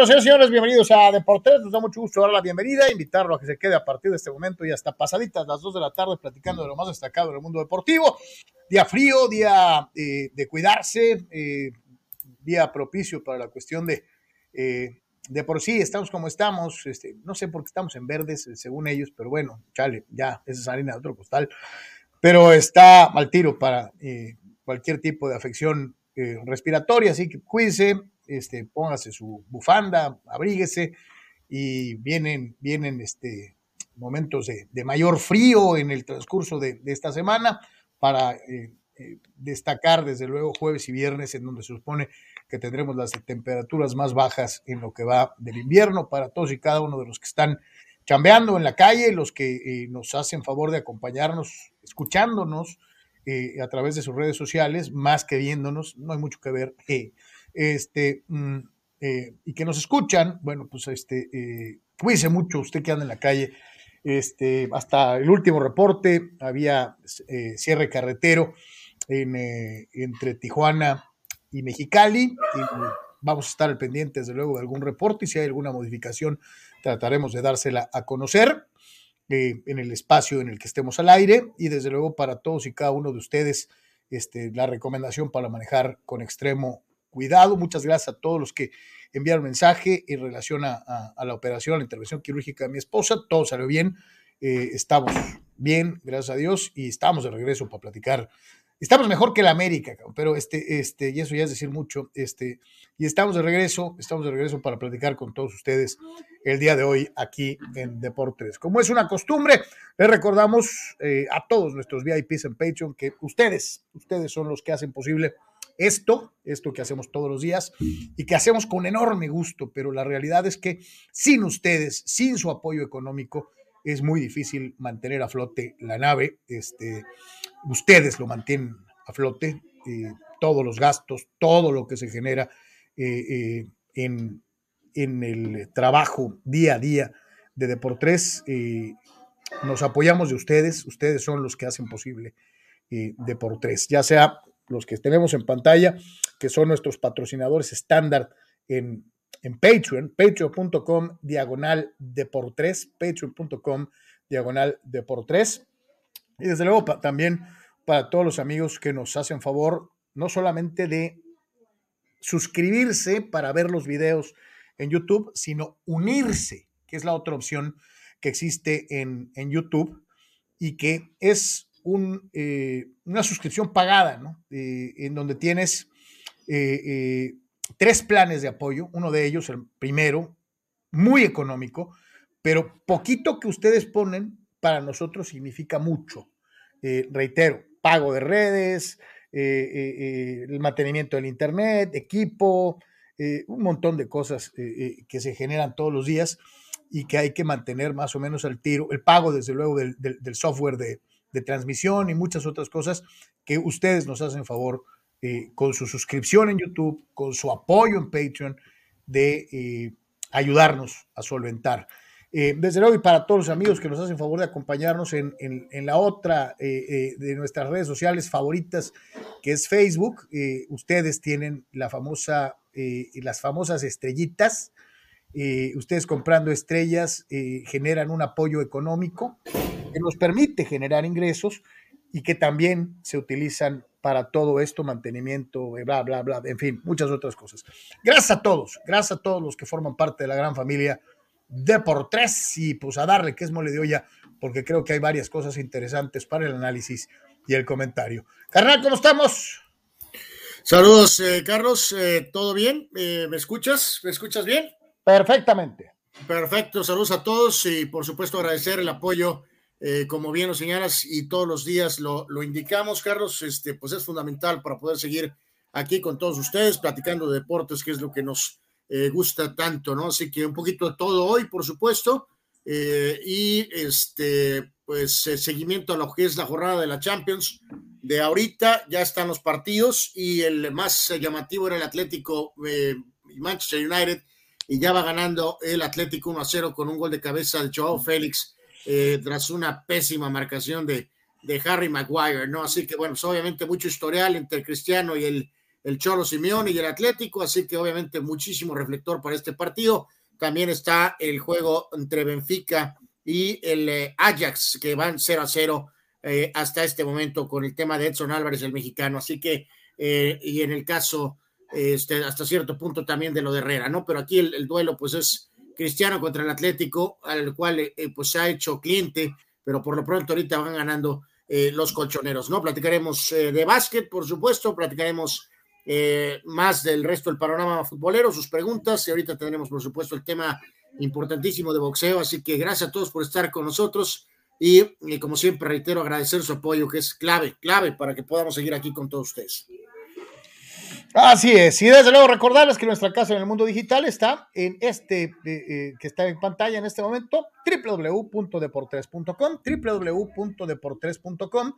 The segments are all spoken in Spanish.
nosotros, señores, señores, bienvenidos a Deportes. Nos da mucho gusto dar la bienvenida, invitarlo a que se quede a partir de este momento y hasta pasaditas las 2 de la tarde platicando de lo más destacado del mundo deportivo. Día frío, día eh, de cuidarse, eh, día propicio para la cuestión de, eh, de por sí, estamos como estamos. Este, no sé por qué estamos en verdes, según ellos, pero bueno, chale, ya, esa es harina de otro costal. Pero está al tiro para cualquier tipo de afección respiratoria, así que cuídense este, póngase su bufanda, abríguese y vienen, vienen este, momentos de, mayor frío en el transcurso de, esta semana para eh, eh, destacar desde luego jueves y viernes en donde se supone que tendremos las temperaturas más bajas en lo que va del invierno para todos y cada uno de los que están chambeando en la calle, los que eh, nos hacen favor de acompañarnos, escuchándonos a través de sus redes sociales, más que viéndonos, no hay mucho que ver este, mm, eh, y que nos escuchan, bueno, pues este, eh, cuídese mucho usted que anda en la calle. Este, hasta el último reporte había eh, cierre carretero en, entre Tijuana y Mexicali. Vamos a estar al pendiente, desde luego, de algún reporte y si hay alguna modificación, trataremos de dársela a conocer en el espacio en el que estemos al aire y desde luego para todos y cada uno de ustedes este, la recomendación para manejar con extremo cuidado. Muchas gracias a todos los que enviaron mensaje en relación a, la operación, a la intervención quirúrgica de mi esposa. Todo salió bien. Eh, estamos bien, gracias a Dios, y estamos de regreso para platicar. Estamos mejor que la América, pero este, este, y eso ya es decir mucho, este, y estamos de regreso, estamos de regreso para platicar con todos ustedes el día de hoy aquí en Deportes. Como es una costumbre, les recordamos eh, a todos nuestros VIPs en Patreon que ustedes, ustedes son los que hacen posible esto, esto que hacemos todos los días y que hacemos con enorme gusto, pero la realidad es que sin ustedes, sin su apoyo económico, es muy difícil mantener a flote la nave. Este, ustedes lo mantienen a flote, eh, todos los gastos, todo lo que se genera eh, eh, en, en, el trabajo día a día de Deportes. nos apoyamos de ustedes, ustedes son los que hacen posible Deportes, ya sea los que tenemos en pantalla, que son nuestros patrocinadores estándar en, en Patreon, patreon.com diagonal de por tres, patreon.com diagonal de por tres. Y desde luego también para todos los amigos que nos hacen favor, no solamente de suscribirse para ver los videos en YouTube, sino unirse, que es la otra opción que existe en, en YouTube y que es eh, una suscripción pagada, ¿no? Eh, en donde tienes eh, tres planes de apoyo, uno de ellos, el primero, muy económico, pero poquito que ustedes ponen para nosotros significa mucho. reitero, pago de redes, el mantenimiento del Internet, equipo, un montón de cosas que se generan todos los días y que hay que mantener más o menos al tiro. El pago, desde luego, del software de, de transmisión y muchas otras cosas que ustedes nos hacen favor eh, con su suscripción en YouTube, con su apoyo en Patreon, de eh, ayudarnos a solventar. Eh, desde luego, y para todos los amigos que nos hacen favor de acompañarnos en, la otra de nuestras redes sociales favoritas, que es Facebook, ustedes tienen la famosa, las famosas estrellitas. ustedes comprando estrellas generan un apoyo económico que nos permite generar ingresos y que también se utilizan para todo esto, mantenimiento, bla, bla, bla, en fin, muchas otras cosas. Gracias a todos, gracias a todos los que forman parte de la gran familia de por tres y pues a darle que es mole de olla, porque creo que hay varias cosas interesantes para el análisis y el comentario. Carnal, ¿cómo estamos? Saludos, eh, Carlos, eh, ¿todo bien? Eh, ¿Me escuchas? ¿Me escuchas bien? Perfectamente. Perfecto, saludos a todos y por supuesto agradecer el apoyo eh, como bien lo señalas y todos los días lo, indicamos, Carlos, este, pues es fundamental para poder seguir aquí con todos ustedes platicando de deportes, que es lo que nos eh, gusta tanto, ¿no? Así que un poquito de todo hoy, por supuesto, eh, y este, pues seguimiento a lo que es la jornada de la Champions. De ahorita ya están los partidos y el más llamativo era el Atlético y Manchester United y ya va ganando el Atlético 1 a 0 con un gol de cabeza de Joao Félix eh, tras una pésima marcación de, de, Harry Maguire, ¿no? Así que, bueno, pues, obviamente mucho historial entre Cristiano y el, el Cholo Simeone y el Atlético, así que obviamente muchísimo reflector para este partido. También está el juego entre Benfica y el eh, Ajax, que van 0 a 0 eh, hasta este momento con el tema de Edson Álvarez, el mexicano. Así que, y en el caso, este, hasta cierto punto también de lo de Herrera, ¿no? Pero aquí el, duelo, pues es Cristiano contra el Atlético, al cual pues se ha hecho cliente, pero por lo pronto ahorita van ganando los colchoneros, ¿no? Platicaremos de básquet, por supuesto, platicaremos más del resto del panorama futbolero, sus preguntas, y ahorita tendremos, por supuesto, el tema importantísimo de boxeo. Así que gracias a todos por estar con nosotros y, como siempre reitero agradecer su apoyo que es clave, clave para que podamos seguir aquí con todos ustedes. Así es, y desde luego recordarles que nuestra casa en el mundo digital está en este, eh, eh, que está en pantalla en este momento, www.deportres.com, www.deportres.com,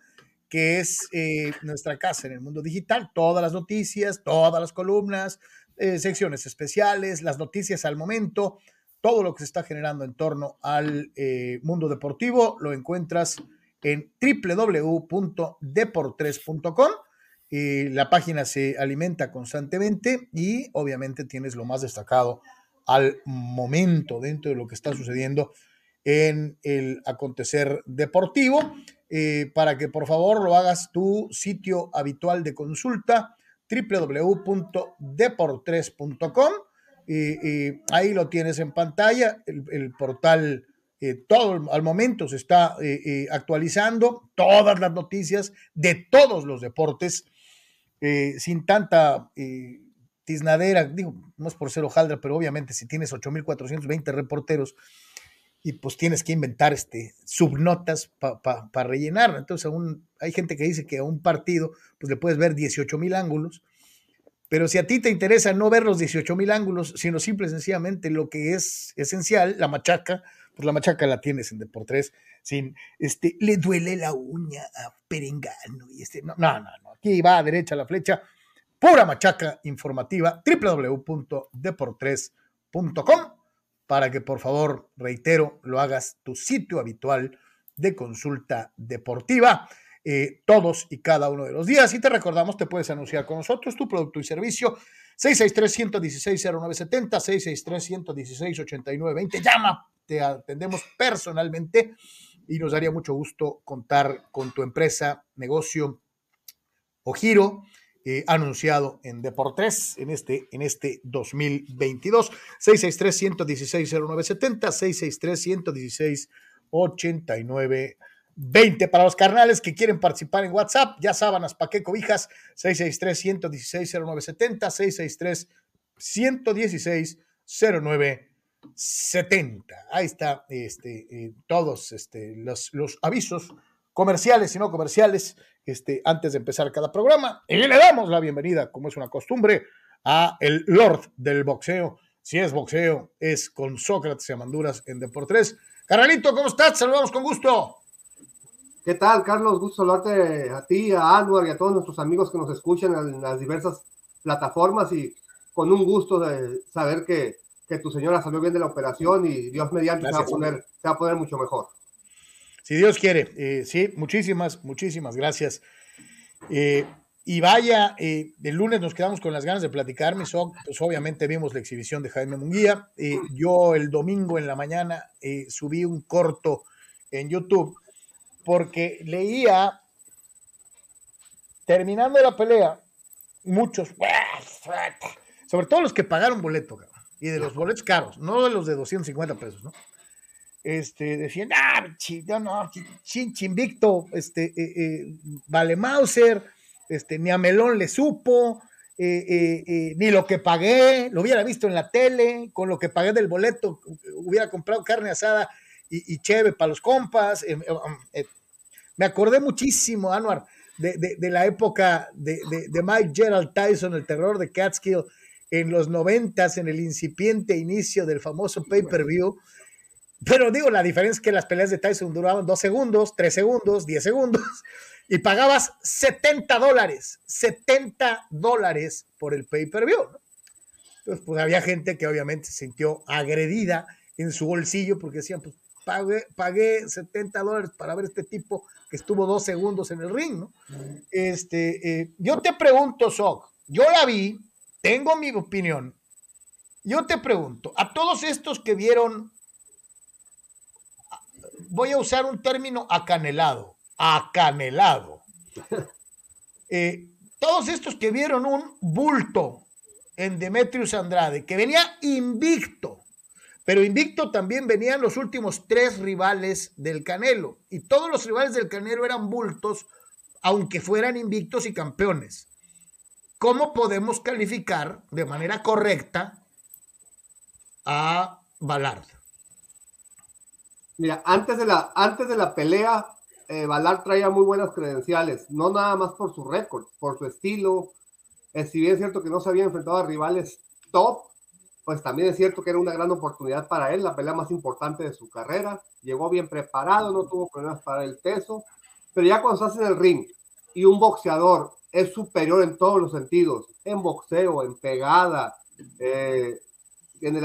que es eh, nuestra casa en el mundo digital, todas las noticias, todas las columnas, secciones especiales, las noticias al momento, todo lo que se está generando en torno al mundo deportivo lo encuentras en la página se alimenta constantemente y obviamente tienes lo más destacado al momento dentro de lo que está sucediendo en el acontecer deportivo. Eh, para que por favor lo hagas tu sitio habitual de consulta www.deportres.com y ahí lo tienes en pantalla, el, portal eh, todo al momento se está eh, actualizando, todas las noticias de todos los deportes, sin tanta tiznadera, digo, no es por ser hojaldra, pero obviamente si tienes 8.420 reporteros, y pues tienes que inventar este, subnotas para rellenar. Entonces, aún, hay gente que dice que a un partido pues le puedes ver 18 mil ángulos pero si a ti te interesa no ver los 18 mil ángulos, sino simple y sencillamente lo que es esencial, la machaca, pues la machaca la tienes en Deportes, sin, este, le duele la uña a Perengano y este, no, no, no, aquí va a derecha la flecha, pura machaca informativa, www.deportres.com, para que por favor, reitero, lo hagas tu sitio habitual de consulta deportiva. Eh, todos y cada uno de los días. Y te recordamos, te puedes anunciar con nosotros tu producto y servicio 663-116-0970, 663-116-8920. Llama, te atendemos personalmente y nos daría mucho gusto contar con tu empresa, negocio o giro. Eh, anunciado en Deportes en este, en este 2022. 663-116-0970, 663-116-89 20 para los carnales que quieren participar en WhatsApp. Ya sábanas, pa' qué cobijas. 663-116-0970, 663-116-0970. Ahí está este, eh, todos este, los, los, avisos comerciales y no comerciales este, antes de empezar cada programa. Y le damos la bienvenida, como es una costumbre, a el Lord del boxeo. Si es boxeo, es con Sócrates y Amanduras en Deportes. Carnalito, ¿cómo estás? Saludamos con gusto. ¿Qué tal, Carlos? Gusto saludarte a ti, a Anwar y a todos nuestros amigos que nos escuchan en las diversas plataformas y con un gusto de saber que, que tu señora salió bien de la operación y Dios mediante se va, a poner, se va a poner mucho mejor. Si Dios quiere, eh, sí, muchísimas, muchísimas gracias. Eh, y vaya, eh, el lunes nos quedamos con las ganas de platicar, mis pues obviamente vimos la exhibición de Jaime Munguía. yo el domingo en la mañana subí un corto en YouTube porque leía, terminando la pelea, muchos, sobre todo los que pagaron boleto, y de los boletos caros, no de los de 250 pesos, ¿no? Este, decían, ah, no, chimbicto, este, eh, eh, vale Mauser, este, ni a Melón le supo, eh, ni lo que pagué, lo hubiera visto en la tele, con lo que pagué del boleto, hubiera comprado carne asada y, chévere para los compas. Eh, um, eh, me acordé muchísimo, Anwar, de, la época de, Mike Gerald Tyson, el terror de Catskill, en los noventas, en el incipiente inicio del famoso pay-per-view. Pero digo, la diferencia es que las peleas de Tyson duraban dos segundos, tres segundos, diez segundos, y pagabas 70 dólares, 70 dólares por el pay-per-view. Entonces, pues había gente que obviamente se sintió agredida en su bolsillo porque decían, pues, pagué, pagué 70 dólares para ver este tipo que estuvo dos segundos en el ring, ¿no? Este, eh, yo te pregunto, Sok, yo la vi, tengo mi opinión. Yo te pregunto, a todos estos que vieron, voy a usar un término acanelado, acanelado. Eh, todos estos que vieron un bulto en Demetrius Andrade, que venía invicto, pero invicto también venían los últimos tres rivales del Canelo, y todos los rivales del Canelo eran bultos, aunque fueran invictos y campeones. ¿Cómo podemos calificar de manera correcta a Ballard? Mira, antes de la, antes de la pelea, eh, Ballard traía muy buenas credenciales, no nada más por su récord, por su estilo. Eh, si bien es cierto que no se había enfrentado a rivales top, pues también es cierto que era una gran oportunidad para él, la pelea más importante de su carrera. Llegó bien preparado, no tuvo problemas para el peso, pero ya cuando estás en el ring y un boxeador es superior en todos los sentidos, en boxeo, en pegada, eh, en el,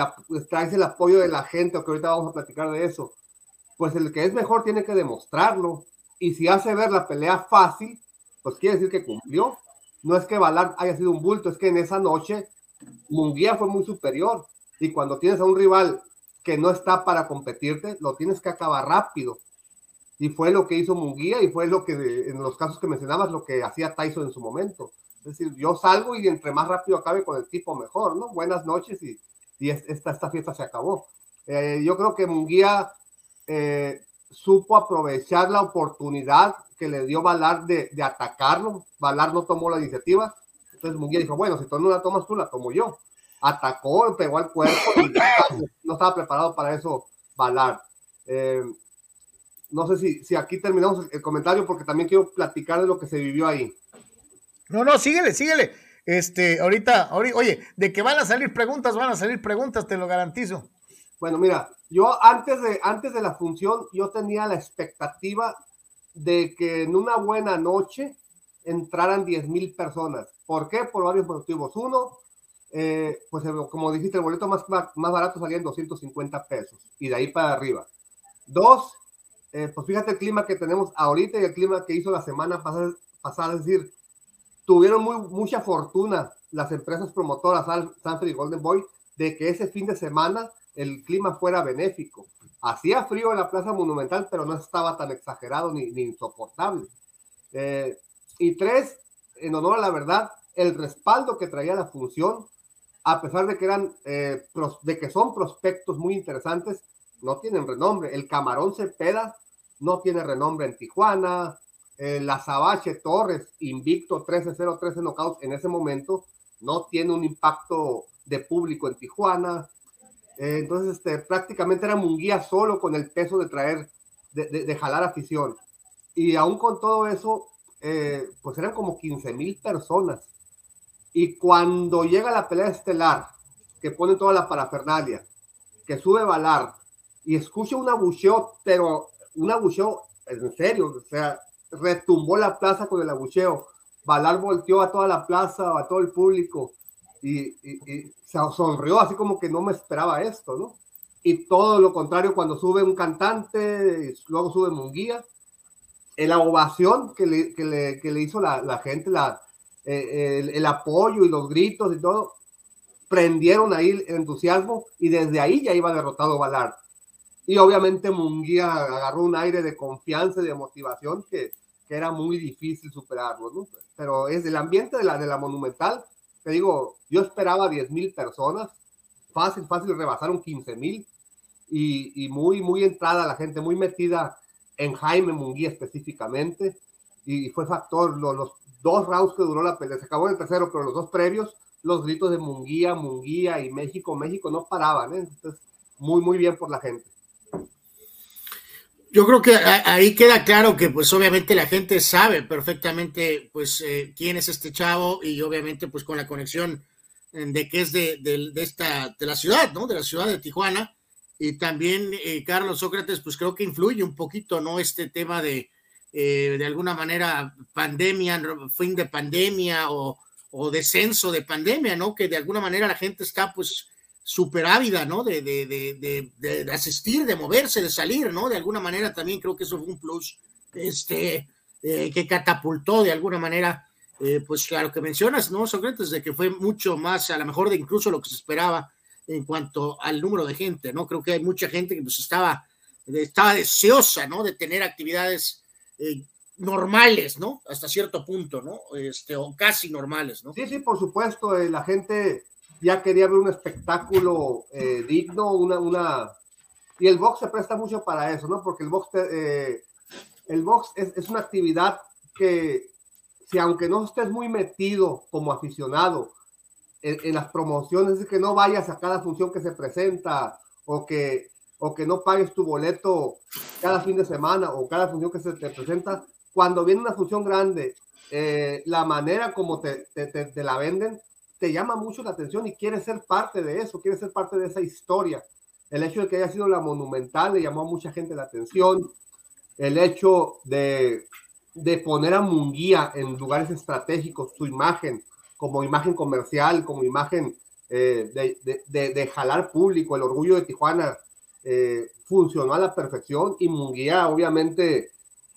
traes el apoyo de la gente, que ahorita vamos a platicar de eso, pues el que es mejor tiene que demostrarlo. Y si hace ver la pelea fácil, pues quiere decir que cumplió. No es que Ballard haya sido un bulto, es que en esa noche Munguía fue muy superior. Y cuando tienes a un rival que no está para competirte, lo tienes que acabar rápido. Y fue lo que hizo Munguía y fue lo que, en los casos que mencionabas, lo que hacía Tyson en su momento. Es decir, yo salgo y entre más rápido acabe con el tipo, mejor, ¿no? Buenas noches y, y esta, esta fiesta se acabó. Eh, yo creo que Munguía eh, supo aprovechar la oportunidad que le dio Valar de, atacarlo. Valar no tomó la iniciativa. Entonces Munguía dijo, bueno, si tú no la tomas tú, la tomo yo. Atacó, pegó al cuerpo y no estaba preparado para eso Valar. Eh, no sé si, si aquí terminamos el comentario porque también quiero platicar de lo que se vivió ahí. No, no, síguele, síguele. Este, ahorita, ahorita, oye, de que van a salir preguntas, van a salir preguntas, te lo garantizo. Bueno, mira, yo antes de, antes de la función, yo tenía la expectativa de que en una buena noche entraran 10 mil personas. ¿Por qué? Por varios motivos. Uno, eh, pues como dijiste, el boleto más, más barato salía en 250 pesos y de ahí para arriba. Dos, eh, pues fíjate el clima que tenemos ahorita y el clima que hizo la semana pasada, pasada es decir, tuvieron muy, mucha fortuna las empresas promotoras Sanford y Golden Boy de que ese fin de semana el clima fuera benéfico. Hacía frío en la Plaza Monumental, pero no estaba tan exagerado ni, insoportable. Eh, y tres, en honor a la verdad, el respaldo que traía la función, a pesar de que eran, eh, de que son prospectos muy interesantes, no tienen renombre. El Camarón Cepeda no tiene renombre en Tijuana. Eh, la Sabache Torres, invicto 13-0, 13 knockouts en ese momento, no tiene un impacto de público en Tijuana. Eh, entonces, este, prácticamente era Munguía solo con el peso de traer, de, de, jalar afición. Y aún con todo eso, eh, pues eran como 15 mil personas. Y cuando llega la pelea estelar, que pone toda la parafernalia, que sube Balar y escucha un abucheo, pero un abucheo en serio, o sea, retumbó la plaza con el abucheo. Balar volteó a toda la plaza, a todo el público y, se sonrió así como que no me esperaba esto, ¿no? Y todo lo contrario cuando sube un cantante, luego sube Munguía, la ovación que le, hizo la, gente, la, eh, el, el, apoyo y los gritos y todo, prendieron ahí el entusiasmo y desde ahí ya iba derrotado Valar. Y obviamente Munguía agarró un aire de confianza y de motivación que, que era muy difícil superarlo, ¿no? Pero es el ambiente de la, de la Monumental te digo, yo esperaba 10 mil personas, fácil, fácil, rebasaron 15 mil y, y, muy, muy entrada la gente, muy metida en Jaime Munguía específicamente y fue factor, los, los dos rounds que duró la pelea, se acabó en el tercero, pero los dos previos, los gritos de Munguía, Munguía y México, México no paraban, ¿eh? entonces muy, muy bien por la gente yo creo que ahí queda claro que pues obviamente la gente sabe perfectamente pues eh, quién es este chavo y obviamente pues con la conexión eh, de que es de, de, esta de la ciudad, ¿no? De la ciudad de Tijuana y también eh, Carlos Sócrates pues creo que influye un poquito, ¿no? Este tema de de alguna manera pandemia, fin de pandemia o, o descenso de pandemia, ¿no? Que de alguna manera la gente está pues súper ávida, ¿no? De, de, de, de, asistir, de moverse, de salir, ¿no? De alguna manera también creo que eso fue un plus este, eh, que catapultó de alguna manera eh, pues a lo que mencionas, ¿no, Sócrates? De que fue mucho más, a lo mejor de incluso lo que se esperaba en cuanto al número de gente, ¿no? Creo que hay mucha gente que pues estaba, estaba deseosa, ¿no? De tener actividades eh, normales, ¿no? Hasta cierto punto, ¿no? Este, o casi normales, ¿no? Sí, sí, por supuesto, la gente ya quería ver un espectáculo digno, una, una... Y el box se presta mucho para eso, ¿no? Porque el box, el box es, es una actividad que si aunque no estés muy metido como aficionado en, las promociones, es que no vayas a cada función que se presenta o que, o que no pagues tu boleto cada fin de semana o cada función que se te presenta, cuando viene una función grande, eh, la manera como te, te, te, la venden te llama mucho la atención y quieres ser parte de eso, quieres ser parte de esa historia. El hecho de que haya sido la monumental le llamó a mucha gente la atención. El hecho de, de poner a Munguía en lugares estratégicos, su imagen como imagen comercial, como imagen eh, de, de, jalar público, el orgullo de Tijuana eh, funcionó a la perfección y Munguía obviamente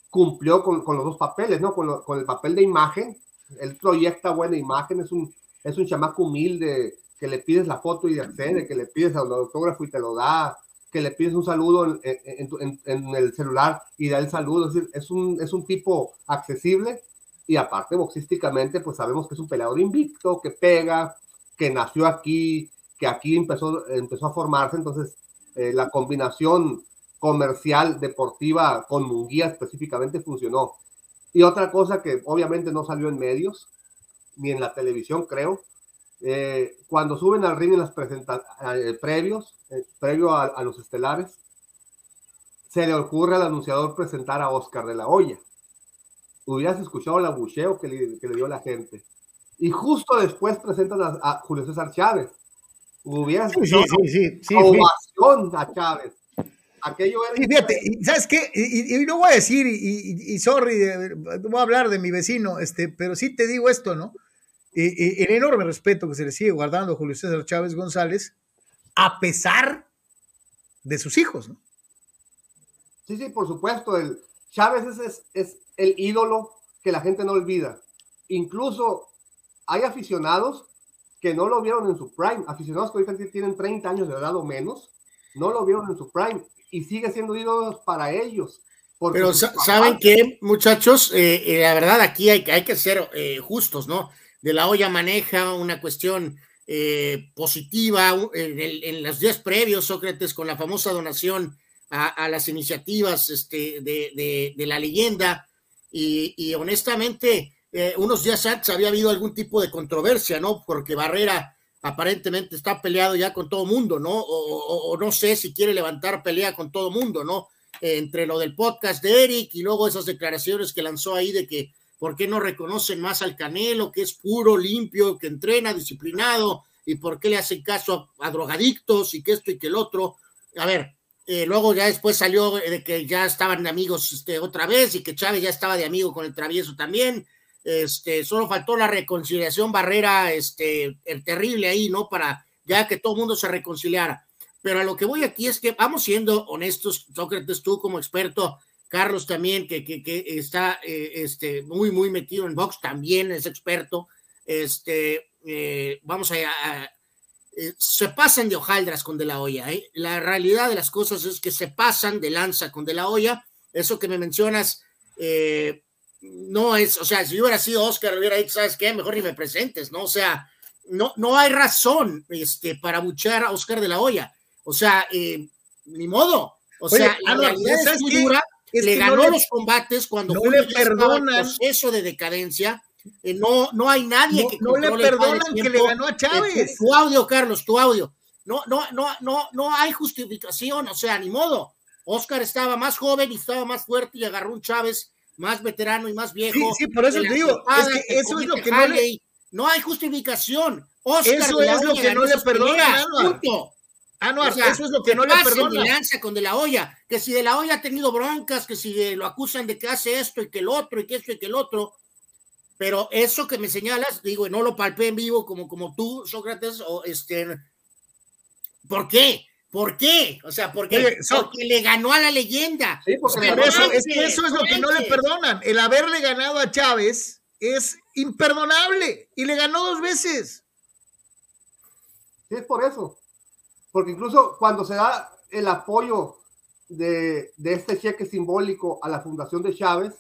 cumplió con, los dos papeles, ¿no? Con, con, el papel de imagen, él proyecta buena imagen, es un, es un chamaco humilde que le pides la foto y accede, que le pides el autógrafo y te lo da, que le pides un saludo en, el celular y da el saludo. Es, un, es un tipo accesible y aparte boxísticamente, pues sabemos que es un peleador invicto, que pega, que nació aquí, que aquí empezó, empezó a formarse. Entonces, eh, la combinación comercial deportiva con Munguía específicamente funcionó. Y otra cosa que obviamente no salió en medios, ni en la televisión, creo, eh, cuando suben al ring en las presentaciones eh, previos, eh, previo a, los estelares, se le ocurre al anunciador presentar a Oscar de la Hoya. Hubieras escuchado el abucheo que le, que le dio la gente. Y justo después presentan a, Julio César Chávez. Hubieras escuchado sí, sí, ovación a Chávez. Aquello era. fíjate, ¿sabes qué? Y, y, no voy a decir, y, y sorry, voy a hablar de mi vecino, este, pero sí te digo esto, ¿no? el enorme respeto que se le sigue guardando a Julio César Chávez González, a pesar de sus hijos, ¿no? Sí, sí, por supuesto. El, Chávez es, es, el ídolo que la gente no olvida. Incluso hay aficionados que no lo vieron en su prime, aficionados que ahorita tienen 30 años de edad o menos, no lo vieron en su prime y sigue siendo ídolos para ellos. Pero saben que, muchachos, eh, eh, la verdad aquí hay, hay que ser eh, justos, ¿no? de la olla maneja una cuestión eh, positiva en, los días previos, Sócrates, con la famosa donación a, las iniciativas este, de, la leyenda. Y, honestamente, eh, unos días antes había habido algún tipo de controversia, ¿no? Porque Barrera aparentemente está peleado ya con todo mundo, ¿no? O, no sé si quiere levantar pelea con todo mundo, ¿no? entre lo del podcast de Eric y luego esas declaraciones que lanzó ahí de que ¿Por qué no reconocen más al Canelo, que es puro, limpio, que entrena, disciplinado? ¿Y por qué le hacen caso a, drogadictos y que esto y que el otro? A ver, eh, luego ya después salió de que ya estaban amigos este, otra vez y que Chávez ya estaba de amigo con el travieso también. Este, solo faltó la reconciliación Barrera, este, el terrible ahí, ¿no? Para ya que todo el mundo se reconciliara. Pero a lo que voy aquí es que vamos siendo honestos, Sócrates, tú como experto, Carlos también, que, que, está eh, este, muy, muy metido en box, también es experto. Este, eh, vamos a, eh, se pasan de hojaldras con De La Hoya. La realidad de las cosas es que se pasan de lanza con De La Hoya. Eso que me mencionas no es, o sea, si yo hubiera sido Oscar, hubiera dicho, ¿sabes qué? Mejor ni me presentes, ¿no? O sea, no, no hay razón este, para buchar a Oscar de la Hoya. O sea, ni modo. O sea, la realidad es muy dura le ganó los combates cuando no le perdonan proceso de decadencia. Eh, no, no hay nadie que no le perdonan que le ganó a Chávez. tu, audio, Carlos, tu audio. No, no, no, no, no hay justificación, o sea, ni modo. Oscar estaba más joven y estaba más fuerte y agarró un Chávez más veterano y más viejo. Sí, sí por eso te digo, es que eso es lo que no le... No hay justificación. Oscar eso es lo que no le perdonan. Punto. Ah, no, eso es lo que no le perdona. lanza con De La Hoya, que si De La Hoya ha tenido broncas, que si lo acusan de que hace esto y que el otro y que esto y que el otro, pero eso que me señalas, digo, no lo palpé en vivo como, como tú, Sócrates, o este, ¿por qué? ¿Por qué? O sea, ¿por qué? porque le ganó a la leyenda. Sí, porque eso, es que eso es lo que no le perdonan. El haberle ganado a Chávez es imperdonable y le ganó dos veces. Sí, es por eso. Porque incluso cuando se da el apoyo de, de este cheque simbólico a la Fundación de Chávez,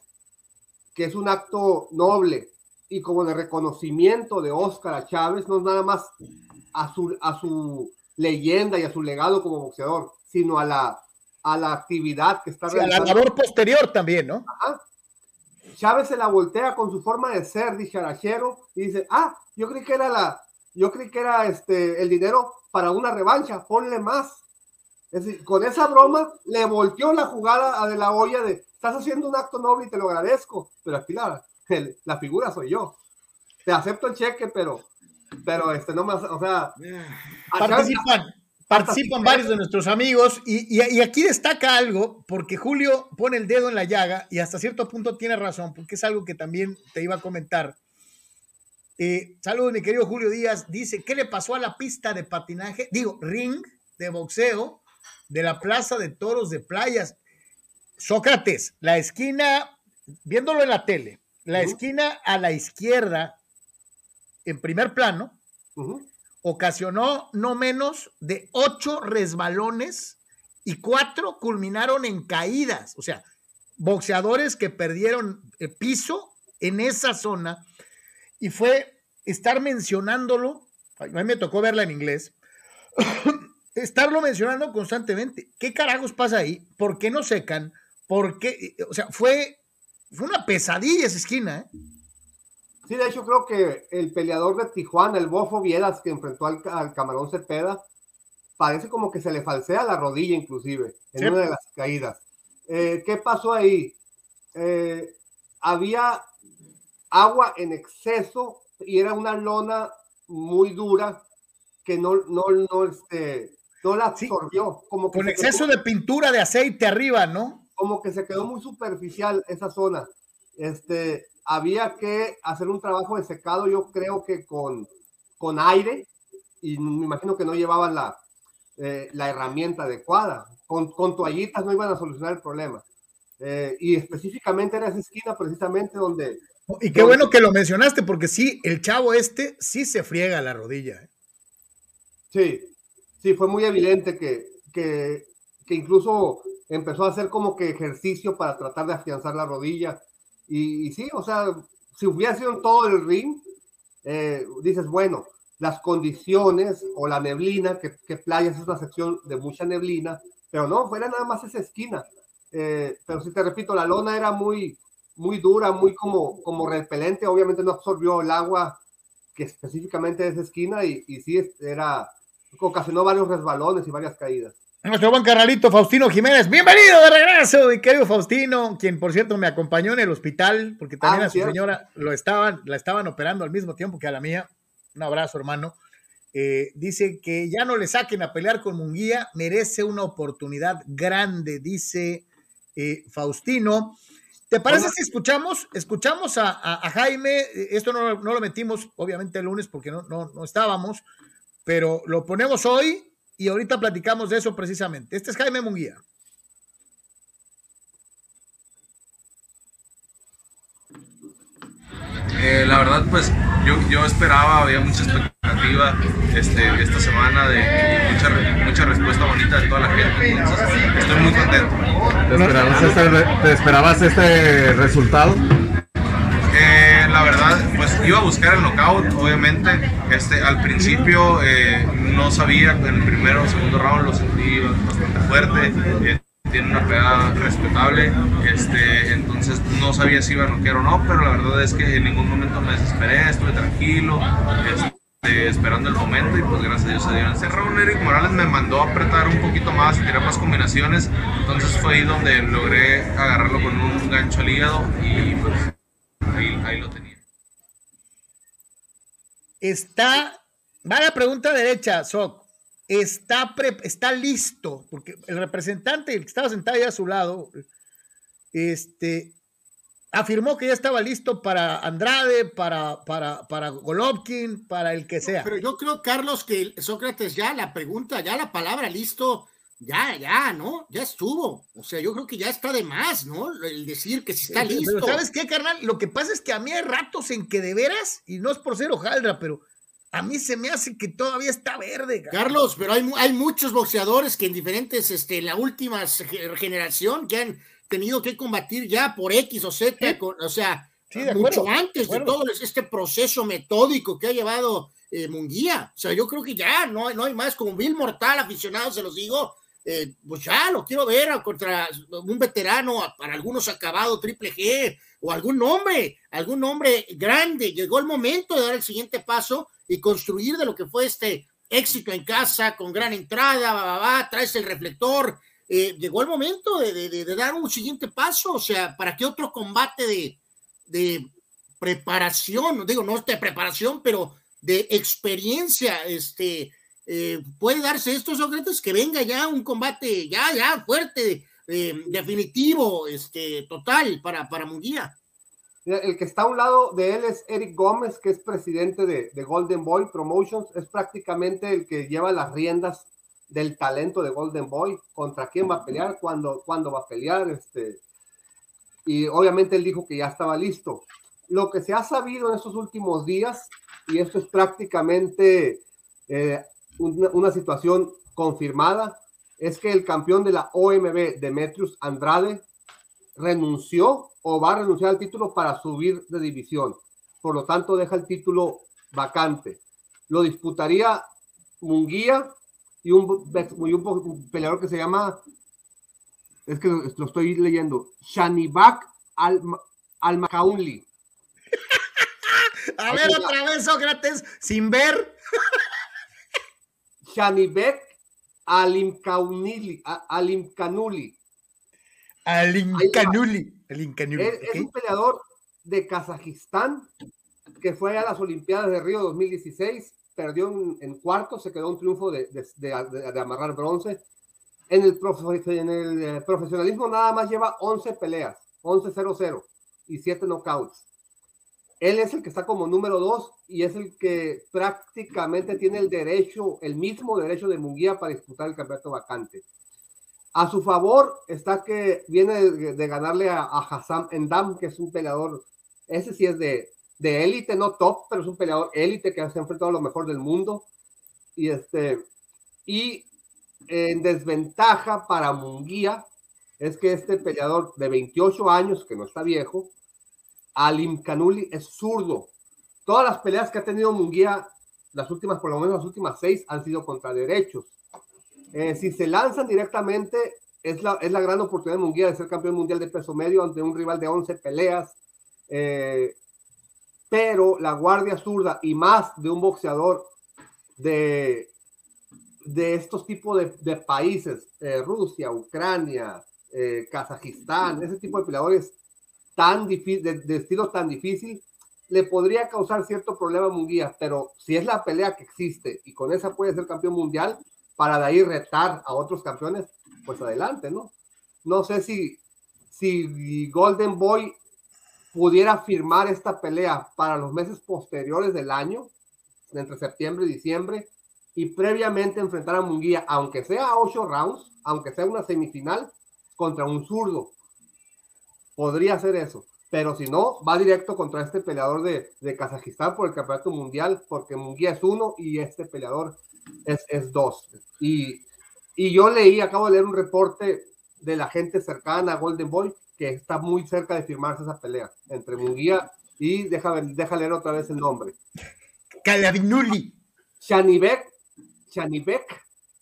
que es un acto noble y como de reconocimiento de Oscar a Chávez, no es nada más a su, a su leyenda y a su legado como boxeador, sino a la, a la actividad que está realizando. A la labor posterior también, ¿no? Chávez se la voltea con su forma de ser dicharachero y dice, ah, yo creí que era la, yo creí que era este, el dinero para una revancha, ponle más. Es decir, con esa broma le volteó la jugada a De La olla de, estás haciendo un acto noble y te lo agradezco, pero aquí la, la figura soy yo. Te acepto el cheque, pero, pero este, no más, o sea... Participan, participan varios de nuestros amigos y, y, aquí destaca algo, porque Julio pone el dedo en la llaga y hasta cierto punto tiene razón, porque es algo que también te iba a comentar. Eh, saludos, mi querido Julio Díaz. Dice, ¿qué le pasó a la pista de patinaje? Digo, ring de boxeo de la Plaza de Toros de Playas. Sócrates, la esquina, viéndolo en la tele, la esquina a la izquierda, en primer plano, ocasionó no menos de ocho resbalones y cuatro culminaron en caídas. O sea, boxeadores que perdieron el eh, piso en esa zona y fue estar mencionándolo, a mí me tocó verla en inglés, estarlo mencionando constantemente. ¿Qué carajos pasa ahí? ¿Por qué no secan? porque, o sea, fue, fue una pesadilla esa esquina, ¿eh? Sí, de hecho creo que el peleador de Tijuana, el Bofo Vieras, que enfrentó al, Camarón Cepeda, parece como que se le falsea la rodilla inclusive, en una de las caídas. Eh, ¿Qué pasó ahí? Eh, había agua en exceso y era una lona muy dura que no, no, no, este, no la absorbió. como con exceso de pintura de aceite arriba, ¿no? como que se quedó muy superficial esa zona. Este, había que hacer un trabajo de secado, yo creo que con, con aire, y me imagino que no llevaban la, eh, la herramienta adecuada. Con, con, toallitas no iban a solucionar el problema. Eh, y específicamente era esa esquina precisamente donde... Y qué bueno que lo mencionaste, porque sí, el chavo este sí se friega la rodilla. ¿eh? Sí, sí, fue muy evidente que, que, que incluso empezó a hacer como que ejercicio para tratar de afianzar la rodilla. Y, sí, o sea, si hubiera sido en todo el ring, eh, dices, bueno, las condiciones o la neblina, que, que Playas es una sección de mucha neblina, pero no, fuera nada más esa esquina. Eh, pero si te repito, la lona era muy, muy dura, muy como, como repelente, obviamente no absorbió el agua que específicamente de esa esquina y, y sí era, ocasionó varios resbalones y varias caídas. Nuestro buen carnalito Faustino Jiménez, bienvenido de regreso, mi querido Faustino, quien por cierto me acompañó en el hospital, porque también ah, a su señora lo estaban, la estaban operando al mismo tiempo que a la mía. Un abrazo, hermano. Eh, dice que ya no le saquen a pelear con Munguía, merece una oportunidad grande, dice eh, Faustino. ¿Te parece si escuchamos, escuchamos a, Jaime? Esto no, no, lo metimos, obviamente, el lunes porque no, no, no estábamos, pero lo ponemos hoy y ahorita platicamos de eso precisamente. Este es Jaime Munguía. Eh, la verdad, pues yo, yo esperaba, había mucha expectativa este, esta semana de mucha, mucha respuesta bonita de toda la gente. estoy muy contento. ¿Te esperabas este, ¿te esperabas este resultado? La verdad, pues iba a buscar el knockout, obviamente. Este, al principio eh, no sabía, en el primero o segundo round lo sentí bastante fuerte. Eh, tiene una pegada respetable, este, entonces no sabía si iba a noquear o no, pero la verdad es que en ningún momento me desesperé, estuve tranquilo, este, esperando el momento y pues gracias a Dios se dio. En ese round Eric Morales me mandó a apretar un poquito más y tirar más combinaciones, entonces fue ahí donde logré agarrarlo con un gancho al hígado y pues ahí, lo tenía. Está, va la pregunta derecha, Soc. Está, está listo, porque el representante, el que estaba sentado ahí a su lado, este, afirmó que ya estaba listo para Andrade, para, para, para Golovkin, para el que sea. Pero yo creo, Carlos, que Sócrates ya la pregunta, ya la palabra listo, ya, ya, ¿no? Ya estuvo. O sea, yo creo que ya está de más, ¿no? El decir que si está listo. Pero ¿sabes qué, carnal? Lo que pasa es que a mí hay ratos en que de veras, y no es por ser hojaldra, pero a mí se me hace que todavía está verde. Carlos, pero hay, hay muchos boxeadores que en diferentes, este, la última generación que han tenido que combatir ya por X o Z, o sea, mucho antes de, todo este proceso metódico que ha llevado eh, Munguía. O sea, yo creo que ya no, no hay más, como Bill Mortal, aficionado, se los digo, eh, pues ya lo quiero ver contra un veterano, para algunos acabado triple G, o algún nombre, algún nombre grande. Llegó el momento de dar el siguiente paso y construir de lo que fue este éxito en casa, con gran entrada, va, va, va traes el reflector. Eh, llegó el momento de, de, dar un siguiente paso, o sea, ¿para qué otro combate de, de preparación? Digo, no de preparación, pero de experiencia, este, eh, puede darse estos Sócrates que venga ya un combate ya, ya fuerte, eh, definitivo, este, total para, para Munguía. El que está a un lado de él es Eric Gómez, que es presidente de, de, Golden Boy Promotions, es prácticamente el que lleva las riendas del talento de Golden Boy, contra quién va a pelear, cuándo, cuándo va a pelear, este, y obviamente él dijo que ya estaba listo. Lo que se ha sabido en estos últimos días y esto es prácticamente eh, una, situación confirmada, es que el campeón de la OMB, Demetrius Andrade, renunció o va a renunciar al título para subir de división. Por lo tanto, deja el título vacante. Lo disputaría Munguía y un, un, peleador que se llama, es que lo, estoy leyendo, Shanibak Al, Al a ver otra vez, Sócrates, sin ver. Shanibek Alimkanuli. Alimkanuli. Alimkanuli. Es, un peleador de Kazajistán que fue a las Olimpiadas de Río 2016, perdió en, cuarto, se quedó un triunfo de, de, amarrar bronce. En el, en el, eh, profesionalismo nada más lleva 11 peleas, 11-0-0 y 7 knockouts. Él es el que está como número dos y es el que prácticamente tiene el derecho, el mismo derecho de Munguía para disputar el campeonato vacante. A su favor está que viene de, ganarle a, Hassan Endam, que es un peleador, ese sí es de élite, no top, pero es un peleador élite que se ha enfrentado a lo mejor del mundo. Y este, y en desventaja para Munguía es que este peleador de 28 años, que no está viejo, Alim Kanuli es zurdo. Todas las peleas que ha tenido Munguía, las últimas, por lo menos las últimas seis, han sido contra derechos. Eh, si se lanzan directamente, es la, es la gran oportunidad de Munguía de ser campeón mundial de peso medio ante un rival de 11 peleas. Eh, pero la guardia zurda y más de un boxeador de, de estos tipos de, países, eh, Rusia, Ucrania, Kazajistán, ese tipo de peleadores tan difícil, de, estilo tan difícil, le podría causar cierto problema a Munguía, pero si es la pelea que existe y con esa puede ser campeón mundial, para de ahí retar a otros campeones, pues adelante, ¿no? No sé si, si Golden Boy pudiera firmar esta pelea para los meses posteriores del año, entre septiembre y diciembre, y previamente enfrentar a Munguía, aunque sea ocho rounds, aunque sea una semifinal, contra un zurdo, podría hacer eso. Pero si no, va directo contra este peleador de, de Kazajistán por el campeonato mundial, porque Munguía es uno y este peleador es, es dos. Y, y yo leí, acabo de leer un reporte de la gente cercana a Golden Boy que está muy cerca de firmarse esa pelea entre Munguía y deja, deja leer otra vez el nombre. Calavinuli. Shanibek, Shanibek,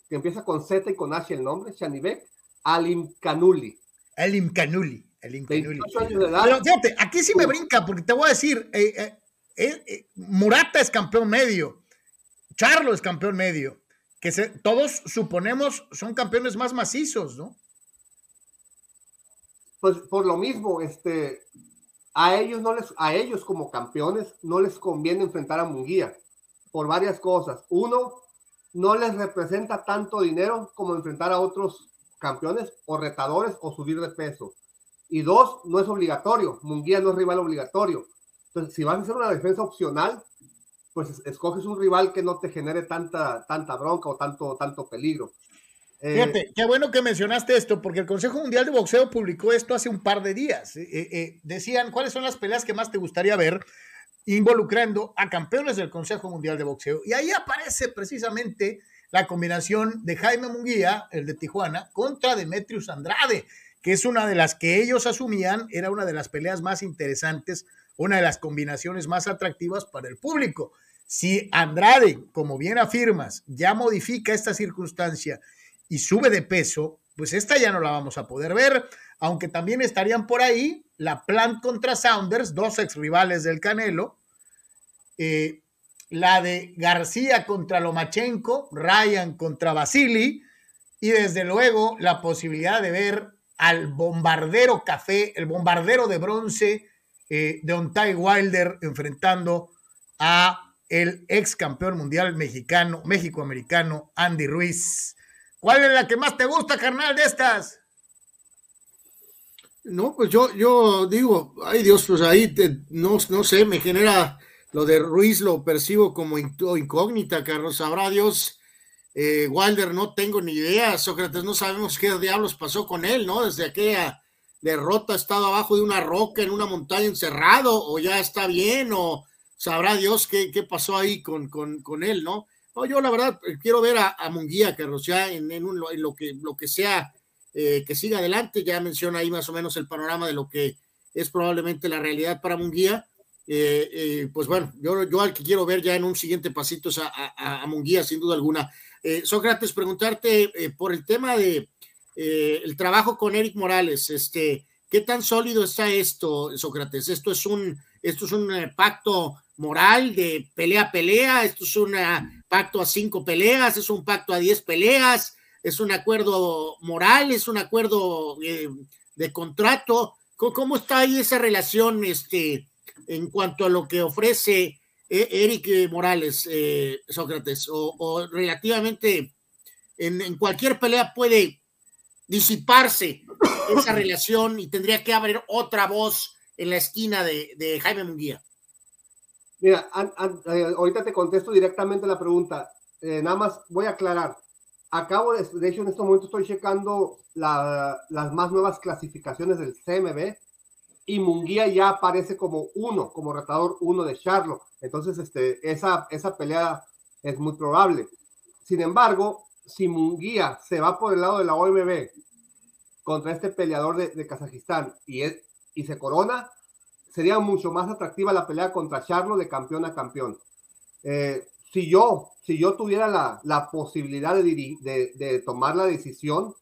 que empieza con Z y con H el nombre, Shanibek Alim Kanuli. Alim Kanuli. El Pero fíjate, aquí sí me brinca, porque te voy a decir, eh, eh, eh, Murata es campeón medio, Charlo es campeón medio, que todos suponemos son campeones más macizos, ¿no? Pues por lo mismo, este, a ellos no les, a ellos como campeones no les conviene enfrentar a Munguía por varias cosas. Uno, no les representa tanto dinero como enfrentar a otros campeones o retadores o subir de peso. Y dos, no es obligatorio. Munguía no es rival obligatorio. Entonces, si vas a hacer una defensa opcional, pues escoges un rival que no te genere tanta, tanta bronca o tanto, tanto peligro. Eh, Fíjate, qué bueno que mencionaste esto, porque el Consejo Mundial de Boxeo publicó esto hace un par de días. Eh, eh, decían, ¿cuáles son las peleas que más te gustaría ver? involucrando a campeones del Consejo Mundial de Boxeo. Y ahí aparece precisamente la combinación de Jaime Munguía, el de Tijuana, contra Demetrius Andrade, es una de las que ellos asumían, era una de las peleas más interesantes, una de las combinaciones más atractivas para el público. Si Andrade, como bien afirmas, ya modifica esta circunstancia y sube de peso, pues esta ya no la vamos a poder ver, aunque también estarían por ahí la Plant contra Saunders, dos ex rivales del Canelo, eh, la de García contra Lomachenko, Ryan contra Basili, y desde luego la posibilidad de ver al bombardero café, el bombardero de bronce eh, de Ontai Wilder enfrentando a el ex campeón mundial mexicano, México-americano, Andy Ruiz. ¿Cuál es la que más te gusta, carnal, de estas? No, pues yo, yo digo, ay Dios, pues ahí no, no sé, me genera lo de Ruiz lo percibo como incógnita, Carlos. Sabrá Dios. Eh, Wilder, no tengo ni idea. Sócrates, no sabemos qué diablos pasó con él, ¿no? Desde aquella derrota ha estado abajo de una roca en una montaña encerrado, o ya está bien, o sabrá Dios qué, qué pasó ahí con, con, con, él, ¿no? No, yo la verdad eh, quiero ver a, a Munguía, Carlos, ya en, en, un, en, lo, que, lo que sea eh, que siga adelante. Ya menciona ahí más o menos el panorama de lo que es probablemente la realidad para Munguía. Eh, eh, pues bueno, yo, yo al que quiero ver ya en un siguiente pasito es a, a, Munguía, sin duda alguna. Eh, Sócrates, preguntarte por el tema de el trabajo con Eric Morales, este, ¿qué tan sólido está esto, Sócrates? ¿Esto es un, esto es un pacto moral de pelea a pelea? ¿Esto es un pacto a cinco peleas? ¿Es un pacto a diez peleas? ¿Es un acuerdo moral? ¿Es un acuerdo de contrato? ¿Cómo, ¿Cómo, está ahí esa relación, este? en cuanto a lo que ofrece eh, Eric Morales, eh, Sócrates, o, relativamente en, cualquier pelea puede disiparse esa relación y tendría que haber otra voz en la esquina de, Jaime Munguía. Mira, eh, ahorita te contesto directamente la pregunta. nada más voy a aclarar. Acabo de, de hecho, en este momento estoy checando las más nuevas clasificaciones del CMB y Munguía ya aparece como uno, como retador uno de Charlo. Entonces, este, esa, esa pelea es muy probable. Sin embargo, si Munguía se va por el lado de la OMB contra este peleador de, de Kazajistán y, es, y se corona, sería mucho más atractiva la pelea contra Charlo de campeón a campeón. Eh, si yo, si yo tuviera la, la posibilidad de, de, de, tomar la decisión,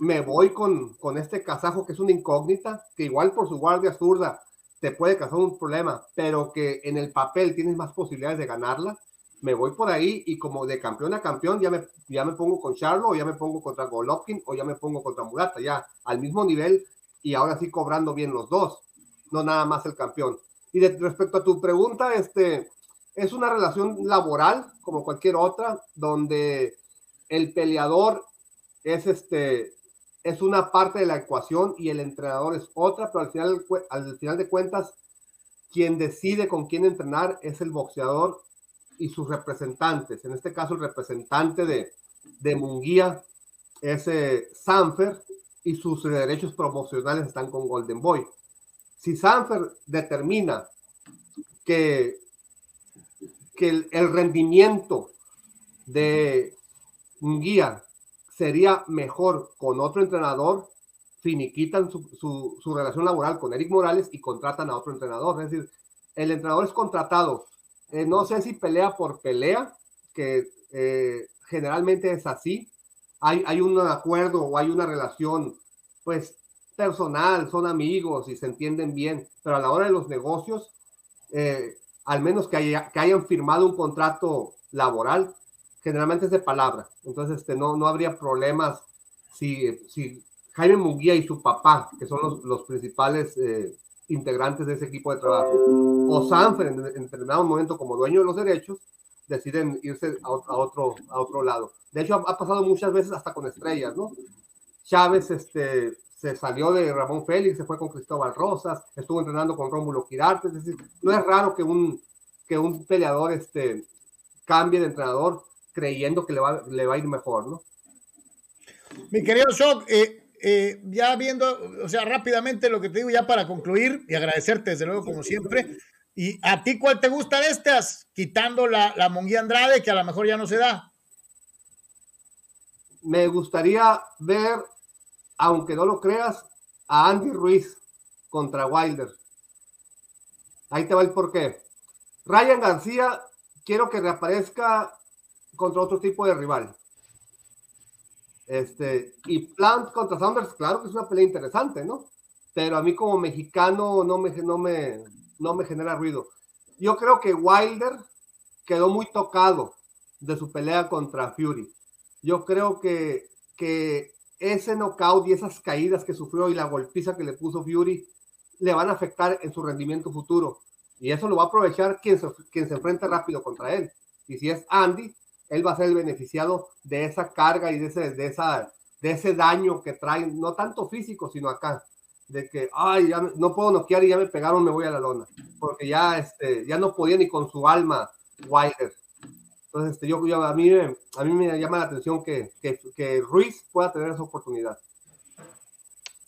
me voy con, con este kazajo que es una incógnita, que igual por su guardia zurda te puede causar un problema, pero que en el papel tienes más posibilidades de ganarla. Me voy por ahí y como de campeón a campeón ya me, ya me pongo con Charlo o ya me pongo contra Golovkin o ya me pongo contra Murata, ya al mismo nivel y ahora sí cobrando bien los dos, no nada más el campeón. Y respecto a tu pregunta, este, es una relación laboral como cualquier otra, donde el peleador es este, es una parte de la ecuación y el entrenador es otra, pero al final, al final de cuentas, quien decide con quién entrenar es el boxeador y sus representantes. En este caso, el representante de, de Munguía es eh, Sanfer y sus derechos promocionales están con Golden Boy. Si Sanfer determina que, que el, el rendimiento de Munguía sería mejor con otro entrenador, finiquitan su, su, relación laboral con Eric Morales y contratan a otro entrenador. Es decir, el entrenador es contratado. Eh, no sé si pelea por pelea, que eh, generalmente es así. Hay, hay un acuerdo o hay una relación, pues, personal, son amigos y se entienden bien, pero a la hora de los negocios, eh, al menos que, haya, que hayan firmado un contrato laboral, generalmente es de palabra, entonces este, no, no habría problemas si, si Jaime Munguía y su papá, que son los, los principales eh, integrantes de ese equipo de trabajo, o Sanfer en, en, determinado momento como dueño de los derechos, deciden irse a, a, otro, a otro lado. De hecho, ha, ha, pasado muchas veces hasta con estrellas, ¿no? Chávez este, se salió de Ramón Félix, se fue con Cristóbal Rosas, estuvo entrenando con Rómulo Quirarte, es decir, no es raro que un, que un peleador este, cambie de entrenador creyendo que le va, le va a ir mejor, ¿no? Mi querido Shock, eh, eh, ya viendo, o sea, rápidamente lo que te digo ya para concluir y agradecerte desde luego como siempre. ¿Y a ti cuál te gusta de estas? Quitando la, la Monguía Andrade, que a lo mejor ya no se da. Me gustaría ver, aunque no lo creas, a Andy Ruiz contra Wilder. Ahí te va el porqué. Ryan García, quiero que reaparezca contra otro tipo de rival. Este, y Plant contra Sanders, claro que es una pelea interesante, ¿no? Pero a mí como mexicano no me, no me, no me genera ruido. Yo creo que Wilder quedó muy tocado de su pelea contra Fury. Yo creo que, que ese knockout y esas caídas que sufrió y la golpiza que le puso Fury le van a afectar en su rendimiento futuro. Y eso lo va a aprovechar quien se, quien se enfrente rápido contra él. Y si es Andy, él va a ser el beneficiado de esa carga y de ese, de esa, de ese daño que trae, no tanto físico, sino acá, de que, ay, ya no puedo noquear y ya me pegaron, me voy a la lona, porque ya, este, ya no podía ni con su alma Wilder. Entonces, este, yo, a, mí, a mí me llama la atención que, que, que Ruiz pueda tener esa oportunidad.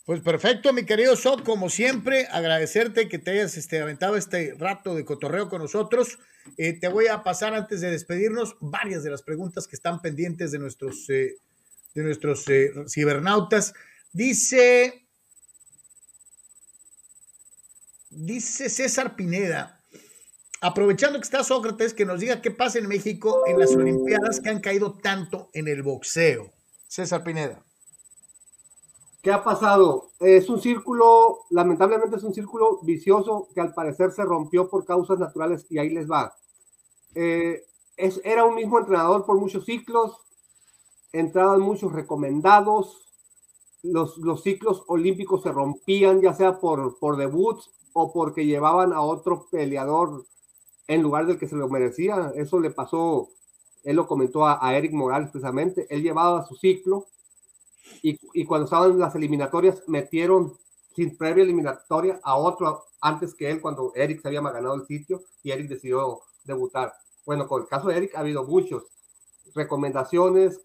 Pues perfecto, mi querido Sok, como siempre, agradecerte que te hayas este, aventado este rato de cotorreo con nosotros. Eh, te voy a pasar antes de despedirnos varias de las preguntas que están pendientes de nuestros, eh, de nuestros eh, cibernautas. Dice, dice César Pineda, aprovechando que está Sócrates, que nos diga qué pasa en México en las Olimpiadas que han caído tanto en el boxeo. César Pineda. ¿Qué ha pasado? Es un círculo, lamentablemente es un círculo vicioso que al parecer se rompió por causas naturales y ahí les va. Eh, era un mismo entrenador por muchos ciclos, entraban muchos recomendados, los, los ciclos olímpicos se rompían ya sea por, por debuts o porque llevaban a otro peleador en lugar del que se lo merecía. Eso le pasó, él lo comentó a, a Eric Morales precisamente, él llevaba su ciclo y, cuando estaban las eliminatorias metieron sin previa eliminatoria a otro antes que él cuando Eric se había ganado el sitio y Eric decidió debutar. Bueno, con el caso de Eric ha habido muchos recomendaciones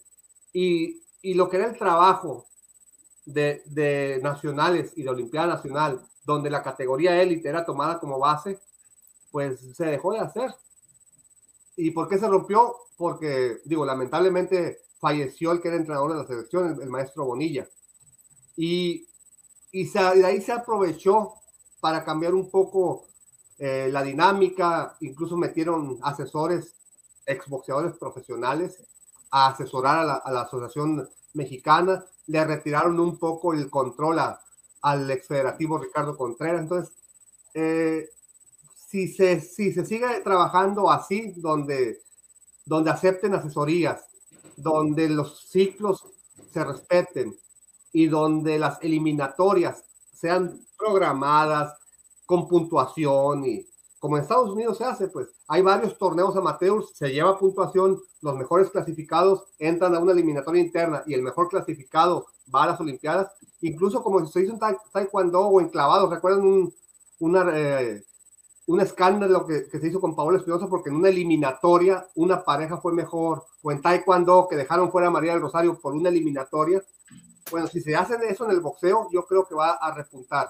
y, y lo que era el trabajo de, de, nacionales y de Olimpiada Nacional, donde la categoría élite era tomada como base, pues se dejó de hacer. ¿Y por qué se rompió? Porque, digo, lamentablemente falleció el que era entrenador de la selección, el, maestro Bonilla. Y, y, se, ahí se aprovechó para cambiar un poco eh, la dinámica, incluso metieron asesores, exboxeadores profesionales, a asesorar a la, a la, Asociación Mexicana, le retiraron un poco el control a, al exfederativo Ricardo Contreras. Entonces, eh, si, se, si se sigue trabajando así, donde, donde acepten asesorías, donde los ciclos se respeten y donde las eliminatorias sean programadas con puntuación y como en Estados Unidos se hace, pues hay varios torneos amateurs, se lleva puntuación, los mejores clasificados entran a una eliminatoria interna y el mejor clasificado va a las Olimpiadas, incluso como se hizo en Taekwondo o en clavados, recuerdan un, una, eh, un escándalo que, se hizo con Paola Espinosa porque en una eliminatoria una pareja fue mejor, o en Taekwondo que dejaron fuera a María del Rosario por una eliminatoria. Bueno, si se hace eso en el boxeo, yo creo que va a repuntar.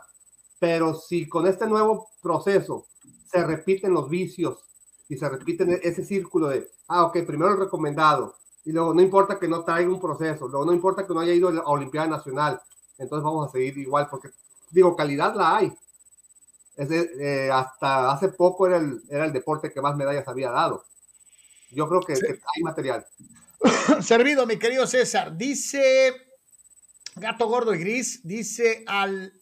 Pero si con este nuevo proceso se repiten los vicios y se repiten ese círculo de, ah, ok, primero el recomendado, y luego no importa que no traiga un proceso, luego no importa que no haya ido a la Olimpiada Nacional, entonces vamos a seguir igual, porque digo, calidad la hay, es de, eh, hasta hace poco era el, era el deporte que más medallas había dado. Yo creo que, sí. que hay material. Servido, mi querido César. Dice Gato Gordo y Gris, dice al,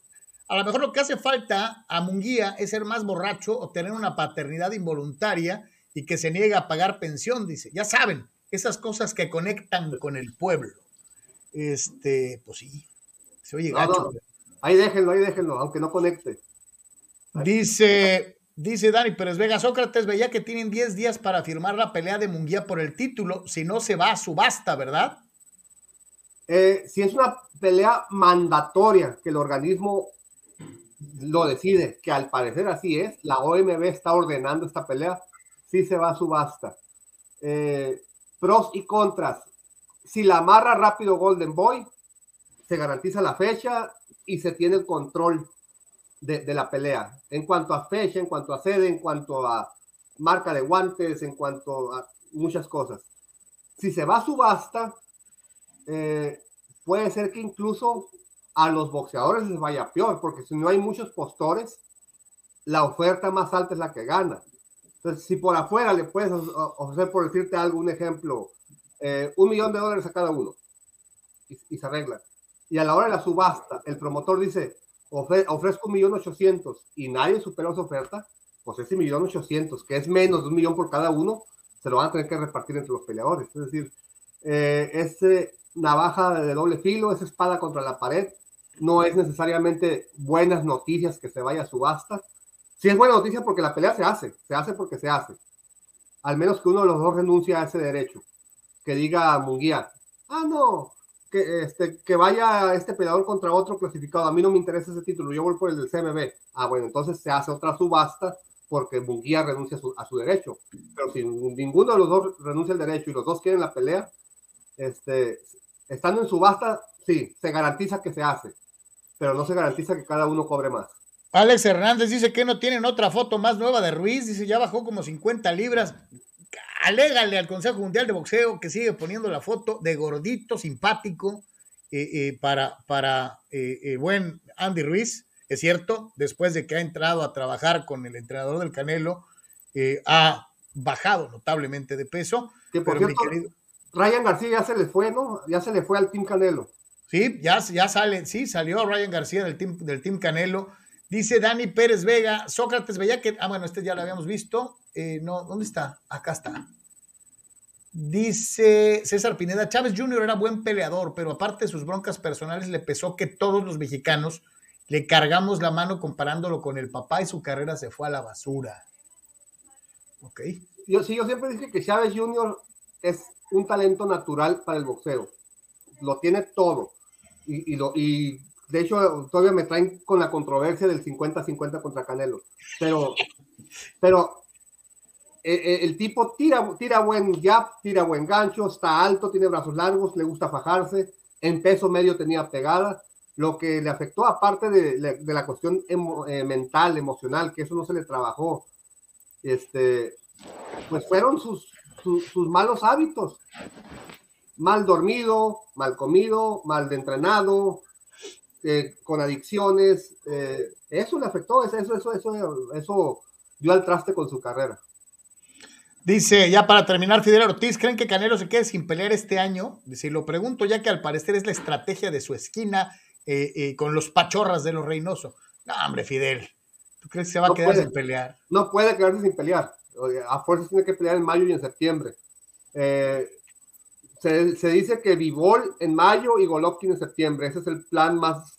a lo mejor lo que hace falta a Munguía es ser más borracho o tener una paternidad involuntaria y que se niega a pagar pensión, dice. Ya saben, esas cosas que conectan con el pueblo. Este, pues sí, se oye no, gacho. No. Ahí déjenlo, ahí déjenlo, aunque no conecte. Dice, dice Dani Pérez Vega, Sócrates veía que tienen 10 días para firmar la pelea de Munguía por el título, si no se va a subasta, ¿verdad? Eh, si es una pelea mandatoria que el organismo lo decide, que al parecer así es, la OMB está ordenando esta pelea, sí se va a subasta. Eh, pros y contras, si la amarra rápido Golden Boy, se garantiza la fecha y se tiene el control de, la pelea. En cuanto a fecha, en cuanto a sede, en cuanto a marca de guantes, en cuanto a muchas cosas. Si se va a subasta, eh, puede ser que incluso a los boxeadores les vaya peor, porque si no hay muchos postores, la oferta más alta es la que gana. Entonces, si por afuera le puedes ofrecer, por decirte algo, un ejemplo, eh, un millón de dólares a cada uno y, se arregla. Y a la hora de la subasta, el promotor dice, ofre, ofrezco un millón ochocientos y nadie superó su oferta, pues ese millón ochocientos, que es menos de un millón por cada uno, se lo van a tener que repartir entre los peleadores. Es decir, eh, ese navaja de doble filo, esa espada contra la pared, no es necesariamente buenas noticias que se vaya a subasta. Sí es buena noticia porque la pelea se hace, se hace porque se hace. Al menos que uno de los dos renuncie a ese derecho. Que diga Munguía, ah, no, que, este, que vaya este peleador contra otro clasificado. A mí no me interesa ese título, yo voy por el del CMB. Ah, bueno, entonces se hace otra subasta porque Munguía renuncia a su, a su, derecho. Pero si ninguno de los dos renuncia al derecho y los dos quieren la pelea, este, estando en subasta, sí, se garantiza que se hace, pero no se garantiza que cada uno cobre más. Alex Hernández dice que no tienen otra foto más nueva de Ruiz, dice ya bajó como 50 libras. Alégale al Consejo Mundial de Boxeo que sigue poniendo la foto de gordito, simpático, eh, eh, para, para eh, el buen Andy Ruiz es cierto, después de que ha entrado a trabajar con el entrenador del Canelo, ha bajado notablemente de peso. Que por cierto, querido... Ryan García ya se le fue, ¿no? Ya se le fue al Team Canelo. Sí, ya, ya sale, sí, salió Ryan García del Team, del team Canelo. Dice Dani Pérez Vega, Sócrates veía que, ah, bueno, este ya lo habíamos visto. Eh, no, ¿dónde está? Acá está. Dice César Pineda, Chávez Jr. era buen peleador, pero aparte de sus broncas personales le pesó que todos los mexicanos le cargamos la mano comparándolo con el papá y su carrera se fue a la basura. Ok. Yo sí, yo siempre dije que Chávez Jr. es un talento natural para el boxeo. Lo tiene todo. Y, y, lo, y de hecho, todavía me traen con la controversia del 50-50 contra Canelo. Pero, pero el, e, el, tipo tira, tira buen jab, tira buen gancho, está alto, tiene brazos largos, le gusta fajarse. En peso medio tenía pegada lo que le afectó, aparte de, de la cuestión emo, eh, mental, emocional, que eso no se le trabajó, este, pues fueron sus, sus, sus malos hábitos. Mal dormido, mal comido, mal de entrenado, eh, con adicciones. Eh, eso le afectó, eso, eso, eso, eso dio al traste con su carrera. Dice, ya para terminar, Fidel Ortiz, ¿creen que Canelo se quede sin pelear este año? Dice, lo pregunto ya que al parecer es la estrategia de su esquina eh, eh, con los pachorras de los Reynoso. No, hombre, Fidel, ¿tú crees que se va no a quedar puede, sin pelear? No puede quedarse sin pelear. A fuerzas tiene que pelear en mayo y en septiembre. Eh, se, se, dice que Vivol en mayo y Golovkin en septiembre. Ese es el plan más,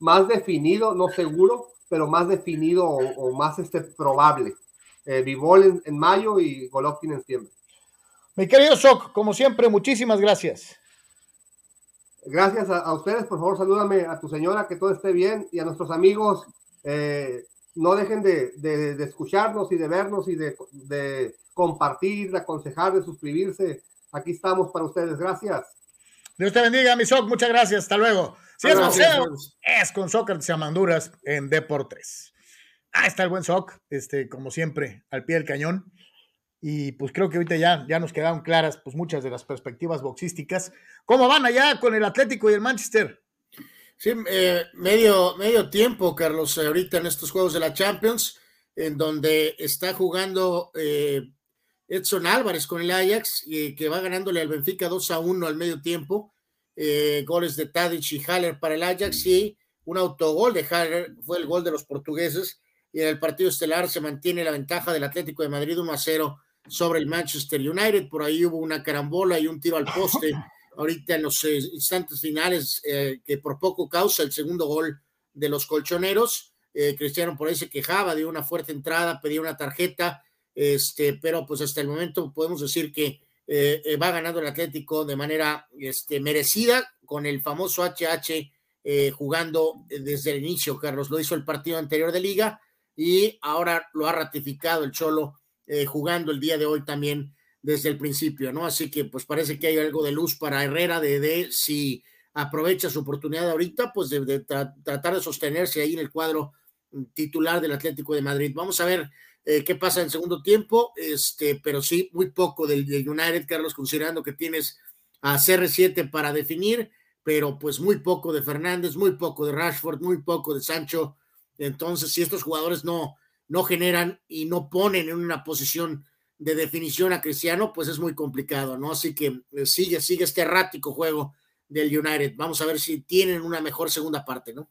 más definido, no seguro, pero más definido o, o más este, probable. Eh, Vivol en, en, mayo y Golovkin en septiembre. Mi querido Sok, como siempre, muchísimas gracias. Gracias a, a, ustedes, por favor, salúdame a tu señora, que todo esté bien, y a nuestros amigos, eh, no dejen de, de, de, escucharnos y de vernos y de, de, compartir, de aconsejar, de suscribirse. Aquí estamos para ustedes. Gracias. Dios te bendiga, mi Soc. Muchas gracias. Hasta luego. Si es boxeo, es con Sócrates Amanduras en Deportes. Ah, está el buen Soc, este, como siempre, al pie del cañón. Y pues creo que ahorita ya, ya nos quedaron claras pues muchas de las perspectivas boxísticas. ¿Cómo van allá con el Atlético y el Manchester? Sí, eh, medio, medio tiempo, Carlos, ahorita en estos juegos de la Champions, en donde está jugando eh, Edson Álvarez con el Ajax, y que va ganándole al Benfica 2 a 1 al medio tiempo. Eh, goles de Tadic y Haller para el Ajax y un autogol de Haller fue el gol de los portugueses. Y en el partido estelar se mantiene la ventaja del Atlético de Madrid 1 a 0 sobre el Manchester United. Por ahí hubo una carambola y un tiro al poste ahorita en los eh, instantes finales eh, que por poco causa el segundo gol de los colchoneros. Eh, Cristiano por ahí se quejaba de una fuerte entrada, pedía una tarjeta, este, pero pues hasta el momento podemos decir que eh, va ganando el Atlético de manera este, merecida con el famoso HH jugando desde el inicio. Carlos lo hizo el partido anterior de liga y ahora lo ha ratificado el Cholo eh, jugando el día de hoy también desde el principio, ¿no? Así que pues parece que hay algo de luz para Herrera de, de si aprovecha su oportunidad ahorita, pues de, tratar de sostenerse ahí en el cuadro titular del Atlético de Madrid. Vamos a ver eh, qué pasa en segundo tiempo, este, pero sí, muy poco del, United, Carlos, considerando que tienes a CR7 para definir, pero pues muy poco de Fernández, muy poco de Rashford, muy poco de Sancho. Entonces, si estos jugadores no, no generan y no ponen en una posición de definición a Cristiano, pues es muy complicado, ¿no? Así que eh, sigue, sigue este errático juego del United. Vamos a ver si tienen una mejor segunda parte, ¿no?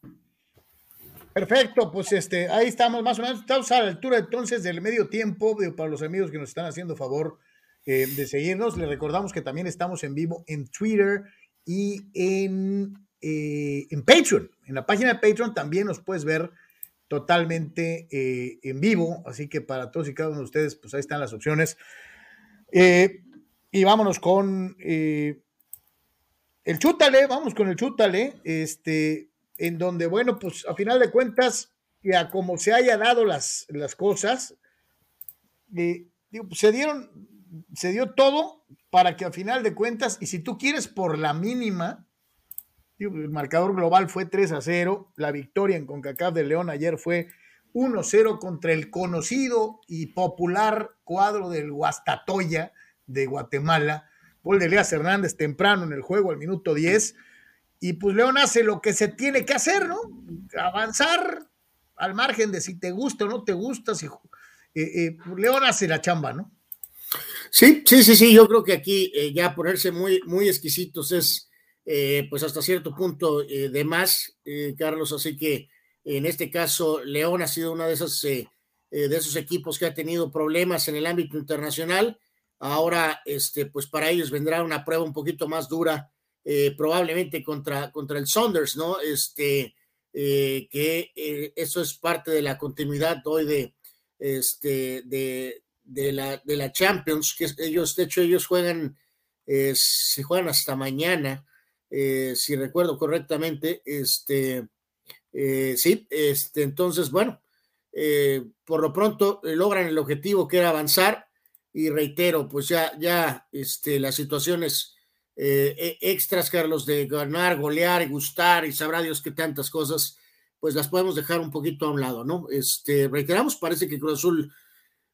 Perfecto, pues este, ahí estamos más o menos, estamos a la altura entonces del medio tiempo, para los amigos que nos están haciendo favor eh, de seguirnos, les recordamos que también estamos en vivo en Twitter y en, eh, en Patreon, en la página de Patreon también nos puedes ver totalmente eh, en vivo, así que para todos y cada uno de ustedes, pues ahí están las opciones. y vámonos con el chútale, vamos con el chútale, este, en donde, bueno, pues a final de cuentas, ya como se haya dado las, las cosas, eh, pues, se dieron, se dio todo para que a final de cuentas, y si tú quieres por la mínima, el marcador global fue 3 a 0, la victoria en CONCACAF de León ayer fue 1-0 contra el conocido y popular cuadro del Huastatoya de Guatemala, Gol de Elías Hernández temprano en el juego, al minuto 10. Y pues León hace lo que se tiene que hacer, ¿no? Avanzar al margen de si te gusta o no te gusta. Si, eh, eh, León hace la chamba, ¿no? Sí, sí, sí, sí. Yo creo que aquí eh, ya ponerse muy, muy exquisitos es, pues hasta cierto punto de más, Carlos. Así que en este caso, León ha sido uno de esos, de esos equipos que ha tenido problemas en el ámbito internacional Ahora, este, pues para ellos vendrá una prueba un poquito más dura, eh, probablemente contra, contra el Saunders, ¿no? Este, eh, que eh, eso es parte de la continuidad hoy de, este, de, de, la, de la Champions, que ellos, de hecho, ellos juegan, se juegan hasta mañana, si recuerdo correctamente, este, sí, este, entonces, bueno, por lo pronto logran el objetivo que era avanzar y reitero, pues ya, ya este, las situaciones eh, e, extras, Carlos, de ganar, golear gustar y sabrá Dios que tantas cosas, pues las podemos dejar un poquito a un lado, ¿no? Este, reiteramos, parece que Cruz Azul,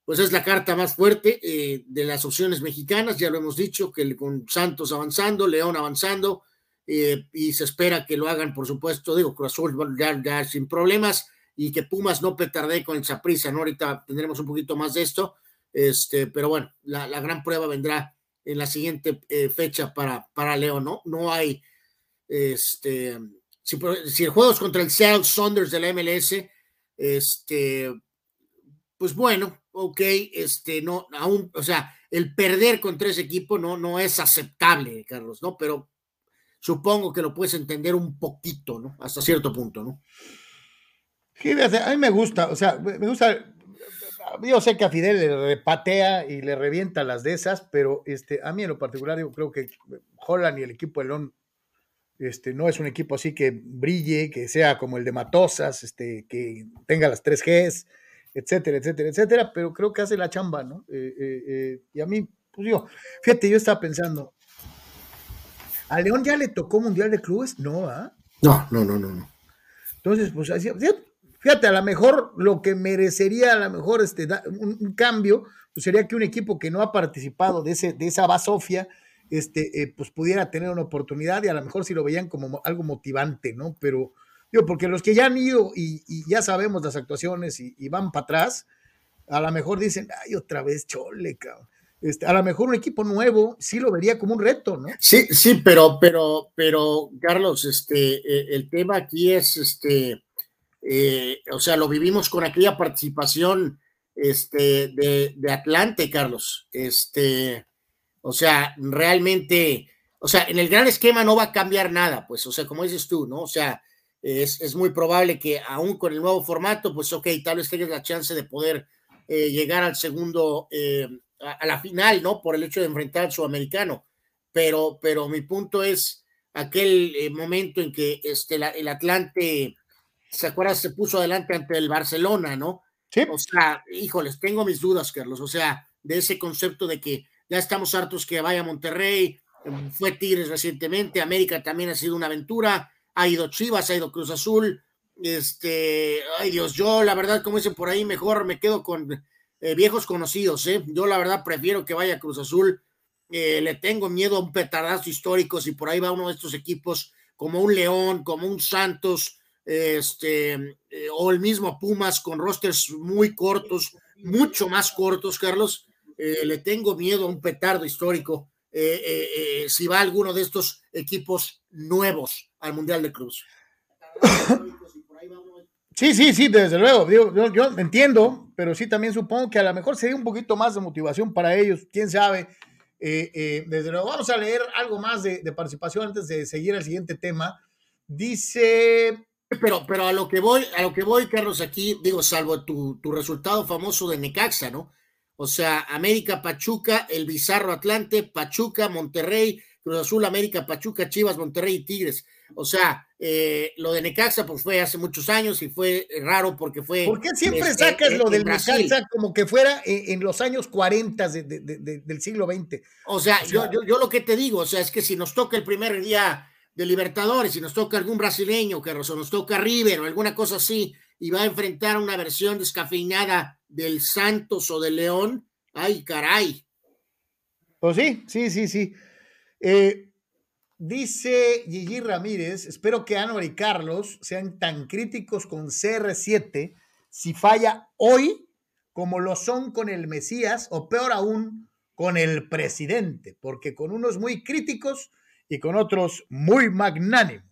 pues es la carta más fuerte eh, de las opciones mexicanas, ya lo hemos dicho, que con Santos avanzando, León avanzando, eh, y se espera que lo hagan, por supuesto, digo, Cruz Azul ya, ya sin problemas, y que Pumas no petarde con el Zaprisa, ¿no? Ahorita tendremos un poquito más de esto, este, pero bueno, la, gran prueba vendrá en la siguiente eh, fecha para, para León, ¿no? No hay, este, si, si, el juego es contra el Seattle Saunders de la MLS, este, pues bueno, ok, este, no, aún, o sea, el perder contra ese equipo no, no es aceptable, Carlos, ¿no? Pero supongo que lo puedes entender un poquito, ¿no? Hasta cierto punto, ¿no? Sí, a mí me gusta, o sea, me gusta yo sé que a Fidel le repatea y le revienta las de esas, pero este, a mí en lo particular yo creo que Holland y el equipo de León este, no es un equipo así que brille, que sea como el de Matosas, este, que tenga las tres Gs, etcétera, etcétera, etcétera, pero creo que hace la chamba, ¿no? Eh, eh, eh, y a mí, pues yo, fíjate, yo estaba pensando, ¿a León ya le tocó Mundial de Clubes? No, ¿ah? No, no, no, no, no. Entonces, pues así, Fíjate, a lo mejor lo que merecería a lo mejor este, un, cambio pues sería que un equipo que no ha participado de, ese, de esa basofia este, eh, pues pudiera tener una oportunidad y a lo mejor si lo veían como algo motivante, ¿no? Pero, digo, porque los que ya han ido y, ya sabemos las actuaciones y, van para atrás, a lo mejor dicen, ay, otra vez chole, cabrón. Este, a lo mejor un equipo nuevo sí lo vería como un reto, ¿no? Sí, sí, pero, pero, pero, Carlos, este, eh, el tema aquí es, este, eh, o sea, lo vivimos con aquella participación este, de, Atlante, Carlos. Este, o sea, realmente, o sea, en el gran esquema no va a cambiar nada, pues, o sea, como dices tú, ¿no? O sea, es, muy probable que aún con el nuevo formato, pues, ok, tal vez tengas la chance de poder eh, llegar al segundo, eh, a, la final, ¿no? Por el hecho de enfrentar al sudamericano. Pero, pero mi punto es aquel momento en que este, el Atlante ¿se acuerdan? Se puso adelante ante el Barcelona, ¿no? Sí. O sea, híjoles, tengo mis dudas, Carlos, o sea, de ese concepto de que ya estamos hartos que vaya a Monterrey fue Tigres recientemente, América también ha sido una aventura, ha ido Chivas, ha ido Cruz Azul, este, ay Dios, yo la verdad, como dicen por ahí, mejor me quedo con eh, viejos conocidos, ¿eh? Yo la verdad prefiero que vaya Cruz Azul, eh, le tengo miedo a un petardazo histórico si por ahí va uno de estos equipos como un León, como un Santos, este, eh, o el mismo Pumas con rosters muy cortos, mucho más cortos, Carlos, le tengo miedo a un petardo histórico si va alguno de estos equipos nuevos al Mundial de Cruz. Sí, sí, sí, desde luego. yo, yo, entiendo, pero sí también supongo que a lo mejor sería un poquito más de motivación para ellos, quién sabe. Eh, eh, desde luego, vamos a leer algo más de, participación antes de seguir el siguiente tema. Dice. Pero, pero a lo que voy, a lo que voy, Carlos, aquí, digo, salvo tu, tu resultado famoso de Necaxa, ¿no? O sea, América, Pachuca, el Bizarro Atlante, Pachuca, Monterrey, Cruz Azul, América, Pachuca, Chivas, Monterrey y Tigres. O sea, eh, lo de Necaxa pues fue hace muchos años y fue raro porque fue... ¿Por qué siempre este, sacas lo del Necaxa como que fuera en, los años 40 del siglo XX? O sea, yo, yo, lo que te digo, o sea, es que si nos toca el primer día de Libertadores, si nos toca algún brasileño, que nos toca River o alguna cosa así, y va a enfrentar una versión descafeinada del Santos o del León, ay, caray. Pues sí, sí, sí, sí. Eh, Dice Gigi Ramírez, espero que Anuar y Carlos sean tan críticos con CR7 si falla hoy como lo son con el Mesías o peor aún con el presidente, porque con unos muy críticos y con otros muy magnánimos.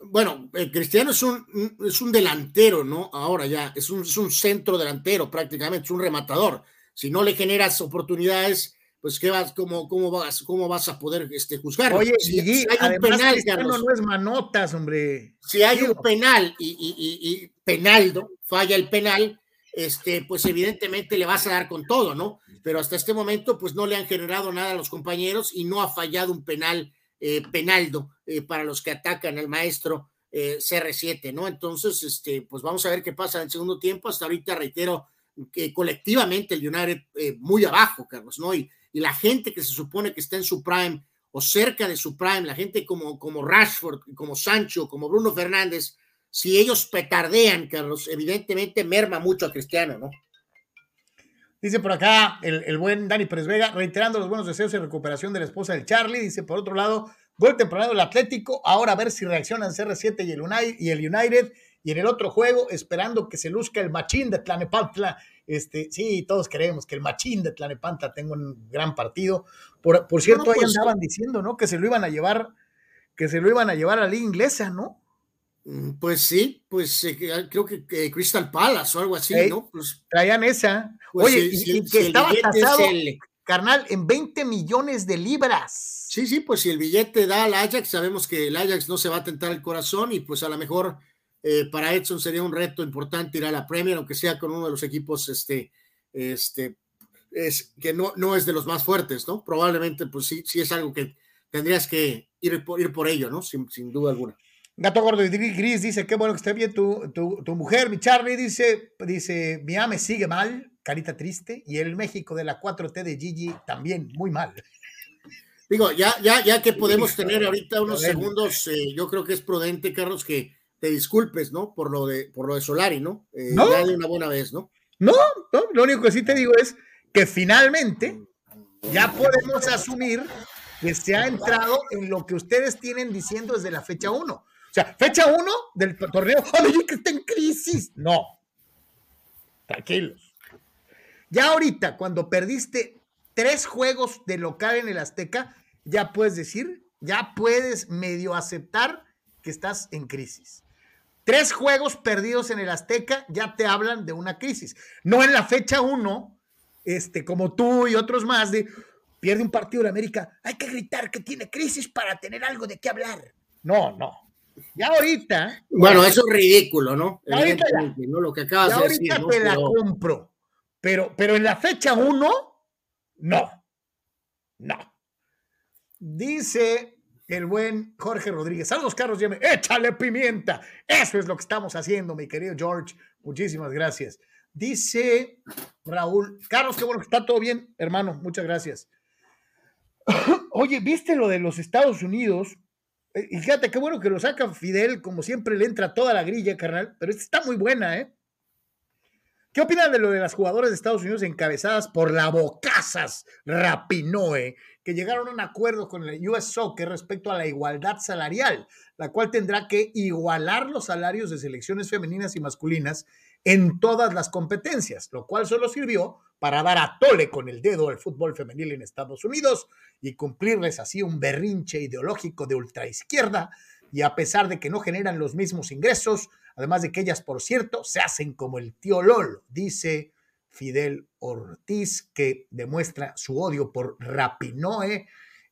Bueno, el Cristiano es un, es un delantero, ¿no? Ahora ya, es un, es un centro delantero prácticamente, es un rematador. Si no le generas oportunidades, pues qué vas, cómo, cómo vas, cómo vas a poder este, juzgar. Oye, si, hay un penal, Carlos, no es manotas, hombre. Si hay un penal y, y, y, Penaldo falla el penal, este, pues evidentemente le vas a dar con todo, ¿no? Pero hasta este momento, pues no le han generado nada a los compañeros y no ha fallado un penal eh, Penaldo eh, para los que atacan al maestro eh, CR7, ¿no? Entonces, este, pues vamos a ver qué pasa en el segundo tiempo. Hasta ahorita reitero que colectivamente el United muy abajo, Carlos, ¿no? Y, y la gente que se supone que está en su prime o cerca de su prime, la gente como, como Rashford, como Sancho, como Bruno Fernández, si ellos petardean, Carlos, evidentemente merma mucho a Cristiano, ¿no? Dice por acá el, buen Dani Pérez Vega, reiterando los buenos deseos y recuperación de la esposa del Charlie. Dice por otro lado, gol temprano del Atlético. Ahora a ver si reaccionan CR7 y el, United, y el United. Y en el otro juego, esperando que se luzca el machín de Tlanepantla este, sí, todos creemos que el machín de Tlanepanta tenga un gran partido. Por, por cierto, ahí pues, andaban diciendo, ¿no? Que se lo iban a llevar, que se lo iban a llevar a la liga inglesa, ¿no? Mm, pues sí, pues eh, ah, creo que, Crystal Palace o algo así, ¿no? Pues, traían esa. Pues Oye, y, que estaba tasado, carnal, en 20 millones de libras. Sí, sí, pues si el billete da al Ajax, sabemos que el Ajax no se va a tentar el corazón y pues a lo mejor eh, para Edson sería un reto importante ir a la Premier, aunque sea con uno de los equipos este, este, es, que no, no es de los más fuertes, ¿no? Probablemente, pues sí, sí es algo que tendrías que ir por, ir por ello, ¿no? Sin, sin duda alguna. Gato Gordo y Gris dice, qué bueno que esté bien tu, tu, tu, mujer. Mi Charlie dice, dice, mi ame sigue mal, carita triste, y el México de la 4T de Gigi también muy mal. Digo, ya, ya, ya que podemos tener ahorita unos segundos, eh, yo creo que es prudente, Carlos, que te disculpes, ¿no? Por lo de, por lo de Solari, ¿no? Eh, no. Ya de una buena vez, ¿no? No, no, lo único que sí te digo es que finalmente ya podemos asumir que se ha entrado en lo que ustedes tienen diciendo desde la fecha 1. Sea, fecha 1 del torneo, que está en crisis! No, tranquilos. Ya ahorita, cuando perdiste tres juegos de local en el Azteca, ya puedes decir, ya puedes medio aceptar que estás en crisis. Tres juegos perdidos en el Azteca ya te hablan de una crisis. No en la fecha uno, este, como tú y otros más, de pierde un partido de América, hay que gritar que tiene crisis para tener algo de qué hablar. No, no. Ya ahorita. Bueno, eso es ridículo, ¿no? ahorita ¿no? Lo que acabas de decir. Ahorita te la compro. Pero, pero en la fecha uno, no. No. Dice el buen Jorge Rodríguez. Saludos, Carlos Yeme. Échale pimienta. Eso es lo que estamos haciendo, mi querido George. Muchísimas gracias. Dice Raúl, Carlos, qué bueno que está todo bien, hermano. Muchas gracias. Oye, ¿viste lo de los Estados Unidos? Eh, y fíjate qué bueno que lo saca Fidel, como siempre le entra toda la grilla, carnal, pero esta está muy buena, ¿eh? ¿Qué opinan de lo de las jugadoras de Estados Unidos encabezadas por la Bocazas Rapinoe, que llegaron a un acuerdo con el US Soccer respecto a la igualdad salarial, la cual tendrá que igualar los salarios de selecciones femeninas y masculinas en todas las competencias, lo cual solo sirvió para dar a tole con el dedo al fútbol femenil en Estados Unidos y cumplirles así un berrinche ideológico de ultraizquierda. Y a pesar de que no generan los mismos ingresos, además de que ellas, por cierto, se hacen como el tío Lolo, dice Fidel Ortiz, que demuestra su odio por Rapinoe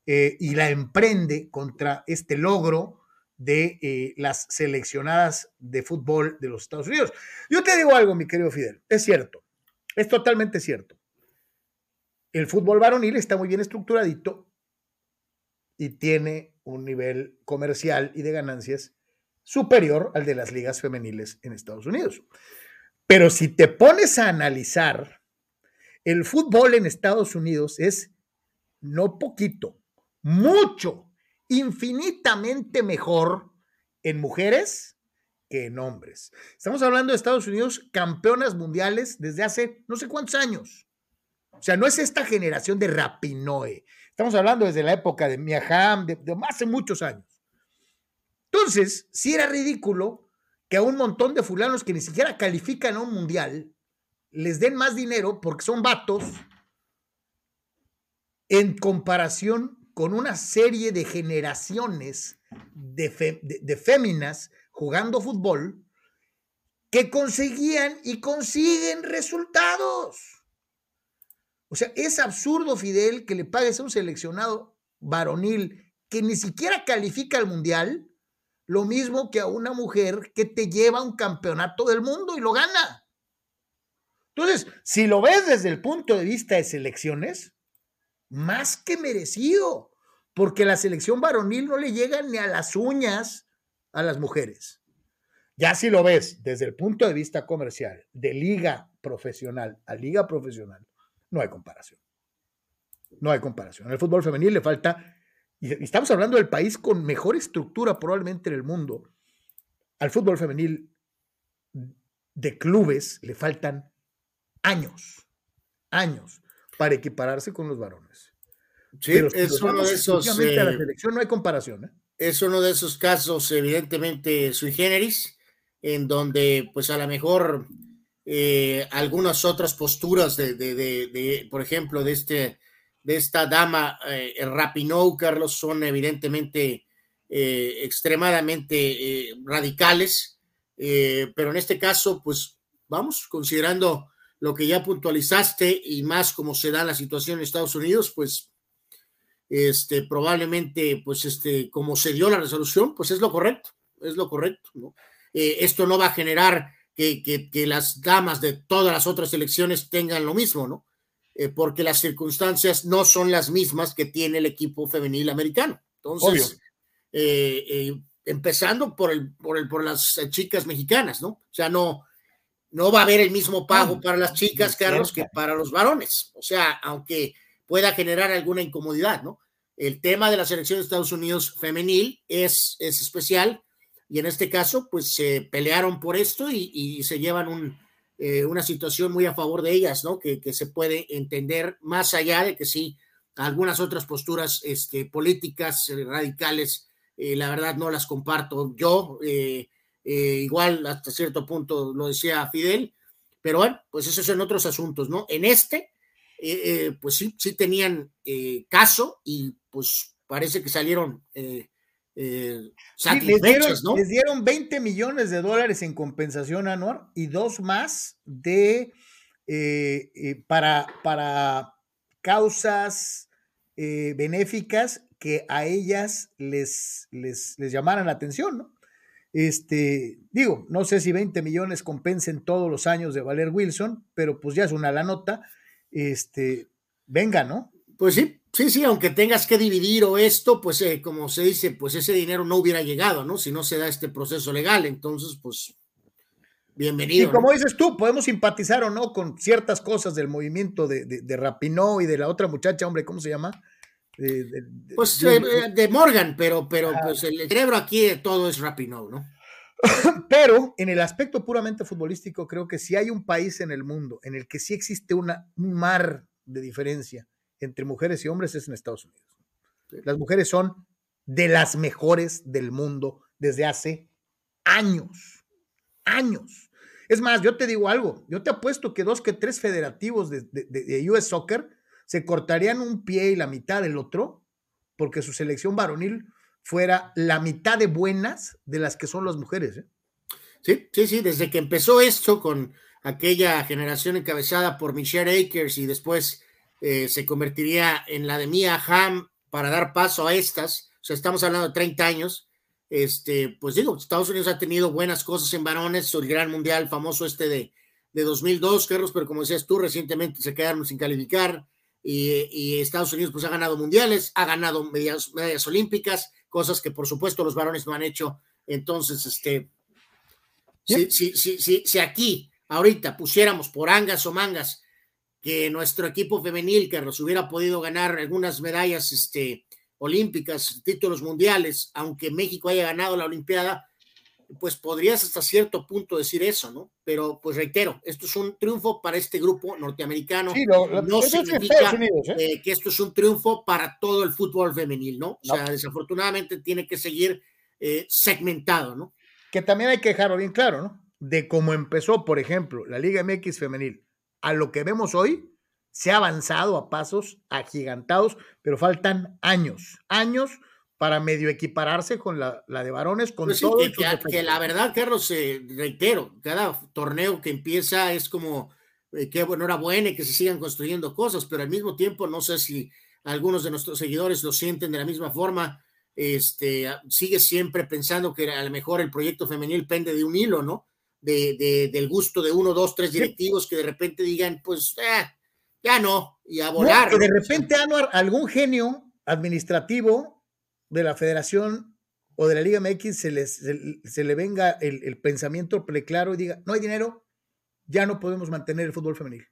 eh, y la emprende contra este logro de eh, las seleccionadas de fútbol de los Estados Unidos. Yo te digo algo, mi querido Fidel, es cierto, es totalmente cierto. El fútbol varonil está muy bien estructuradito y tiene un nivel comercial y de ganancias superior al de las ligas femeniles en Estados Unidos. Pero si te pones a analizar, el fútbol en Estados Unidos es no poquito, mucho, infinitamente mejor en mujeres que en hombres. Estamos hablando de Estados Unidos campeonas mundiales desde hace no sé cuántos años. O sea, no es esta generación de Rapinoe. Estamos hablando desde la época de Mia Hamm, de, de hace muchos años. Entonces, si era ridículo que a un montón de fulanos que ni siquiera califican a un mundial les den más dinero porque son vatos en comparación con una serie de generaciones de, de féminas jugando fútbol que conseguían y consiguen resultados. O sea, es absurdo, Fidel, que le pagues a un seleccionado varonil que ni siquiera califica al mundial lo mismo que a una mujer que te lleva un campeonato del mundo y lo gana. Entonces, si lo ves desde el punto de vista de selecciones, más que merecido, porque la selección varonil no le llega ni a las uñas a las mujeres. Ya si lo ves desde el punto de vista comercial, de liga profesional a liga profesional, no hay comparación. No hay comparación. el fútbol femenil le falta y estamos hablando del país con mejor estructura probablemente en el mundo, al fútbol femenil de clubes le faltan años, años para equipararse con los varones. Sí, es uno de esos. la eh, selección no hay comparación. ¿eh? Es uno de esos casos, evidentemente, sui generis, en donde, pues a lo mejor eh, algunas otras posturas de, de, de, por ejemplo, de este de esta dama eh, Rapinoe, Carlos, son evidentemente eh, extremadamente eh, radicales, eh, pero en este caso, pues vamos, considerando lo que ya puntualizaste y más como se da la situación en Estados Unidos, pues este, probablemente, pues este, como se dio la resolución, pues es lo correcto, es lo correcto, ¿no? esto no va a generar que, que, que las damas de todas las otras elecciones tengan lo mismo, ¿no? Eh, porque las circunstancias no son las mismas que tiene el equipo femenil americano. Entonces, eh, eh, empezando por, el, por, el, por las chicas mexicanas, ¿no? O sea, no, no va a haber el mismo pago para las chicas, Carlos, que para los varones. O sea, aunque pueda generar alguna incomodidad, ¿no? El tema de la selección de Estados Unidos femenil es, es especial y en este caso, pues se pelearon por esto y, y se llevan un, eh, una situación muy a favor de ellas, ¿no? Que, que, se puede entender más allá de que sí, algunas otras posturas este, políticas eh, radicales, eh, la verdad no las comparto yo, igual hasta cierto punto lo decía Fidel, pero bueno, pues esos son otros asuntos, ¿no? En este, pues sí, sí tenían caso y pues parece que salieron eh, les, dieron, ¿no? les, dieron, 20 millones de dólares en compensación anual y dos más de eh, eh, para, para causas eh, benéficas que a ellas les, les, les, llamaran la atención, ¿no? Este, digo, no sé si 20 millones compensen todos los años de Valer Wilson, pero pues ya es una la nota. Este, venga, ¿no? Pues sí, Sí, sí, aunque tengas que dividir o esto, pues eh, como se dice, pues ese dinero no hubiera llegado, ¿no? Si no se da este proceso legal, entonces, pues, bienvenido. Y como dices tú, podemos simpatizar o no con ciertas cosas del movimiento de, de, de Rapinó y de la otra muchacha, hombre, ¿cómo se llama? Pues de, Morgan, pero, pero pues el cerebro aquí de todo es Rapinoe, ¿no? Pero en el aspecto puramente futbolístico, creo que si hay un país en el mundo en el que sí existe una, un mar de diferencia entre mujeres y hombres es en Estados Unidos. Las mujeres son de las mejores del mundo desde hace años, años. Es más, yo te digo algo, yo te apuesto que dos que tres federativos de, de, US Soccer se cortarían un pie y la mitad del otro porque su selección varonil fuera la mitad de buenas de las que son las mujeres. ¿eh? Sí, sí, sí, desde que empezó esto con aquella generación encabezada por Michelle Akers y después eh, se convertiría en la de Mia Hamm para dar paso a estas, o sea, estamos hablando de 30 años, este, pues digo, Estados Unidos ha tenido buenas cosas en varones, el gran mundial famoso este de, de 2002, Carlos, pero como decías tú, recientemente se quedaron sin calificar y, y Estados Unidos pues ha ganado mundiales, ha ganado medallas, medallas olímpicas, cosas que por supuesto los varones no han hecho. Entonces, este, si, si, si, aquí ahorita pusiéramos por angas o mangas que nuestro equipo femenil, que nos hubiera podido ganar algunas medallas este, olímpicas, títulos mundiales, aunque México haya ganado la Olimpiada, pues podrías hasta cierto punto decir eso, ¿no? Pero pues reitero, esto es un triunfo para este grupo norteamericano. no significa ¿eh? Eh, que esto es un triunfo para todo el fútbol femenil, ¿no? O sea, desafortunadamente tiene que seguir eh, segmentado, ¿no? Que también hay que dejarlo bien claro, ¿no? De cómo empezó, por ejemplo, la Liga MX femenil a lo que vemos hoy, se ha avanzado a pasos agigantados, pero faltan años, años para medio equipararse con la, de varones, con pues todo. que, la verdad, Carlos, eh, reitero, cada torneo que empieza es como eh, que enhorabuena y que se sigan construyendo cosas, pero al mismo tiempo no sé si algunos de nuestros seguidores lo sienten de la misma forma. Este, sigue siempre pensando que a lo mejor el proyecto femenil pende de un hilo, ¿no? De, de, del gusto de uno, dos, tres directivos que de repente digan, pues, eh, ya no, y a volar. que de repente, Anuar, algún genio administrativo de la federación o de la Liga MX se, les, se, le venga el, pensamiento claro y diga, no hay dinero, ya no podemos mantener el fútbol femenil.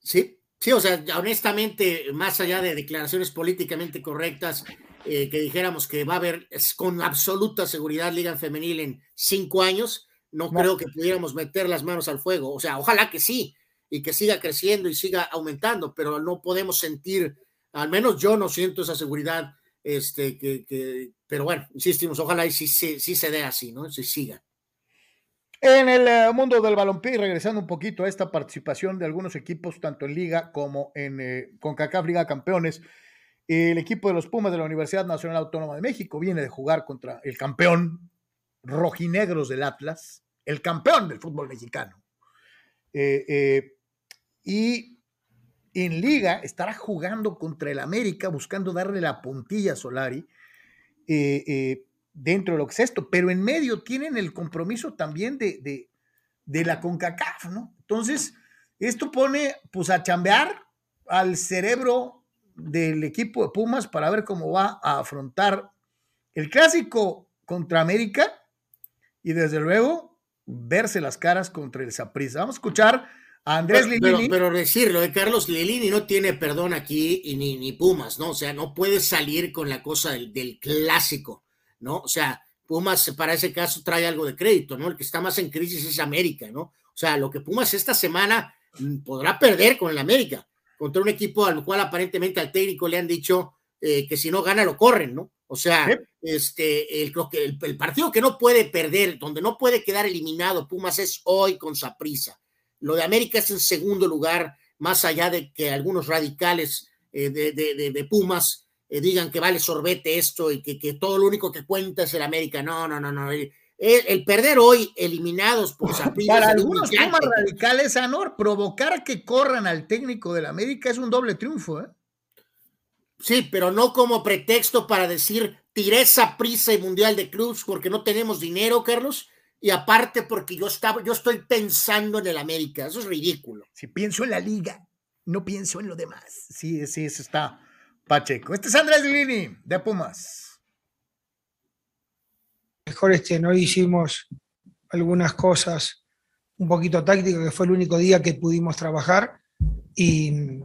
Sí, sí, o sea, honestamente, más allá de declaraciones políticamente correctas, eh, que dijéramos que va a haber con absoluta seguridad Liga Femenil en cinco años, no, creo que pudiéramos meter las manos al fuego. O sea, ojalá que sí, y que siga creciendo y siga aumentando, pero no podemos sentir al menos yo no siento esa seguridad, este, que, pero bueno, insistimos, ojalá y sí, se dé así, ¿no? Se siga. En el eh, mundo del balompié, regresando un poquito a esta participación de algunos equipos, tanto en Liga como en eh, CONCACAF Liga Campeones, el equipo de los Pumas de la Universidad Nacional Autónoma de México viene de jugar contra el campeón rojinegros del Atlas, el campeón del fútbol mexicano. Eh, y en liga estará jugando contra el América, buscando darle la puntilla a Solari eh, eh, dentro de lo que es esto, pero en medio tienen el compromiso también de, de, la CONCACAF, ¿no? Entonces, esto pone pues a chambear al cerebro del equipo de Pumas para ver cómo va a afrontar el clásico contra América y desde luego verse las caras contra el Saprissa. Vamos a escuchar Andrés pero, Pero, decirlo, de Carlos Lilini no tiene perdón aquí y ni, ni Pumas, ¿no? O sea, no puede salir con la cosa del, clásico, ¿no? O sea, Pumas para ese caso trae algo de crédito, ¿no? El que está más en crisis es América, ¿no? O sea, lo que Pumas esta semana mm, podrá perder con el América, contra un equipo al cual aparentemente al técnico le han dicho eh, que si no gana lo corren, ¿no? O sea, este, el, el, el, partido que no puede perder, donde no puede quedar eliminado Pumas es hoy con Saprisa. Lo de América es en segundo lugar, más allá de que algunos radicales eh, de, Pumas eh, digan que vale sorbete esto y que, todo lo único que cuenta es el América. No, no, no, no. El, perder hoy eliminados por Para algunos Pumas radicales, Anor, provocar que corran al técnico del América es un doble triunfo, ¿eh? Sí, pero no como pretexto para decir tiré esa prisa y mundial de clubs porque no tenemos dinero, Carlos y aparte porque yo estaba, yo estoy pensando en el América, eso es ridículo. Si pienso en la liga, no pienso en lo demás. Sí, sí, eso está Pacheco. Este es Andrés Lini, de Pumas. Mejor este, no hicimos algunas cosas un poquito tácticas, que fue el único día que pudimos trabajar y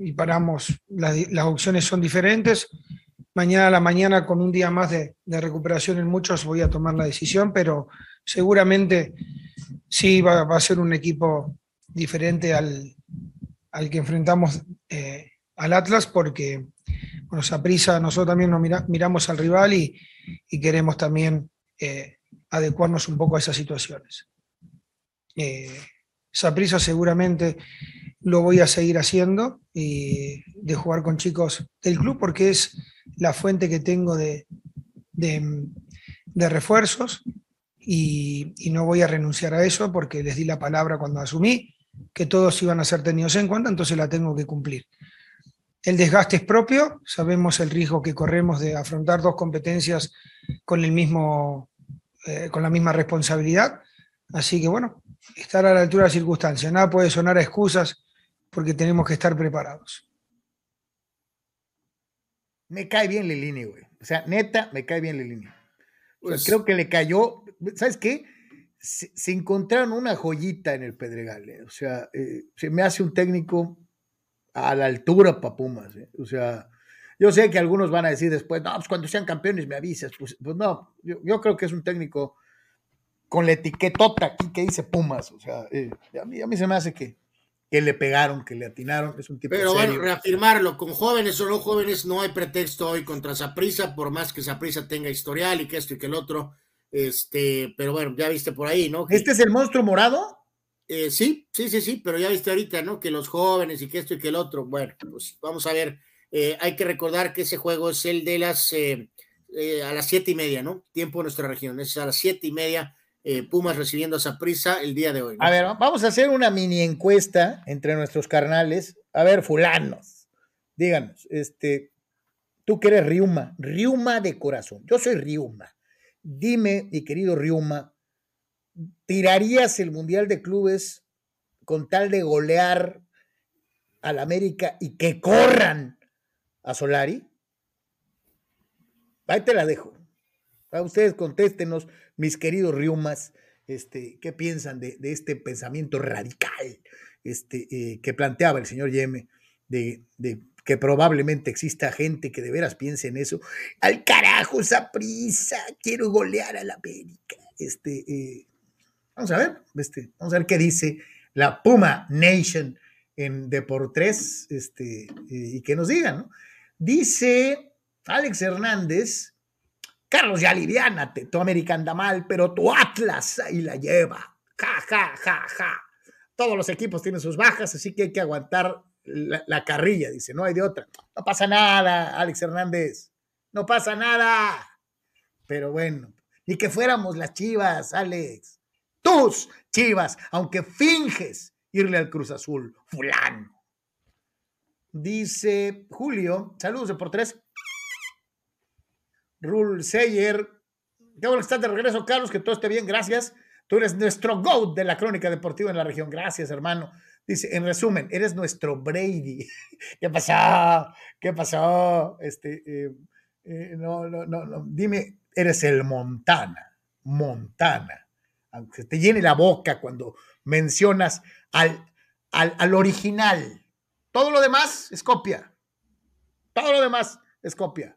y paramos, las, las opciones son diferentes. Mañana a la mañana, con un día más de, de recuperación en muchos, voy a tomar la decisión, pero seguramente sí va, a ser un equipo diferente al, al que enfrentamos eh, al Atlas, porque bueno, prisa nosotros también nos mira, miramos al rival y, y queremos también eh, adecuarnos un poco a esas situaciones. Eh, prisa seguramente lo voy a seguir haciendo y de jugar con chicos del club porque es la fuente que tengo de, de refuerzos y, y, no voy a renunciar a eso porque les di la palabra cuando asumí que todos iban a ser tenidos en cuenta, entonces la tengo que cumplir. El desgaste es propio, sabemos el riesgo que corremos de afrontar dos competencias con, el mismo, eh, con la misma responsabilidad, así que bueno, estar a la altura de las circunstancias, nada puede sonar a excusas porque tenemos que estar preparados. Me cae bien Lilini, güey. O sea, neta, me cae bien Lilini. O sea, pues, creo que le cayó, ¿sabes qué? Se, se, encontraron una joyita en el Pedregal. ¿eh? O sea, eh, se me hace un técnico a la altura para Pumas. ¿eh? O sea, yo sé que algunos van a decir después, no, pues cuando sean campeones me avisas. Pues, pues no, yo, yo, creo que es un técnico con la etiquetota aquí que dice Pumas. O sea, a, mí, a mí se me hace que, que le pegaron, que le atinaron, es un tipo Pero serio. bueno, reafirmarlo, con jóvenes o no jóvenes no hay pretexto hoy contra Saprisa, por más que Saprisa tenga historial y que esto y que el otro, este, pero bueno, ya viste por ahí, ¿no? Que, ¿Este es el monstruo morado? Eh, sí, sí, sí, sí, pero ya viste ahorita, ¿no? Que los jóvenes y que esto y que el otro, bueno, pues vamos a ver, eh, hay que recordar que ese juego es el de las, eh, a las siete y media, ¿no? Tiempo de nuestra región, es a las siete y media Pumas recibiendo esa prisa el día de hoy. ¿no? A ver, vamos a hacer una mini encuesta entre nuestros carnales. A ver, fulanos, díganos, este, tú que eres Riuma, Riuma de corazón. Yo soy Riuma. Dime, mi querido Riuma, ¿tirarías el Mundial de Clubes con tal de golear al América y que corran a Solari? Ahí te la dejo. A ustedes contéstenos, mis queridos Riumas, este, ¿qué piensan de, de este pensamiento radical este, eh, que planteaba el señor Yeme, de, de, que probablemente exista gente que de veras piense en eso? Al carajo, esa prisa, quiero golear a la América. Este, eh, vamos a ver, este, vamos a ver qué dice la Puma Nation en Deportes, este, eh, y que nos digan, ¿no? Dice Alex Hernández, Carlos, ya aliviánate, tu América anda mal, pero tu Atlas ahí la lleva. Ja, ja, ja, ja. Todos los equipos tienen sus bajas, así que hay que aguantar la, la carrilla, dice, no hay de otra. No pasa nada, Alex Hernández, no pasa nada. Pero bueno, ni que fuéramos las chivas, Alex. Tus chivas, aunque finges irle al Cruz Azul, fulano. Dice Julio, saludos de por tres. Rule Seyer. Qué bueno que estás de regreso, Carlos, que todo esté bien, gracias. Tú eres nuestro GOAT de la crónica deportiva en la región. Gracias, hermano. Dice, en resumen, eres nuestro Brady. ¿Qué pasó? ¿Qué pasó? Este, eh, eh, no, no, no, no, dime, eres el Montana. Montana. Aunque te llene la boca cuando mencionas al, al, al original. Todo lo demás es copia. Todo lo demás es copia.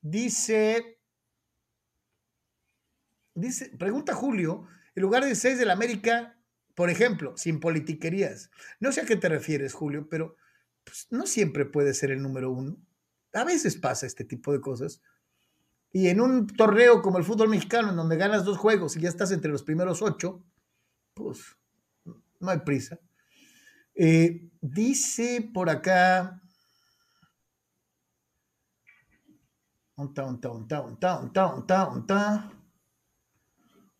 Dice, dice, pregunta Julio, en lugar de 6 de la América, por ejemplo, sin politiquerías. No sé a qué te refieres, Julio, pero pues, no siempre puede ser el número uno. A veces pasa este tipo de cosas. Y en un torneo como el fútbol mexicano, en donde ganas dos juegos y ya estás entre los primeros ocho, pues no hay prisa. Eh, dice por acá, unta, unta, unta, unta.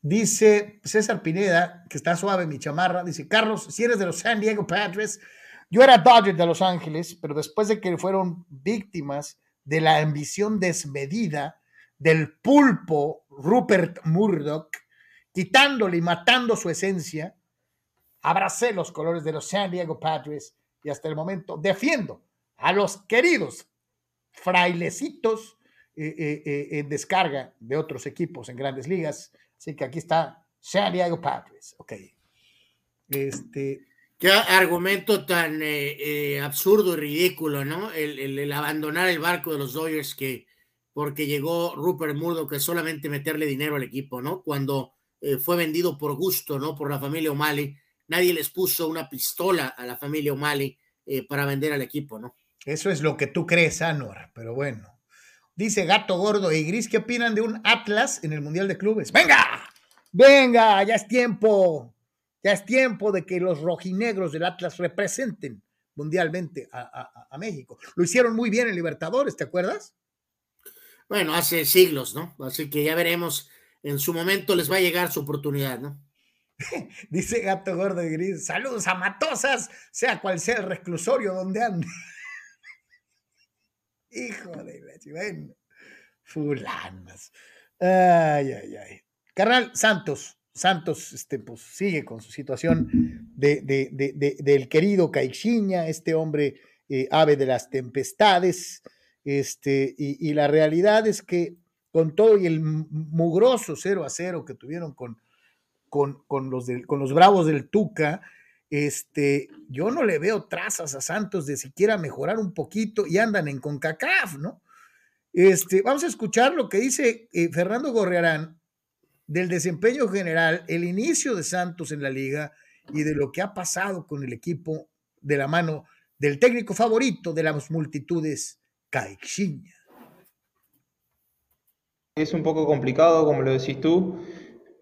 Dice César Pineda, que está suave mi chamarra, dice, Carlos, si eres de los San Diego Padres, yo era Dodger de Los Ángeles, pero después de que fueron víctimas de la ambición desmedida del pulpo Rupert Murdoch, quitándole y matando su esencia, abracé los colores de los San Diego Padres y hasta el momento defiendo a los queridos frailecitos eh, eh, en descarga de otros equipos en grandes ligas. Así que aquí está San Diego Padres. Ok. Este, Qué argumento tan eh, eh, absurdo y ridículo, ¿no? El, abandonar el barco de los Dodgers que porque llegó Rupert Murdoch que solamente meterle dinero al equipo, ¿no? Cuando eh, fue vendido por gusto, ¿no? Por la familia O'Malley, nadie les puso una pistola a la familia O'Malley para vender al equipo, ¿no? Eso es lo que tú crees, Anor, pero bueno. Dice Gato Gordo y Gris, ¿qué opinan de un Atlas en el Mundial de Clubes? ¡Venga! ¡Venga! Ya es tiempo. Ya es tiempo de que los rojinegros del Atlas representen mundialmente a, México. Lo hicieron muy bien en Libertadores, ¿te acuerdas? Bueno, hace siglos, ¿no? Así que ya veremos. En su momento les va a llegar su oportunidad, ¿no? Dice Gato Gordo y Gris, saludos a Matosas, sea cual sea el reclusorio donde ande. Hijo de la chivena. Fulanas. Ay, ay, ay. Carnal, Santos. Santos este, pues, sigue con su situación de, del querido Caixinha, este hombre eh, ave de las tempestades. Este, y, la realidad es que con todo y el mugroso 0 a 0 que tuvieron con, con, con los, con los Bravos del Tuca, este, yo no le veo trazas a Santos de siquiera mejorar un poquito y andan en CONCACAF, ¿no? Este, vamos a escuchar lo que dice eh, Fernando Gorriarán del desempeño general, el inicio de Santos en la liga y de lo que ha pasado con el equipo de la mano del técnico favorito de las multitudes, Caixinha. Es un poco complicado, como lo decís tú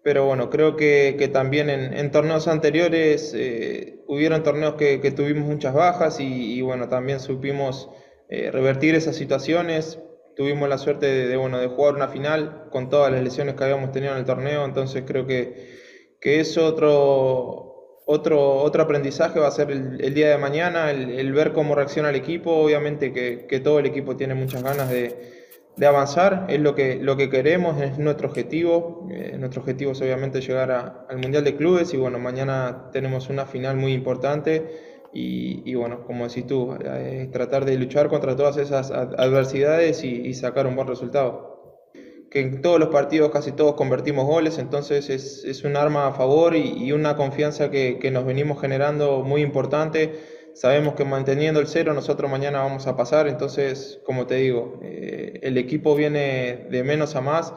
pero bueno, creo que, también en, torneos anteriores eh, hubieron torneos que, tuvimos muchas bajas y, bueno, también supimos eh, revertir esas situaciones. Tuvimos la suerte de, bueno, de jugar una final con todas las lesiones que habíamos tenido en el torneo, entonces creo que, que es otro, otro, otro aprendizaje, va a ser el, día de mañana, el, ver cómo reacciona el equipo, obviamente que todo el equipo tiene muchas ganas de de avanzar, es lo que, lo que queremos, es nuestro objetivo. Eh, nuestro objetivo es obviamente llegar al Mundial de Clubes y bueno, mañana tenemos una final muy importante y, bueno, como decís tú, eh, tratar de luchar contra todas esas adversidades y, sacar un buen resultado. Que en todos los partidos casi todos convertimos goles, entonces es, es un arma a favor y, una confianza que, que nos venimos generando muy importante sabemos que manteniendo el cero nosotros mañana vamos a pasar, entonces, como te digo, eh, el equipo viene de menos a más.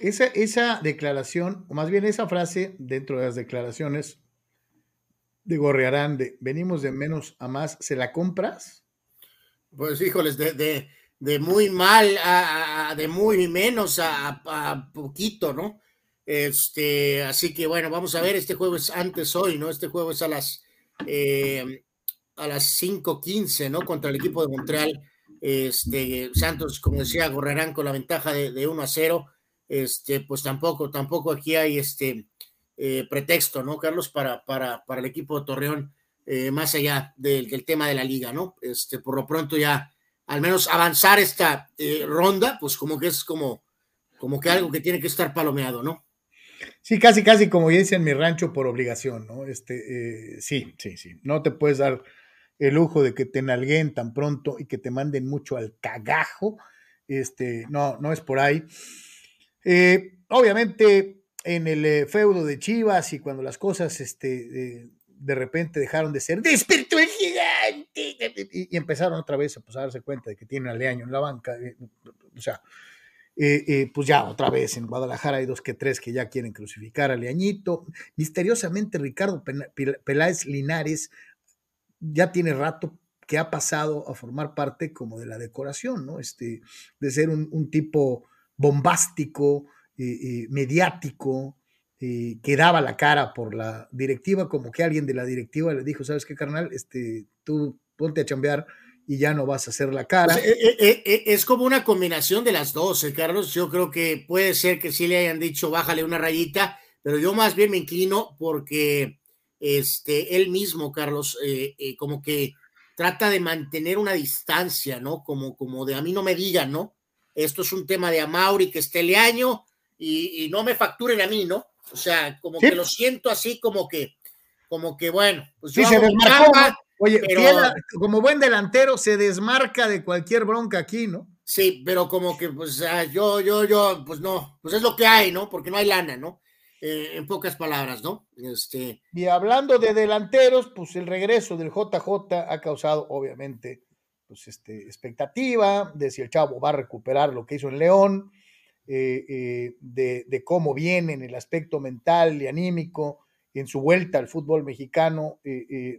Esa, esa declaración, o más bien esa frase dentro de las declaraciones de Gorriarán de venimos de menos a más, ¿se la compras? Pues híjoles, de, de, muy mal a, de muy menos a, a poquito, ¿no? Este, así que bueno, vamos a ver, este juego es antes hoy, ¿no? Este juego es a las eh, a las 5:15, ¿no? Contra el equipo de Montreal. Este, Santos, como decía, correrán con la ventaja de, de 1 a 0. Este, pues tampoco, tampoco aquí hay este eh, pretexto, ¿no, Carlos? Para, para, para el equipo de Torreón, eh, más allá del, del, tema de la liga, ¿no? Este, por lo pronto ya, al menos avanzar esta ronda, pues como que es como, como que algo que tiene que estar palomeado, ¿no? Sí, casi, casi como dice en mi rancho por obligación, ¿no? Este, eh, sí, sí, sí. No te puedes dar el lujo de que te nalguen tan pronto y que te manden mucho al cagajo. Este, no, no es por ahí. Eh, obviamente, en el eh, feudo de Chivas y cuando las cosas este, de repente dejaron de ser de espíritu gigante y, empezaron otra vez pues, a darse cuenta de que tienen a Leaño en la banca. o sea, eh, eh, pues ya otra vez en Guadalajara hay dos que tres que ya quieren crucificar a Leañito. Misteriosamente Ricardo Peláez Linares ya tiene rato que ha pasado a formar parte como de la decoración, ¿no? Este, de ser un, tipo bombástico, eh, mediático, que daba la cara por la directiva, como que alguien de la directiva le dijo, ¿sabes qué, carnal? Este, tú ponte a chambear y ya no vas a hacer la cara. Pues, eh, eh, eh, es como una combinación de las dos, Carlos. Yo creo que puede ser que sí le hayan dicho bájale una rayita, pero yo más bien me inclino porque este, él mismo, Carlos, como que trata de mantener una distancia, ¿no? Como, como de a mí no me digan, ¿no? Esto es un tema de Amauri que esté leaño y, y no me facturen a mí, ¿no? O sea, como que lo siento así, como que, como que bueno, pues yo Oye, como buen delantero se desmarca de cualquier bronca aquí, ¿no? Sí, pero como que, pues, yo, yo, yo, pues no, pues es lo que hay, ¿no? Porque no hay lana, ¿no? eh, en pocas palabras, ¿no? Este... Y hablando de delanteros, pues el regreso del JJ ha causado, obviamente, pues este, expectativa de si el chavo va a recuperar lo que hizo en León, eh, eh, de, cómo viene en el aspecto mental y anímico en su vuelta al fútbol mexicano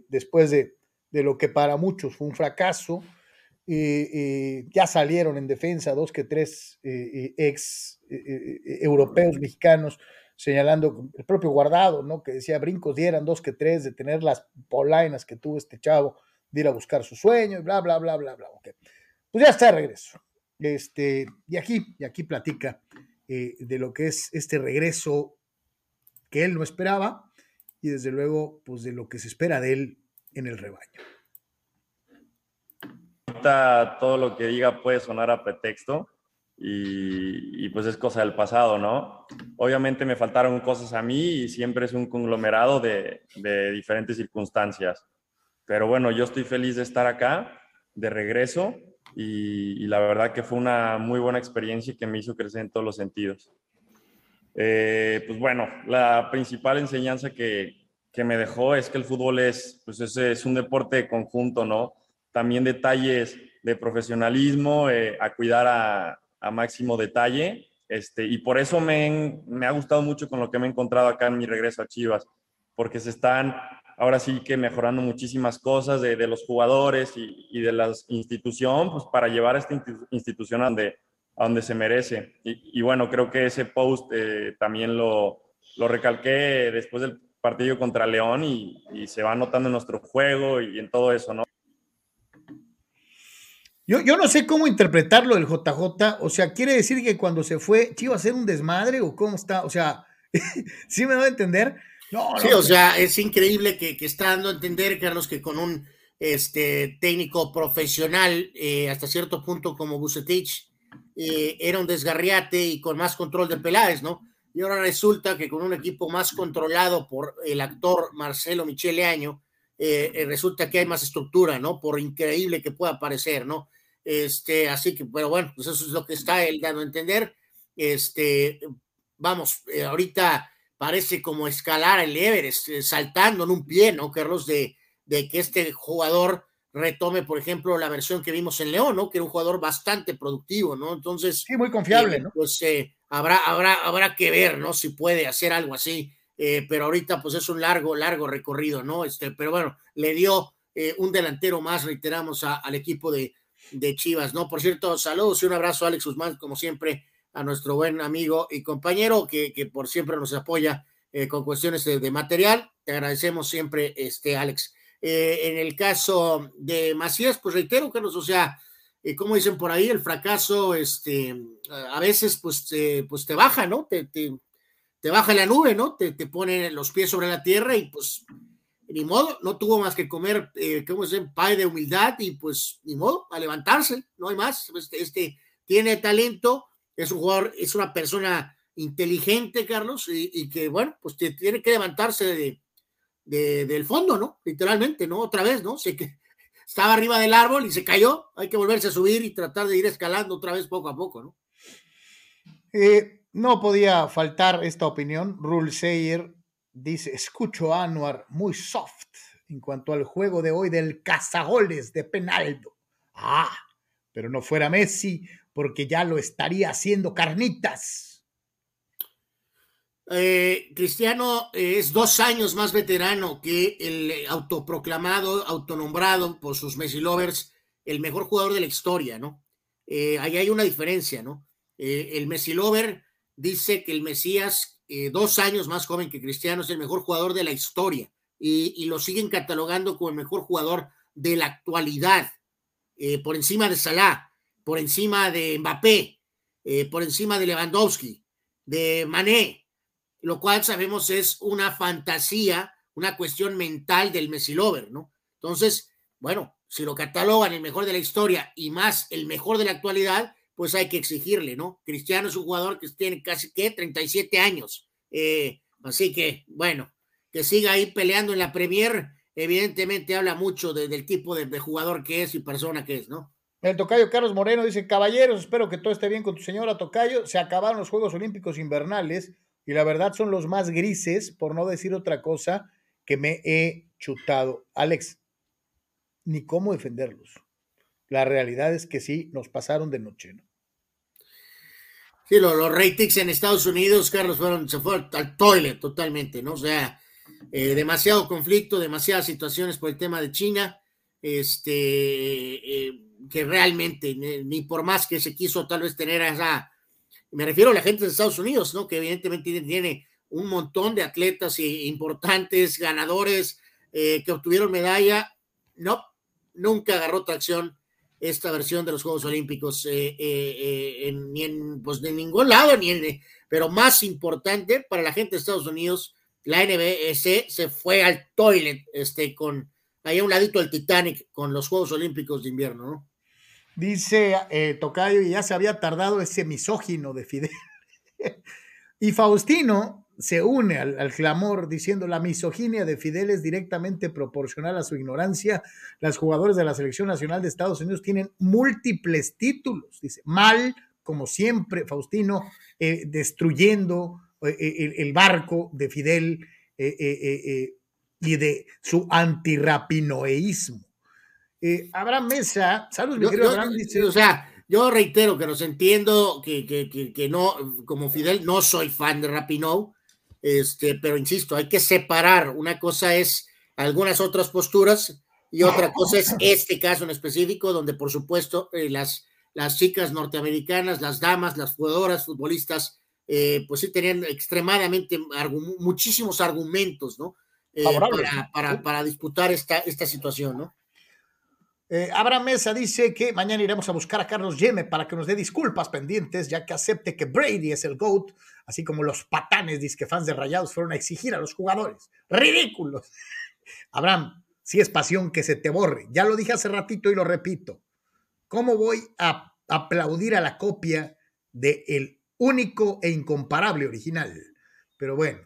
después de, de, lo que para muchos fue un fracaso. ya salieron en defensa dos que tres ex europeos mexicanos señalando el propio guardado, ¿no? Que decía brincos dieran dos que tres de tener las polainas que tuvo este chavo, de ir a buscar su sueño, y bla, bla, bla, bla, bla. Pues ya está de regreso. Este, y aquí, y aquí platica eh, de lo que es este regreso que él no esperaba y desde luego, pues de lo que se espera de él en el rebaño. Todo lo que diga puede sonar a pretexto, y, pues es cosa del pasado, ¿no? Obviamente me faltaron cosas a mí y siempre es un conglomerado de, diferentes circunstancias. Pero bueno, yo estoy feliz de estar acá, de regreso, y, la verdad que fue una muy buena experiencia que me hizo crecer en todos los sentidos. Eh, pues bueno, la principal enseñanza que, que, me dejó es que el fútbol es, pues es, un deporte de conjunto, ¿no? También detalles de profesionalismo, eh, a cuidar a, a máximo detalle. Este, y por eso me, me, ha gustado mucho con lo que me he encontrado acá en mi regreso a Chivas, porque se están ahora sí que mejorando muchísimas cosas de, de los jugadores y, de la institución, pues para llevar a esta institución a donde, a donde se merece. Y, y bueno, creo que ese post eh, también lo, lo recalqué después del partido contra León y, y, se va notando en nuestro juego y en todo eso, ¿no? Yo, yo, no sé cómo interpretarlo del JJ, o sea, quiere decir que cuando se fue, ¿iba a ser un desmadre o cómo está? O sea, ¿sí me va a entender? No, sí, o sea, es increíble que, que, está dando a entender, Carlos, que con un este, técnico profesional, eh, hasta cierto punto como Bucetich, eh, era un desgarriate y con más control de Peláez, ¿no? Y ahora resulta que con un equipo más controlado por el actor Marcelo Michele Año, eh, resulta que hay más estructura, ¿no? Por increíble que pueda parecer, ¿no? Este, así que, pero bueno, pues eso es lo que está él dando a entender. Este, vamos, eh, ahorita parece como escalar el Everest, eh, saltando en un pie, ¿no, Carlos? De, de que este jugador retome, por ejemplo, la versión que vimos en León, ¿no? Que era un jugador bastante productivo, ¿no? Entonces. Sí, muy confiable, eh, ¿no? Pues habrá, habrá, habrá que ver, ¿no? Si puede hacer algo así. pero ahorita, pues es un largo, largo recorrido, ¿no? Este, pero bueno, le dio un delantero más, reiteramos, al equipo de, de Chivas, ¿no? Por cierto, saludos y un abrazo a Alex Guzmán, como siempre, a nuestro buen amigo y compañero que, que por siempre nos apoya eh, con cuestiones de, material. Te agradecemos siempre, este, Alex. Eh, en el caso de Macías, pues reitero, Carlos, o sea, eh, como dicen por ahí, el fracaso, este, a veces, pues, pues te baja, ¿no? Te, te, te baja la nube, ¿no? Te, te pone los pies sobre la tierra y pues ni modo, no tuvo más que comer, eh, ¿cómo se llama? Pay de humildad y pues ni modo, a levantarse, no hay más. Este, este, tiene talento, es un jugador, es una persona inteligente, Carlos, y, que bueno, pues tiene que levantarse de, de, del fondo, ¿no? Literalmente, ¿no? Otra vez, ¿no? Que estaba arriba del árbol y se cayó, hay que volverse a subir y tratar de ir escalando otra vez poco a poco, ¿no? Eh, no podía faltar esta opinión. Rule Sayer Dice, escucho a Anuar muy soft en cuanto al juego de hoy del cazagoles de Penaldo. Ah, pero no fuera Messi, porque ya lo estaría haciendo carnitas. Eh, Cristiano es dos años más veterano que el autoproclamado, autonombrado por sus Messi lovers, el mejor jugador de la historia, ¿no? Eh, ahí hay una diferencia, ¿no? Eh, el Messi lover dice que el Mesías eh, dos años más joven que Cristiano, es el mejor jugador de la historia y, lo siguen catalogando como el mejor jugador de la actualidad, por encima de Salah, por encima de Mbappé, por encima de Lewandowski, de Mané, lo cual sabemos es una fantasía, una cuestión mental del Messi Lover, ¿no? Entonces, bueno, si lo catalogan el mejor de la historia y más el mejor de la actualidad, pues hay que exigirle, ¿no? Cristiano es un jugador que tiene casi que 37 años. Eh, así que, bueno, que siga ahí peleando en la Premier, evidentemente habla mucho del tipo de, jugador que es y persona que es, ¿no? El tocayo Carlos Moreno dice, caballeros, espero que todo esté bien con tu señora tocayo. Se acabaron los Juegos Olímpicos Invernales y la verdad son los más grises, por no decir otra cosa, que me he chutado. Alex, ni cómo defenderlos. La realidad es que sí, nos pasaron de noche, ¿no? Sí, los, los ratings en Estados Unidos, Carlos, fueron, se fueron al toilet totalmente, ¿no? O sea, eh, demasiado conflicto, demasiadas situaciones por el tema de China, este, eh, que realmente, ni, ni, por más que se quiso tal vez tener esa, me refiero a la gente de Estados Unidos, ¿no? Que evidentemente tiene, un montón de atletas importantes, ganadores, eh, que obtuvieron medalla, no, nunca agarró tracción esta versión de los Juegos Olímpicos, eh, eh, en, ni en, pues de ningún lado, ni en, pero más importante para la gente de Estados Unidos, la NBC se fue al toilet, este, con ahí a un ladito del Titanic, con los Juegos Olímpicos de invierno, ¿no? Dice eh, Tocayo, y ya se había tardado ese misógino de Fidel. y Faustino se une al, al, clamor diciendo la misoginia de Fidel es directamente proporcional a su ignorancia. Las jugadores de la selección nacional de Estados Unidos tienen múltiples títulos. Dice, mal, como siempre, Faustino, eh, destruyendo eh, el, barco de Fidel y de su antirrapinoeísmo. Abraham Mesa, saludos, mi querido yo, Abraham, dice, o sea, yo reitero que los entiendo, que, que, que, que, no, como Fidel, no soy fan de Rapinoe, este, pero insisto, hay que separar. Una cosa es algunas otras posturas y otra cosa es este caso en específico, donde por supuesto eh, las, las chicas norteamericanas, las damas, las jugadoras, futbolistas, eh, pues sí tenían extremadamente argu muchísimos argumentos, ¿no? Eh, para, para, para, disputar esta, esta situación, ¿no? Eh, Abraham Mesa dice que mañana iremos a buscar a Carlos Yeme para que nos dé disculpas pendientes, ya que acepte que Brady es el GOAT, así como los patanes disque fans de Rayados fueron a exigir a los jugadores. ¡Ridículos! Abraham, si es pasión que se te borre. Ya lo dije hace ratito y lo repito. ¿Cómo voy a aplaudir a la copia del el único e incomparable original? Pero bueno,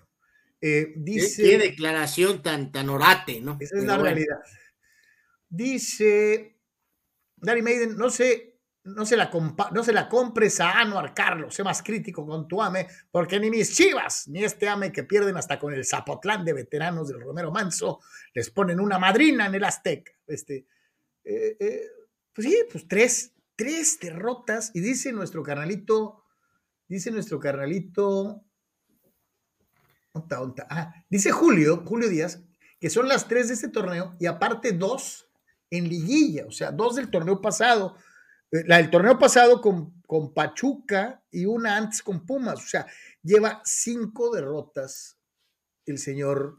eh, dice... ¿Qué, declaración tan, tan orate, ¿no? Esa es Pero la bueno. realidad. Dice Danny Maiden, no se, no se, la, no se la compres a Anuar Carlos, sé más crítico con tu AME, porque ni mis chivas, ni este AME que pierden hasta con el Zapotlán de veteranos del Romero Manso, les ponen una madrina en el Azteca. Este, eh, eh, pues sí, pues tres, tres derrotas, y dice nuestro carnalito, dice nuestro carnalito, onta, onta, ah, dice Julio, Julio Díaz, que son las tres de este torneo, y aparte dos en liguilla, o sea, dos del torneo pasado, eh, la del torneo pasado con, con, Pachuca y una antes con Pumas, o sea, lleva cinco derrotas el señor,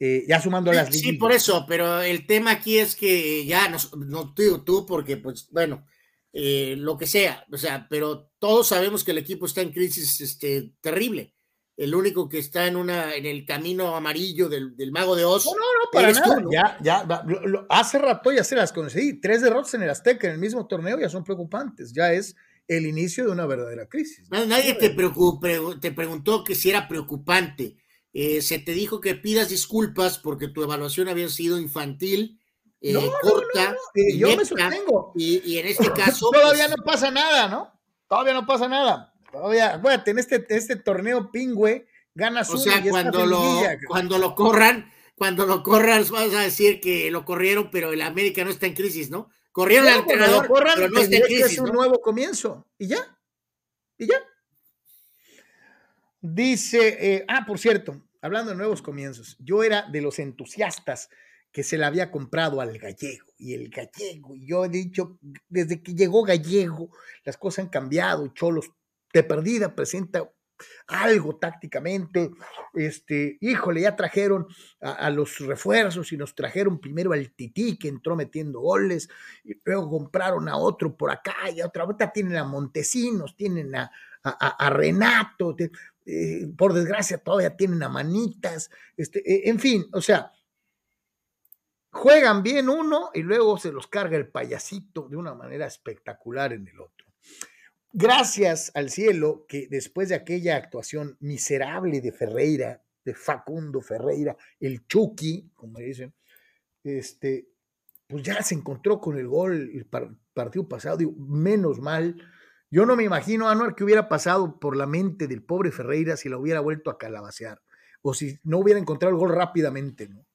eh, ya sumando las liguillas. Sí, por eso, pero el tema aquí es que ya, no, no tú, tú, porque pues bueno, eh, lo que sea, o sea, pero todos sabemos que el equipo está en crisis este, terrible el único que está en una en el camino amarillo del, del mago de Oz. No, no, no, para nada. Tú, ¿no? Ya, ya, lo, lo, hace rato ya se las conocí. Tres derrotas en el Azteca en el mismo torneo ya son preocupantes. Ya es el inicio de una verdadera crisis. ¿no? Nadie te, preocupe, te preguntó que si era preocupante. Eh, se te dijo que pidas disculpas porque tu evaluación había sido infantil, eh, no, corta. No, no, yo me sostengo. Y, y, en este caso. Todavía pues, no pasa nada, ¿no? Todavía no pasa nada. Todavía, acuérdate, en este, este torneo pingüe ganas o sea, cuando lo, cuando lo corran, cuando lo corran, vas a decir que lo corrieron, pero el América no está en crisis, ¿no? Corrieron no, al entrenador, lo corran, pero no está en crisis. Es un ¿no? nuevo comienzo. Y ya. Y ya. Dice, eh, ah, por cierto, hablando de nuevos comienzos, yo era de los entusiastas que se le había comprado al gallego y el gallego. Y yo he dicho, desde que llegó gallego, las cosas han cambiado. Cholos de perdida presenta algo tácticamente. Este, híjole, ya trajeron a, los refuerzos y nos trajeron primero al Tití, que entró metiendo goles, y luego compraron a otro por acá y a otra. Ahorita tienen a Montesinos, tienen a, a, Renato, eh, por desgracia todavía tienen a Manitas, este, eh, en fin, o sea. Juegan bien uno y luego se los carga el payasito de una manera espectacular en el otro gracias al cielo que después de aquella actuación miserable de Ferreira, de Facundo Ferreira, el Chucky, como dicen, este, pues ya se encontró con el gol el partido pasado, digo, menos mal, Yo no me imagino, Anuar, que hubiera pasado por la mente del pobre Ferreira si la hubiera vuelto a calabacear o si no hubiera encontrado el gol rápidamente, ¿no?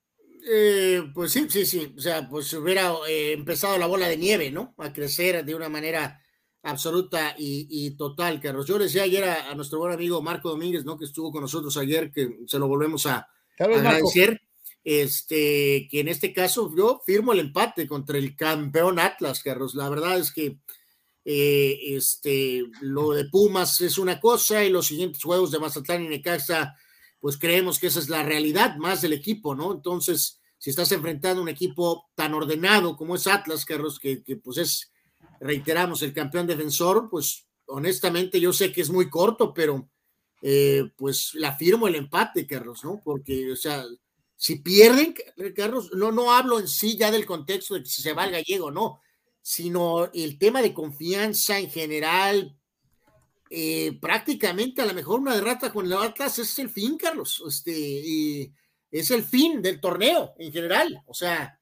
Eh, pues sí, sí, sí. O sea, pues hubiera eh, empezado la bola de nieve, ¿no? A crecer de una manera absoluta y, total, Carlos. Yo le decía ayer a, nuestro buen amigo Marco Domínguez, ¿no? Que estuvo con nosotros ayer, que se lo volvemos a, agradecer. Este, que en este caso yo firmo el empate contra el campeón Atlas, Carlos. La verdad es que eh, este, lo de Pumas es una cosa y los siguientes juegos de Mazatlán y Necaxa pues creemos que esa es la realidad más del equipo, ¿no? Entonces, si estás enfrentando un equipo tan ordenado como es Atlas, Carlos, que, pues es, reiteramos, el campeón defensor, pues honestamente yo sé que es muy corto, pero eh, pues la firmo el empate, Carlos, ¿no? Porque, o sea, si pierden, Carlos, no, no hablo en sí ya del contexto de si se va el gallego, no, sino el tema de confianza en general, eh, prácticamente a lo mejor una derrota con el Atlas es el fin, Carlos. Este, y es el fin del torneo en general. O sea.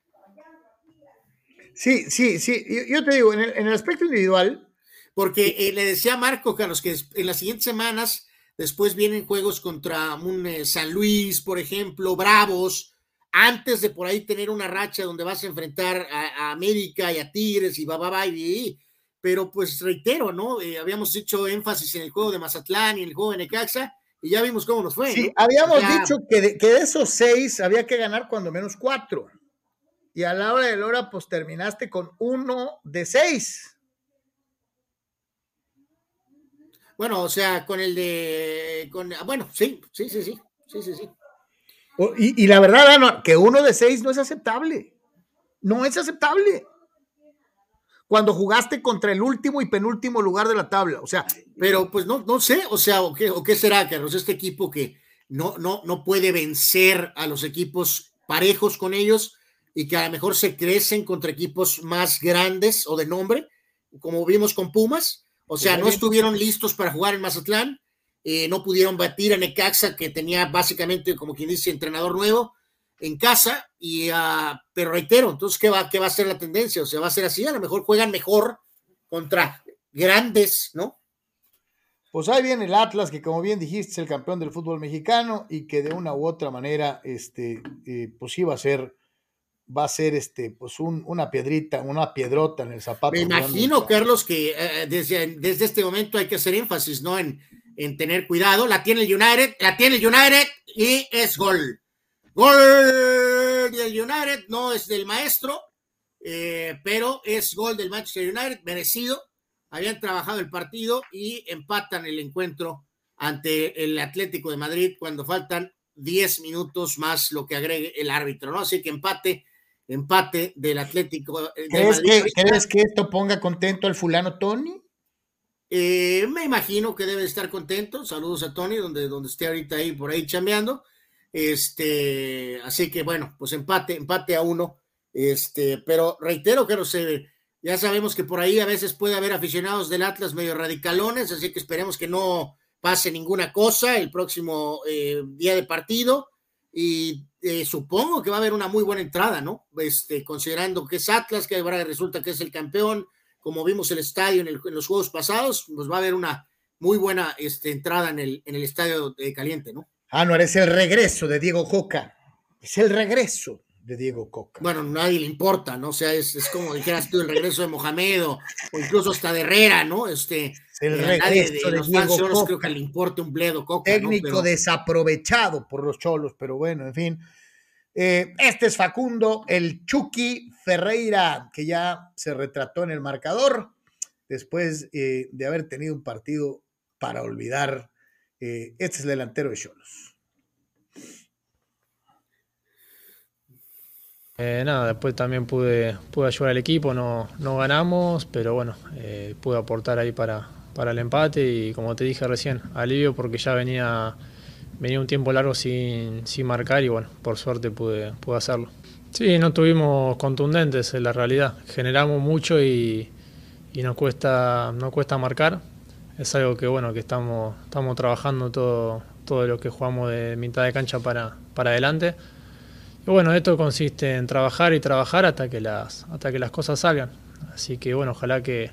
Sí, sí, sí. Yo, te digo, en el, aspecto individual. Porque eh, le decía a Marco, Carlos, que en las siguientes semanas después vienen juegos contra un eh, San Luis, por ejemplo, Bravos, antes de por ahí tener una racha donde vas a enfrentar a, América y a Tigres y va, va, va, y, pero pues reitero, ¿no? Eh, habíamos hecho énfasis en el juego de Mazatlán y en el juego de Necaxa, y ya vimos cómo nos fue. Sí, habíamos dicho que de, que de, esos seis había que ganar cuando menos cuatro. Y a la hora de la hora, pues terminaste con uno de seis. Bueno, o sea, con el de. Con, bueno, sí, sí, sí, sí. Sí, sí, sí. Y, y la verdad, que uno de seis no es aceptable. No es aceptable cuando jugaste contra el último y penúltimo lugar de la tabla. O sea, pero pues no, no sé, o sea, o qué, o qué será, Carlos, este equipo que no, no, no puede vencer a los equipos parejos con ellos y que a lo mejor se crecen contra equipos más grandes o de nombre, como vimos con Pumas. O sea, no estuvieron listos para jugar en Mazatlán, eh, no pudieron batir a Necaxa, que tenía básicamente, como quien dice, entrenador nuevo en casa, y, uh, pero reitero, entonces, ¿qué va, ¿qué va a ser la tendencia? O sea, va a ser así, a lo mejor juegan mejor contra grandes, ¿no? Pues ahí viene el Atlas, que como bien dijiste, es el campeón del fútbol mexicano y que de una u otra manera, este, eh, pues va a ser, va a ser este, pues un, una piedrita, una piedrota en el zapato. Me imagino, Carlos, que eh, desde, desde este momento hay que hacer énfasis, ¿no? En, en tener cuidado. La tiene el United, la tiene el United y es gol. Gol del United, no es del maestro, eh, pero es gol del Manchester United, merecido. Habían trabajado el partido y empatan el encuentro ante el Atlético de Madrid cuando faltan 10 minutos más lo que agregue el árbitro, ¿no? Así que empate, empate del Atlético de ¿Crees Madrid. Que, ¿Crees que esto ponga contento al fulano Tony? Eh, me imagino que debe estar contento. Saludos a Tony, donde, donde esté ahorita ahí por ahí chambeando. Este, así que bueno, pues empate, empate a uno. Este, pero reitero que no sé, ya sabemos que por ahí a veces puede haber aficionados del Atlas medio radicalones, así que esperemos que no pase ninguna cosa el próximo eh, día de partido. Y eh, supongo que va a haber una muy buena entrada, ¿no? Este, considerando que es Atlas, que ahora resulta que es el campeón, como vimos el estadio en, los juegos pasados, pues va a haber una muy buena este, entrada en el, en el estadio de caliente, ¿no? Ah, no, es el regreso de Diego Coca. Es el regreso de Diego Coca. Bueno, nadie le importa, ¿no? O sea, es, como dijeras tú, el regreso de Mohamed o, incluso hasta de Herrera, ¿no? Este, el eh, regreso de, los Coca. creo que le importe un bledo Coca. Técnico desaprovechado por los cholos, pero bueno, en fin. Eh, este es Facundo, el Chucky Ferreira, que ya se retrató en el marcador después eh, de haber tenido un partido para olvidar eh, este es el delantero de Cholos. Eh, nada, después también pude, pude ayudar al equipo, no, no ganamos, pero bueno, eh, pude aportar ahí para, para el empate y como te dije recién, alivio porque ya venía, venía un tiempo largo sin, sin marcar y bueno, por suerte pude, pude hacerlo. Sí, no tuvimos contundentes en la realidad, generamos mucho y, y nos, cuesta, nos cuesta marcar, es algo que bueno que estamos, estamos trabajando todo, todo lo que jugamos de mitad de cancha para, para adelante. Y bueno, esto consiste en trabajar y trabajar hasta que las, hasta que las cosas salgan. Así que bueno, ojalá que,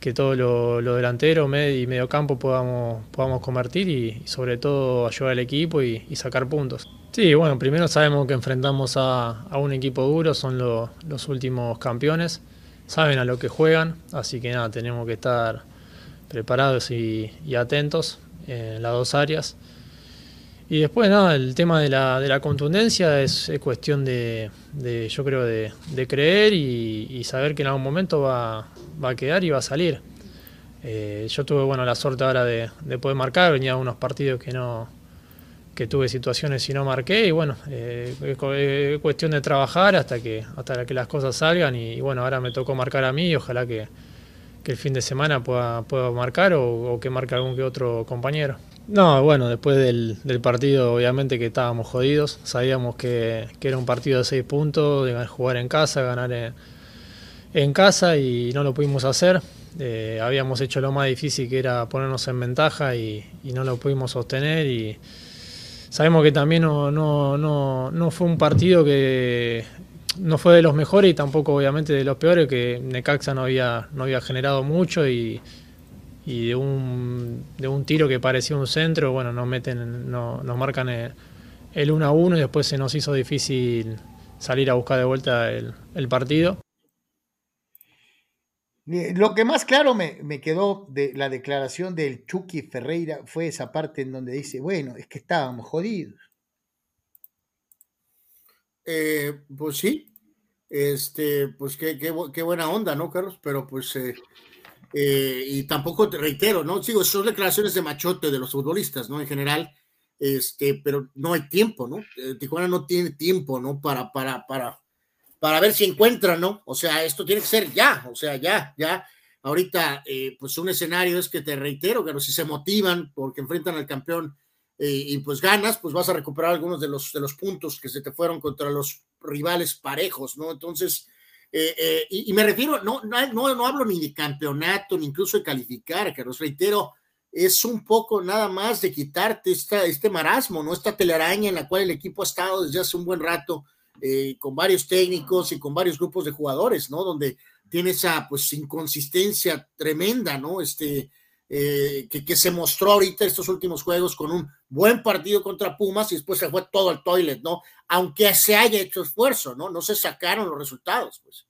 que todo lo, lo delantero y medio campo podamos, podamos convertir y, sobre todo ayudar al equipo y, sacar puntos. Sí, bueno, primero sabemos que enfrentamos a, un equipo duro, son los últimos campeones, saben a lo que juegan, así que nada, tenemos que estar preparados y, atentos en las dos áreas. Y después, nada, el tema de la, de la contundencia es, cuestión de, yo creo, de, creer y, saber que en algún momento va, va a quedar y va a salir. Eh, yo tuve bueno, la suerte ahora de, poder marcar, venía unos partidos que no que tuve situaciones y no marqué y bueno, eh, es cuestión de trabajar hasta que, hasta que las cosas salgan y, bueno, ahora me tocó marcar a mí y ojalá que, el fin de semana pueda, pueda marcar o, que marque algún que otro compañero. No, bueno, después del, partido obviamente que estábamos jodidos, sabíamos que, que, era un partido de seis puntos, de jugar en casa, ganar en, en casa y no lo pudimos hacer. Eh, habíamos hecho lo más difícil que era ponernos en ventaja y, no lo pudimos sostener y sabemos que también no, no, no, no, fue un partido que no fue de los mejores y tampoco obviamente de los peores, que Necaxa no había, no había generado mucho y, y de, un, de un tiro que parecía un centro, bueno, nos meten, no, nos marcan el, el 1 a 1 y después se nos hizo difícil salir a buscar de vuelta el, el partido. Lo que más claro me, quedó de la declaración del Chucky Ferreira fue esa parte en donde dice, bueno, es que estábamos jodidos. Eh, pues sí, este, pues qué, qué, buena onda, ¿no, Carlos? Pero pues, eh, eh, y tampoco te reitero, ¿no? Sigo, son declaraciones de machote de los futbolistas, ¿no? En general, este, pero no hay tiempo, ¿no? Tijuana no tiene tiempo, ¿no? Para, para, para, para ver si encuentran, ¿no? O sea, esto tiene que ser ya, o sea, ya, ya. Ahorita, eh, pues un escenario es que te reitero, que si se motivan porque enfrentan al campeón eh, y pues ganas, pues vas a recuperar algunos de los, de los puntos que se te fueron contra los rivales parejos, ¿no? Entonces, eh, y, me refiero, no, no, no hablo ni de campeonato, ni incluso de calificar, que reitero, es un poco nada más de quitarte esta, este marasmo, ¿no? Esta telaraña en la cual el equipo ha estado desde hace un buen rato eh, con varios técnicos y con varios grupos de jugadores, ¿no? Donde tiene esa pues inconsistencia tremenda, ¿no? Este, eh, que, se mostró ahorita estos últimos juegos con un buen partido contra Pumas y después se fue todo al toilet, ¿no? Aunque se haya hecho esfuerzo, ¿no? No se sacaron los resultados, pues.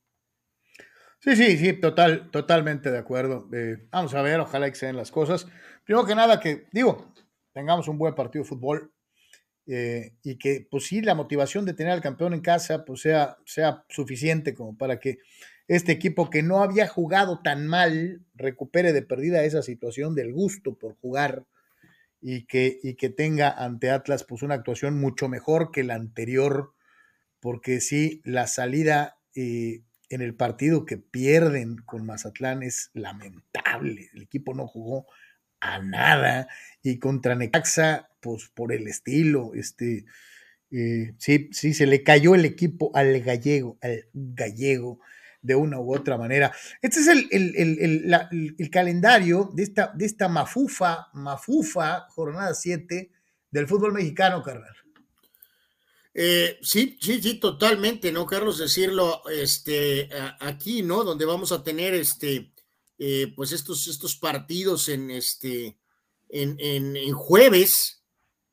Sí, sí, sí, total, totalmente de acuerdo. Eh, vamos a ver, ojalá que se den las cosas. Primero que nada, que digo, tengamos un buen partido de fútbol. Eh, y que pues sí, la motivación de tener al campeón en casa pues sea, sea suficiente como para que este equipo que no había jugado tan mal recupere de perdida esa situación del gusto por jugar y que, y que tenga ante Atlas pues una actuación mucho mejor que la anterior, porque sí, la salida eh, en el partido que pierden con Mazatlán es lamentable, el equipo no jugó a nada y contra Necaxa pues por el estilo, este, eh, sí, sí, se le cayó el equipo al gallego, al gallego de una u otra manera. Este es el, el, calendario de esta, de esta mafufa, mafufa, jornada 7 del fútbol mexicano, carnal. Eh, sí, sí, sí, totalmente, ¿no, Carlos? Decirlo este, aquí, ¿no? Donde vamos a tener este, eh, pues estos, estos partidos en, este, en, en jueves,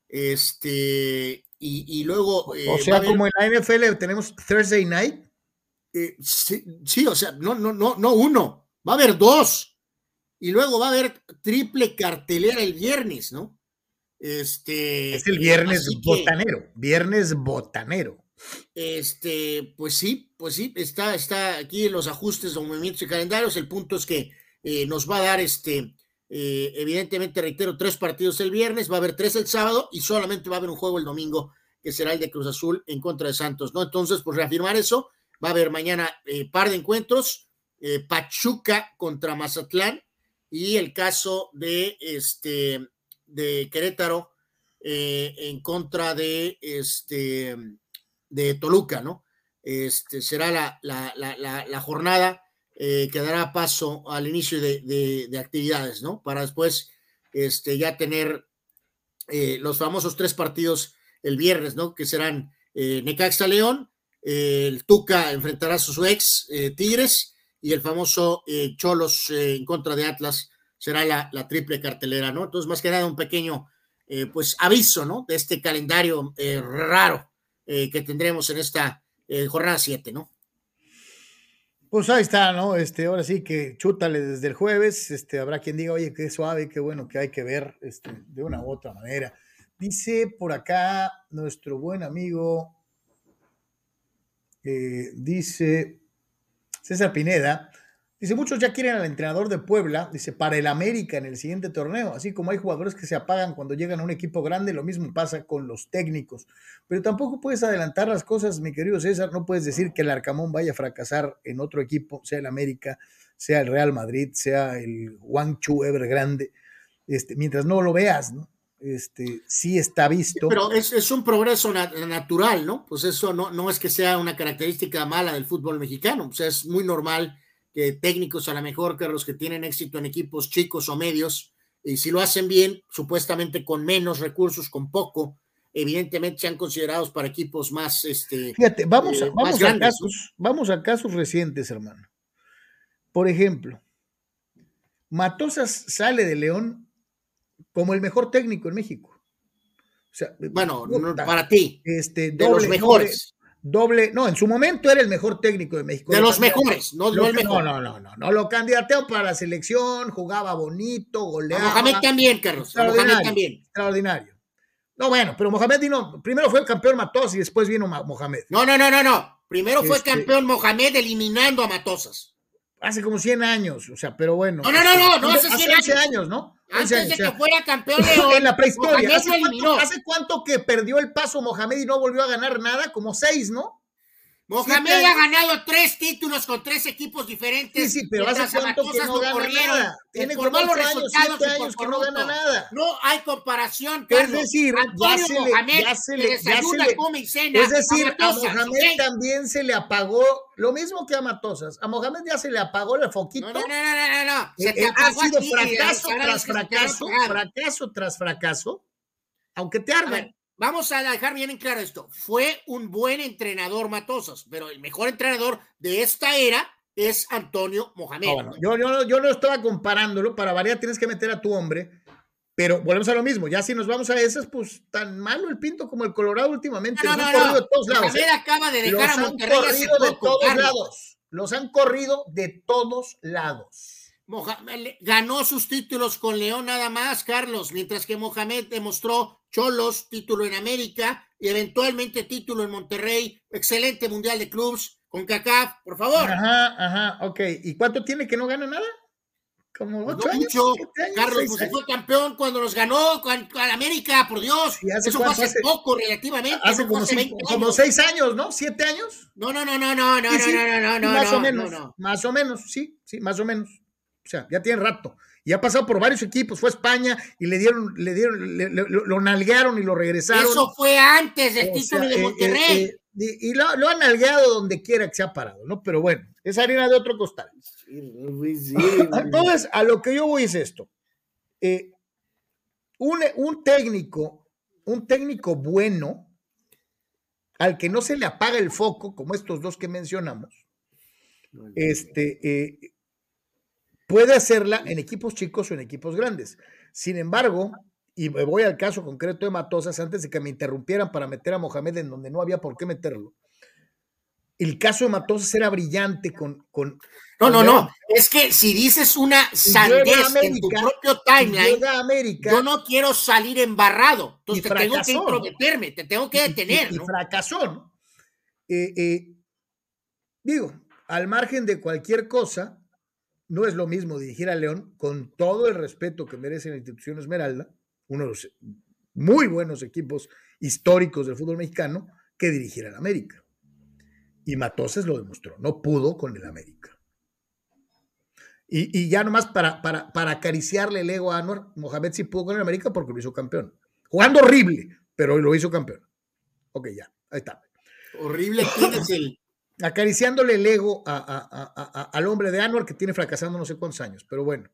este, y, luego. o eh, sea, como en la NFL tenemos Thursday night. Eh, sí, o sea, no, no, no, no uno, va a haber dos. Y luego va a haber triple cartelera el viernes, ¿no? Este. Es el viernes botanero, viernes botanero. Este, pues sí, pues sí, está, está aquí en los ajustes de movimientos y calendarios. El punto es que eh, nos va a dar este eh, evidentemente, reitero, tres partidos el viernes, va a haber tres el sábado y solamente va a haber un juego el domingo, que será el de Cruz Azul en contra de Santos, ¿no? Entonces, pues reafirmar eso, va a haber mañana eh, par de encuentros, eh, Pachuca contra Mazatlán y el caso de este de Querétaro en contra de este de Toluca, ¿no? Este será la, la, la, jornada eh, que dará paso al inicio de, actividades, ¿no? Para después este, ya tener eh, los famosos tres partidos el viernes, ¿no? Que serán eh, Necaxa León, el Tuca enfrentará a su ex Tigres y el famoso eh, Cholos eh, en contra de Atlas será la, triple cartelera, ¿no? Entonces, más que nada, un pequeño, eh, pues, aviso, ¿no? De este calendario raro que tendremos en esta jornada 7, ¿no? Pues ahí está, ¿no? Este, ahora sí que chútale desde el jueves. Este, habrá quien diga, oye, qué suave, qué bueno que hay que ver este, de una u otra manera. Dice por acá nuestro buen amigo, eh, dice César Pineda, Dice, muchos ya quieren al entrenador de Puebla, dice, para el América en el siguiente torneo, así como hay jugadores que se apagan cuando llegan a un equipo grande, lo mismo pasa con los técnicos. Pero tampoco puedes adelantar las cosas, mi querido César, no puedes decir que el Arcamón vaya a fracasar en otro equipo, sea el América, sea el Real Madrid, sea el Guangzhou Evergrande, este, mientras no lo veas, ¿no? Este, sí está visto. pero es, es un progreso natural, ¿no? Pues eso no, no es que sea una característica mala del fútbol mexicano, o sea, es muy normal técnicos a lo mejor que los que tienen éxito en equipos chicos o medios, y si lo hacen bien, supuestamente con menos recursos, con poco, evidentemente sean considerados para equipos más, este, Fíjate, vamos, eh, vamos, a casos, vamos a casos recientes, hermano. Por ejemplo, Matosas sale de León como el mejor técnico en México. O sea, bueno, para ti, este, de los mejores doble, no, en su momento era el mejor técnico de México. De los mejores, no, no el mejor. No, no, no, no, lo candidateó para la selección, jugaba bonito, goleaba. Mohamed también, Carlos. Mohamed también. Extraordinario. No, bueno, pero Mohamed vino, primero fue el campeón Matos y después vino Mohamed. No, no, no, no, no. Primero fue este campeón Mohamed eliminando a Matosas. Hace como 100 años, o sea, pero bueno. No, no, no, no, no hace 100 hace años, ¿no? Antes de que fuera campeón León, en la prehistoria. ¿Hace cuánto, ¿Hace cuánto que perdió el paso Mohamed y no volvió a ganar nada? Como seis, ¿no? Mohamed ha ganado tres títulos con tres equipos diferentes. Sí, sí, pero hace cuánto que no gana nada. Tiene por malos resultados años que no gana nada. No hay comparación, Carlos. Es decir, ya se, le, ya se le, ya se le, Es decir, a, Mohamed también se le apagó, lo mismo que a Matosas. A Mohamed ya se le apagó el foquito. No, no, no, no, no. Se eh, ha sido fracaso tras fracaso, fracaso tras fracaso, aunque te arden. Vamos a dejar bien en claro esto. Fue un buen entrenador Matosas, pero el mejor entrenador de esta era es Antonio Mohamed. yo, yo, yo, no estaba comparándolo, para variar tienes que meter a tu hombre, pero volvemos a lo mismo. Ya si nos vamos a esas, pues tan malo el Pinto como el Colorado últimamente. No, no, no, de todos lados. Mohamed acaba de dejar a Monterrey de todos lados. Los han corrido de todos lados. Mohamed ganó sus títulos con León nada más, Carlos, mientras que Mohamed demostró Cholos, título en América y eventualmente título en Monterrey. Excelente Mundial de Clubs con CACAF, por favor. Ajá, ajá, ok. ¿Y cuánto tiene que no gana nada? Como pues ocho años, mucho. Carlos pues, fue campeón cuando los ganó al América, por Dios. Eso fue hace, hace, poco, relativamente. Hace, como, hace cinco, como, seis años, ¿no? ¿Siete años? No, no, no, no, no, no, sí, no, no, no, no. Más no, o menos, más o menos, sí, sí, más o menos. O sea, ya tiene rato. Y ha pasado por varios equipos. Fue a España y le dieron, le dieron, lo, nalguearon y lo regresaron. Eso fue antes del título de eh, Monterrey. Eh, y, lo, han nalgueado donde quiera que se ha parado, ¿no? Pero bueno, es harina de otro costal. Entonces, a lo que yo voy es esto. Eh, un, un técnico, un técnico bueno, al que no se le apaga el foco, como estos dos que mencionamos, este, Puede hacerla en equipos chicos o en equipos grandes. Sin embargo, y me voy al caso concreto de Matosas, antes de que me interrumpieran para meter a Mohamed en donde no había por qué meterlo. El caso de Matosas era brillante con... con no, no, no. Es que si dices una sandez en tu propio timeline, yo no quiero salir embarrado. Entonces te tengo que intrometerme, te tengo que detener. Y, y, fracasó, ¿no? Eh, eh, digo, al margen de cualquier cosa, no es lo mismo dirigir a León con todo el respeto que merece la institución Esmeralda, uno de los muy buenos equipos históricos del fútbol mexicano, que dirigir al América. Y Matoses lo demostró, no pudo con el América. Y, ya nomás para, para, para acariciarle el ego a Anuar, Mohamed sí pudo con el América porque lo hizo campeón. Jugando horrible, pero lo hizo campeón. Ok, ya, ahí está. Horrible, ¿quién es el, acariciándole el ego al hombre de Anwar que tiene fracasando no sé cuántos años, pero bueno,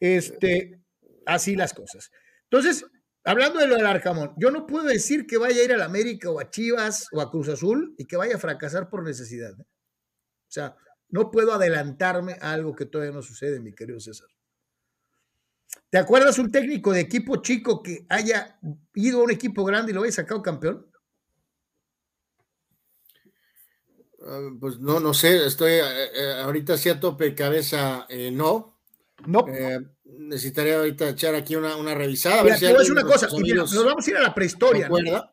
este, así las cosas. Entonces, hablando de lo del Arcamón, yo no puedo decir que vaya a ir a la América o a Chivas o a Cruz Azul y que vaya a fracasar por necesidad. ¿eh? O sea, No puedo adelantarme a algo que todavía no sucede, mi querido César. ¿Te acuerdas un técnico de equipo chico que haya ido a un equipo grande y lo haya sacado campeón? Uh, pues no, no sé, estoy uh, ahorita sí a tope cabeza, eh, no. No. Eh, necesitaría ahorita echar aquí una, una revisada. Mira, si te voy a decir una cosa, mira, nos vamos a ir a la prehistoria. ¿no?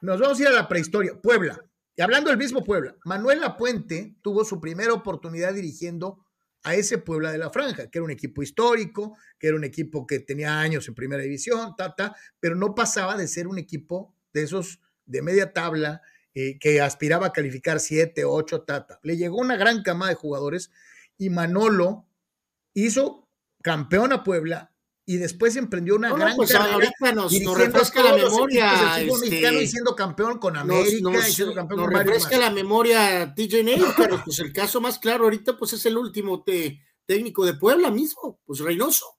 Nos vamos a ir a la prehistoria. Puebla. Y hablando del mismo Puebla, Manuel Lapuente tuvo su primera oportunidad dirigiendo a ese Puebla de la Franja, que era un equipo histórico, que era un equipo que tenía años en primera división, ta, ta, pero no pasaba de ser un equipo de esos de media tabla eh, que aspiraba a calificar 7, 8, tata. Le llegó una gran cama de jugadores y Manolo hizo campeón a Puebla y después emprendió una no, gran pues ahorita nos, nos refresca la memoria este, y siendo campeón con América nos, nos, y siendo campeón nos con refresca la memoria TJ Neil, pero pues el caso más claro ahorita pues es el último te, técnico de Puebla mismo, pues Reynoso.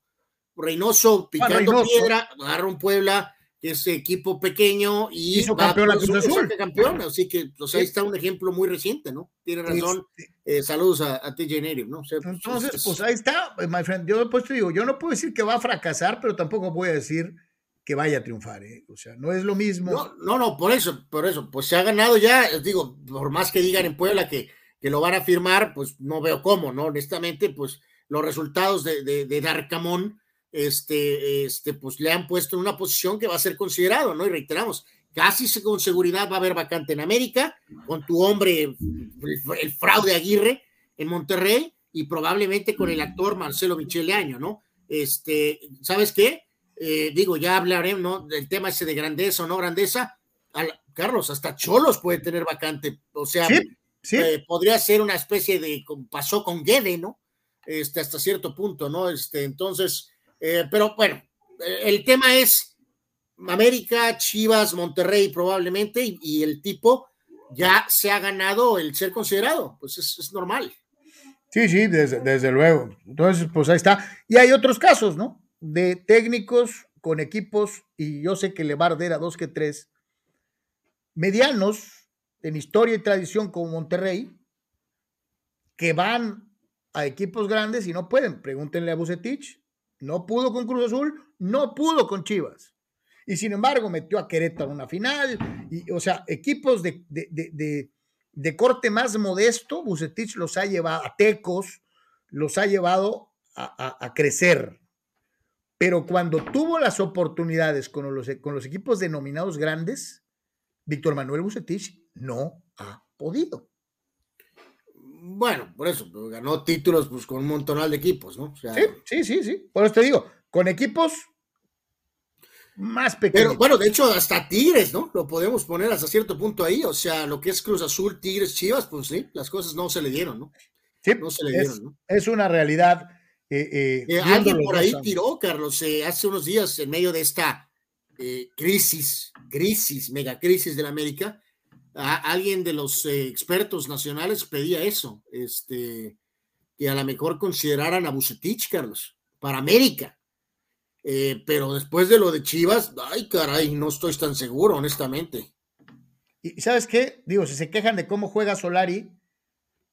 Reynoso picando Reynoso. piedra, agarra un Puebla que es equipo pequeño y hizo campeón a Cruz Azul. campeón, así que pues, ahí está un ejemplo muy reciente, ¿no? Tiene razón. Eh, saludos a, a TJ Native, ¿no? O sea, pues, Entonces, es, pues ahí está, my friend. Yo pues te digo, yo no puedo decir que va a fracasar, pero tampoco voy a decir que vaya a triunfar, ¿eh? O sea, no es lo mismo. No, no, no, por eso, por eso, pues se ha ganado ya, digo, por más que digan en Puebla que, que lo van a firmar, pues no veo cómo, ¿no? Honestamente, pues los resultados de, de, de Darcamón, este, este, pues le han puesto en una posición que va a ser considerado, ¿no? Y reiteramos, casi con seguridad va a haber vacante en América, con tu hombre, el, el fraude Aguirre en Monterrey, y probablemente con el actor Marcelo Michele Año, ¿no? Este, ¿sabes qué? Eh, digo, ya hablaré, ¿no? Del tema ese de grandeza o no grandeza. Al, Carlos, hasta Cholos puede tener vacante, o sea, sí, sí. Eh, podría ser una especie de, como pasó con Guede, ¿no? Este, hasta cierto punto, ¿no? Este, entonces, eh, pero bueno, el tema es América, Chivas, Monterrey probablemente, y, el tipo ya se ha ganado el ser considerado, pues es, normal. Sí, sí, desde, desde, luego. Entonces, pues ahí está. Y hay otros casos, ¿no? De técnicos con equipos, y yo sé que le va dos que tres, medianos en historia y tradición como Monterrey, que van a equipos grandes y no pueden. Pregúntenle a Bucetich, no pudo con Cruz Azul, no pudo con Chivas. Y sin embargo, metió a Querétaro en una final. Y, o sea, equipos de, de, de, de, corte más modesto, Bucetich los ha llevado a Tecos, los ha llevado a, a, crecer. Pero cuando tuvo las oportunidades con los, con los equipos denominados grandes, Víctor Manuel Bucetich no ha podido. Bueno, por eso, ganó títulos pues, con un montonal de equipos, ¿no? O sea, sí, sí, sí, sí. Por eso te digo, con equipos más pequeños. Pero bueno, de hecho, hasta Tigres, ¿no? Lo podemos poner hasta cierto punto ahí. O sea, lo que es Cruz Azul, Tigres, Chivas, pues sí, las cosas no se le dieron, ¿no? Sí, no se le dieron, es, ¿no? Es una realidad. Eh, eh, alguien por ahí tiró, Carlos, eh, hace unos días, en medio de esta eh, crisis, crisis, mega crisis de la América, a alguien de los eh, expertos nacionales pedía eso, este, que a lo mejor consideraran a Bucetich, Carlos, para América. Eh, pero después de lo de Chivas, ay caray, no estoy tan seguro, honestamente. ¿Y sabes qué? Digo, si se quejan de cómo juega Solari,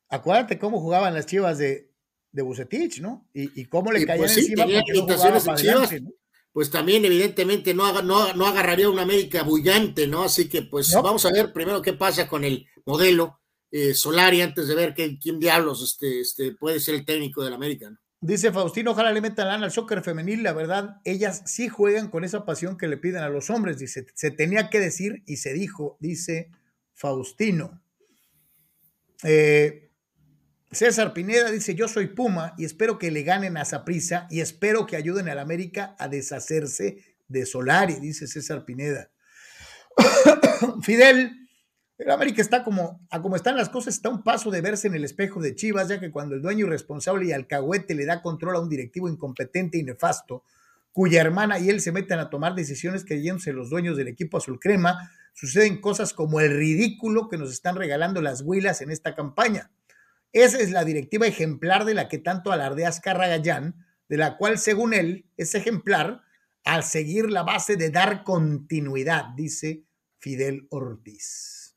acuérdate cómo jugaban las Chivas de, de Bucetich, ¿no? Y, y cómo le caían pues sí, encima tenía no en Chivas, adelante, ¿no? Pues también evidentemente no, no, no agarraría una América bullante, ¿no? Así que pues No. vamos a ver primero qué pasa con el modelo eh, Solari antes de ver qué, quién diablos este, este, puede ser el técnico del América, ¿no? Dice Faustino, ojalá le metan lana al soccer femenil, la verdad, ellas sí juegan con esa pasión que le piden a los hombres, dice, se tenía que decir y se dijo, dice Faustino. Eh, César Pineda dice, yo soy Puma y espero que le ganen a Saprisa y espero que ayuden al América a deshacerse de Solari, dice César Pineda. Fidel, el América está como, a como están las cosas, está un paso de verse en el espejo de Chivas, ya que cuando el dueño irresponsable y alcahuete le da control a un directivo incompetente y nefasto, cuya hermana y él se meten a tomar decisiones creyéndose los dueños del equipo azul crema, suceden cosas como el ridículo que nos están regalando las huilas en esta campaña. Esa es la directiva ejemplar de la que tanto alardea Azcarragayán, de la cual, según él, es ejemplar al seguir la base de dar continuidad, dice Fidel Ortiz.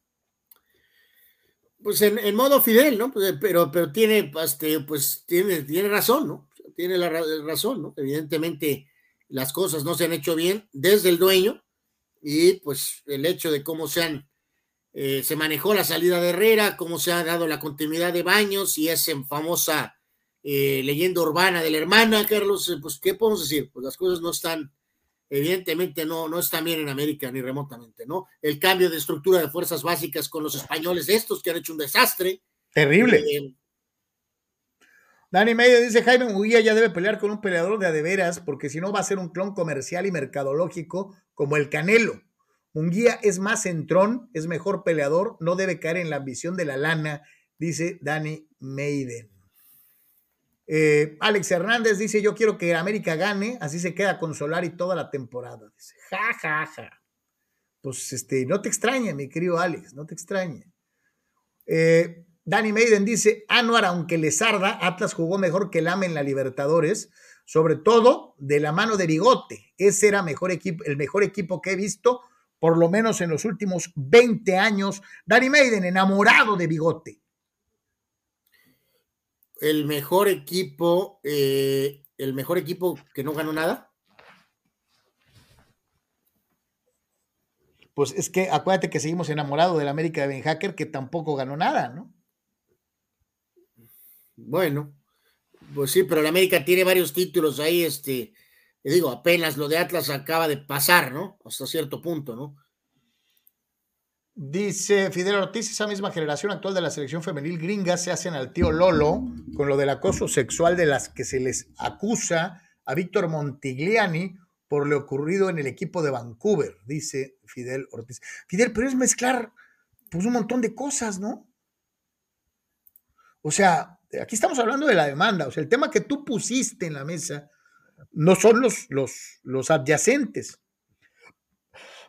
Pues en, modo Fidel, ¿no? Pues, pero, pero tiene, este, pues tiene, tiene razón, ¿no? Tiene la razón, ¿no? Evidentemente las cosas no se han hecho bien desde el dueño y pues el hecho de cómo se han eh, se manejó la salida de Herrera, cómo se ha dado la continuidad de Baños y esa famosa eh, leyenda urbana de la hermana, Carlos, eh, pues, ¿qué podemos decir? Pues las cosas no están, evidentemente no, no están bien en América ni remotamente, ¿no? El cambio de estructura de fuerzas básicas con los españoles estos que han hecho un desastre. Terrible. Dani Medio dice, Jaime Muguía ya debe pelear con un peleador de adeveras porque si no va a ser un clon comercial y mercadológico como el Canelo. Munguía es más centrón, es mejor peleador, no debe caer en la ambición de la lana, dice Danny Maiden. Eh, Alex Hernández dice: Yo quiero que América gane, así se queda con Solari toda la temporada. Dice: Ja, ja, ja. Pues este, no te extrañe, mi querido Alex, no te extrañe. Eh, Danny Maiden dice: Anuar, aunque les arda, Atlas jugó mejor que el AME en la Libertadores, sobre todo de la mano de Bigote. Ese era mejor equipo, el mejor equipo que he visto por lo menos en los últimos 20 años. Danny Maiden, enamorado de Bigote. El mejor equipo, eh, el mejor equipo que no ganó nada. Pues es que acuérdate que seguimos enamorados del América de Ben Hacker, que tampoco ganó nada, ¿no? Bueno, pues sí, pero el América tiene varios títulos ahí, este, digo, apenas lo de Atlas acaba de pasar, ¿no? Hasta cierto punto, ¿no? Dice Fidel Ortiz, esa misma generación actual de la selección femenil gringa se hacen al tío Lolo con lo del acoso sexual de las que se les acusa a Víctor Montigliani por lo ocurrido en el equipo de Vancouver, dice Fidel Ortiz. Fidel, pero es mezclar pues un montón de cosas, ¿no? O sea, aquí estamos hablando de la demanda, o sea, el tema que tú pusiste en la mesa no son los, los, los adyacentes.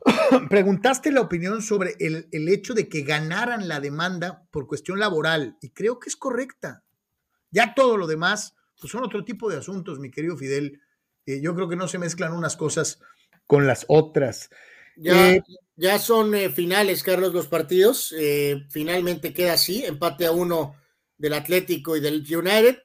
Preguntaste la opinión sobre el, hecho de que ganaran la demanda por cuestión laboral y creo que es correcta. Ya todo lo demás pues son otro tipo de asuntos, mi querido Fidel. Eh, yo creo que no se mezclan unas cosas con las otras. Ya, eh, ya son eh, finales, Carlos, los partidos. finalmente queda así, empate a uno del Atlético y del United.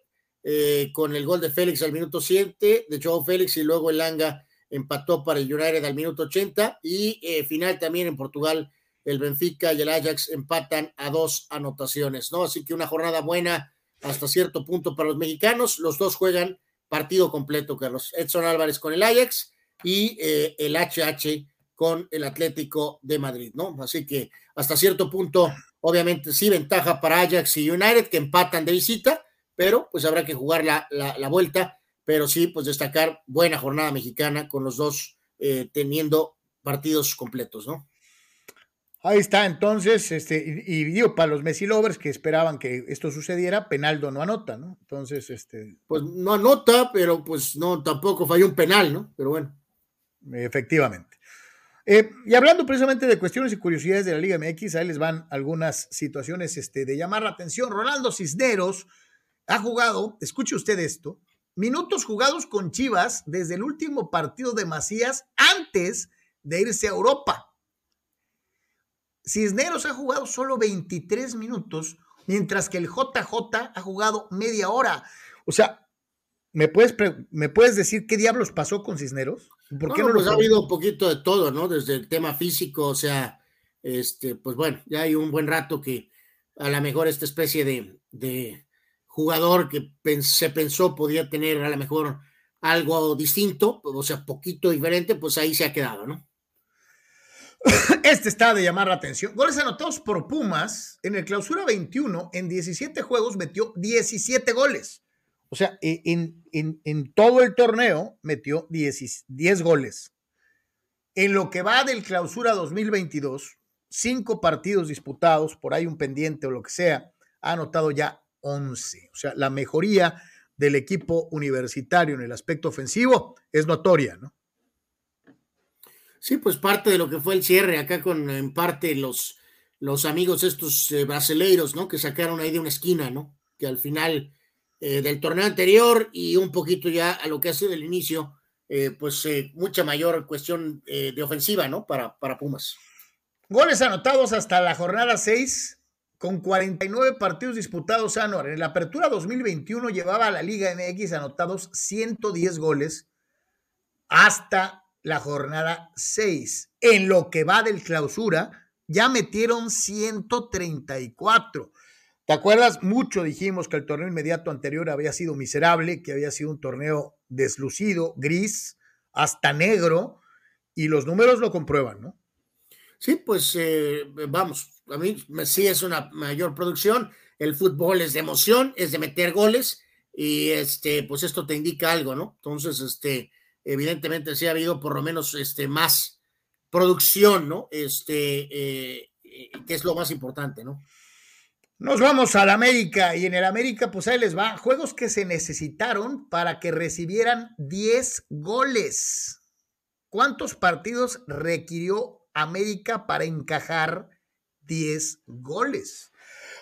Eh, con el gol de Félix al minuto 7, de Joe Félix y luego el Langa empató para el United al minuto 80 y eh, final también en Portugal el Benfica y el Ajax empatan a dos anotaciones, ¿no? Así que una jornada buena hasta cierto punto para los mexicanos, los dos juegan partido completo, Carlos. Edson Álvarez con el Ajax y eh, el HH con el Atlético de Madrid, ¿no? Así que hasta cierto punto, obviamente sí ventaja para Ajax y United que empatan de visita, pero pues habrá que jugar la, la, vuelta, pero sí, pues destacar buena jornada mexicana con los dos eh, teniendo partidos completos, ¿no? Ahí está, entonces, este, y, digo, para los Messi lovers que esperaban que esto sucediera, Penaldo no anota, ¿no? Entonces, este. Pues no anota, pero pues no, tampoco falló un penal, ¿no? Pero bueno. Efectivamente. Eh, y hablando precisamente de cuestiones y curiosidades de la Liga MX, ahí les van algunas situaciones este, de llamar la atención. Ronaldo Cisneros ha jugado, escuche usted esto, minutos jugados con Chivas desde el último partido de Macías antes de irse a Europa. Cisneros ha jugado solo 23 minutos, mientras que el JJ ha jugado media hora. O sea, ¿me puedes, ¿me puedes decir qué diablos pasó con Cisneros? ¿Por qué no, pues ha habido un poquito de todo, ¿no? Desde el tema físico, o sea, este, pues bueno, ya hay un buen rato que a lo mejor esta especie de, de jugador que se pensó podía tener a lo mejor algo distinto, o sea, poquito diferente, pues ahí se ha quedado, ¿no? Este está de llamar la atención. Goles anotados por Pumas en el clausura 21, en 17 juegos metió 17 goles. O sea, e, en, en, todo el torneo metió 10, 10 goles. En lo que va del clausura 2022, cinco partidos disputados, por ahí un pendiente o lo que sea, ha anotado ya 11. O sea, la mejoría del equipo universitario en el aspecto ofensivo es notoria, ¿no? Sí, pues parte de lo que fue el cierre acá con en parte los, los amigos estos eh, brasileiros, ¿no? Que sacaron ahí de una esquina, ¿no? Que al final eh, del torneo anterior y un poquito ya a lo que ha sido el inicio, eh, pues mucha mayor cuestión de ofensiva, ¿no? Para, para Pumas. Goles anotados hasta la jornada 6 con 49 partidos disputados, Anuar. En la apertura 2021 llevaba a la Liga MX anotados 110 goles hasta la jornada 6. En lo que va del clausura, ya metieron 134. ¿Te acuerdas? Mucho dijimos que el torneo inmediato anterior había sido miserable, que había sido un torneo deslucido, gris, hasta negro, y los números lo comprueban, ¿no? Sí, pues eh, vamos, a mí sí es una mayor producción. El fútbol es de emoción, es de meter goles, y este, pues esto te indica algo, ¿no? Entonces, este, evidentemente sí ha habido por lo menos este, más producción, ¿no? Este, eh, que es lo más importante, ¿no? Nos vamos al América y en el América, pues ahí les va. Juegos que se necesitaron para que recibieran 10 goles. ¿Cuántos partidos requirió América para encajar 10 goles?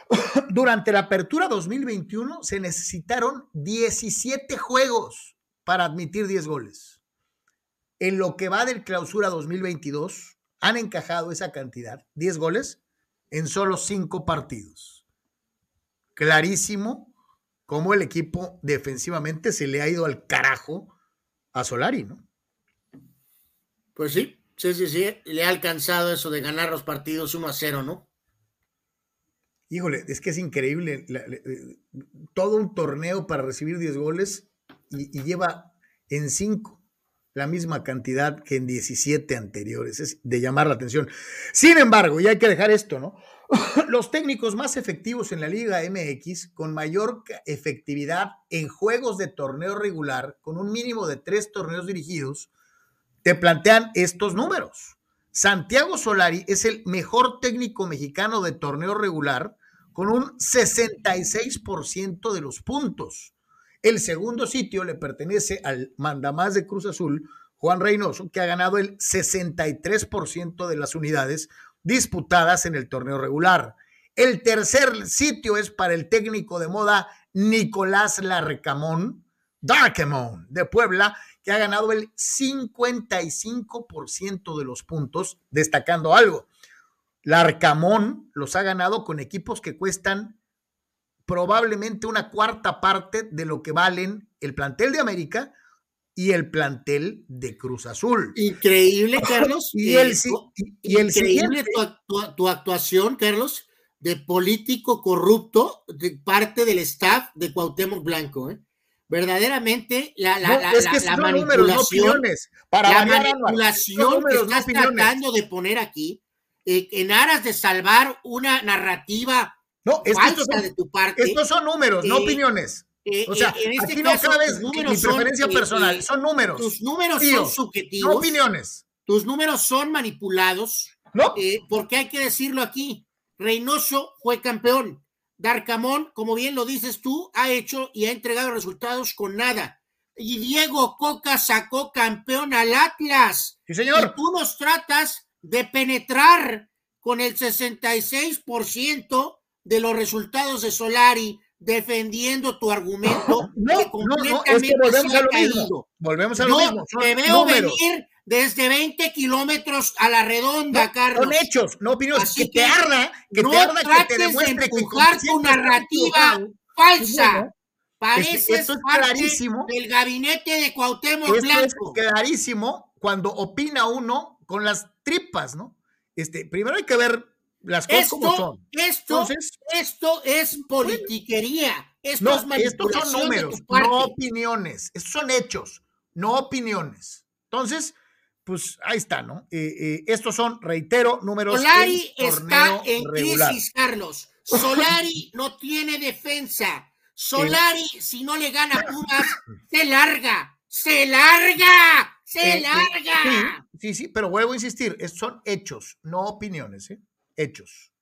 Durante la apertura 2021 se necesitaron 17 juegos para admitir 10 goles. En lo que va del clausura 2022, han encajado esa cantidad, 10 goles, en solo 5 partidos clarísimo cómo el equipo defensivamente se le ha ido al carajo a Solari, ¿no? Pues sí, sí, sí, sí, le ha alcanzado eso de ganar los partidos 1 a 0, ¿no? Híjole, es que es increíble. Eh, todo un torneo para recibir 10 goles y, lleva en 5 la misma cantidad que en 17 anteriores. Es de llamar la atención. Sin embargo, y hay que dejar esto, ¿no? los técnicos más efectivos en la Liga MX, con mayor efectividad en juegos de torneo regular, con un mínimo de tres torneos dirigidos, te plantean estos números. Santiago Solari es el mejor técnico mexicano de torneo regular, con un 66% de los puntos. El segundo sitio le pertenece al mandamás de Cruz Azul, Juan Reynoso, que ha ganado el 63% de las unidades, disputadas en el torneo regular. El tercer sitio es para el técnico de moda Nicolás Larcamón, Darkemon de Puebla, que ha ganado el 55% de los puntos, destacando algo. Larcamón los ha ganado con equipos que cuestan probablemente una cuarta parte de lo que valen el plantel de América y el plantel de Cruz Azul. Increíble, Carlos. y, el, y el increíble tu, actuación, Carlos, de político corrupto de parte del staff de Cuauhtémoc Blanco. ¿eh? Verdaderamente, la, la, la, es que la manipulación, para la manipulación que estás tratando de poner aquí, eh, en aras de salvar una narrativa no, falsa de tu parte. Estos son números, no eh, opiniones. Eh, o sea, en este aquí no cabes mi preferencia personal, son números. Tus números son subjetivos. No opiniones. Tus números son manipulados. ¿No? Porque hay que decirlo aquí. Reynoso fue campeón. Darcamón, como bien lo dices tú, ha hecho y ha entregado resultados con nada. Y Diego Coca sacó campeón al Atlas. Sí, señor. Y tú nos tratas de penetrar con el 66% de los resultados de Solari defendiendo tu argumento. No, no, no, es que volvemos a lo mismo. Volvemos a lo mismo. te veo venir desde 20 kilómetros a la redonda, Carlos. Son hechos, no opiniones. que, te arda, que no te arda, que te demuestre de empujar tu narrativa falsa. Parece esto es clarísimo. del gabinete de Cuauhtémoc esto Blanco. Es clarísimo cuando opina uno con las tripas, ¿no? Este, primero hay que ver las cosas esto, como son. Esto, esto es politiquería. Esto no, es estos son números, no opiniones. Estos son hechos, no opiniones. Entonces, pues ahí está, ¿no? Eh, eh, estos son, reitero, números. Solari está en crisis, Carlos. Solari no tiene defensa. Solari, si no le gana Pumas, se larga, se larga, se eh, larga. Sí, sí, sí, pero vuelvo a insistir, estos son hechos, no opiniones, ¿eh? hechos.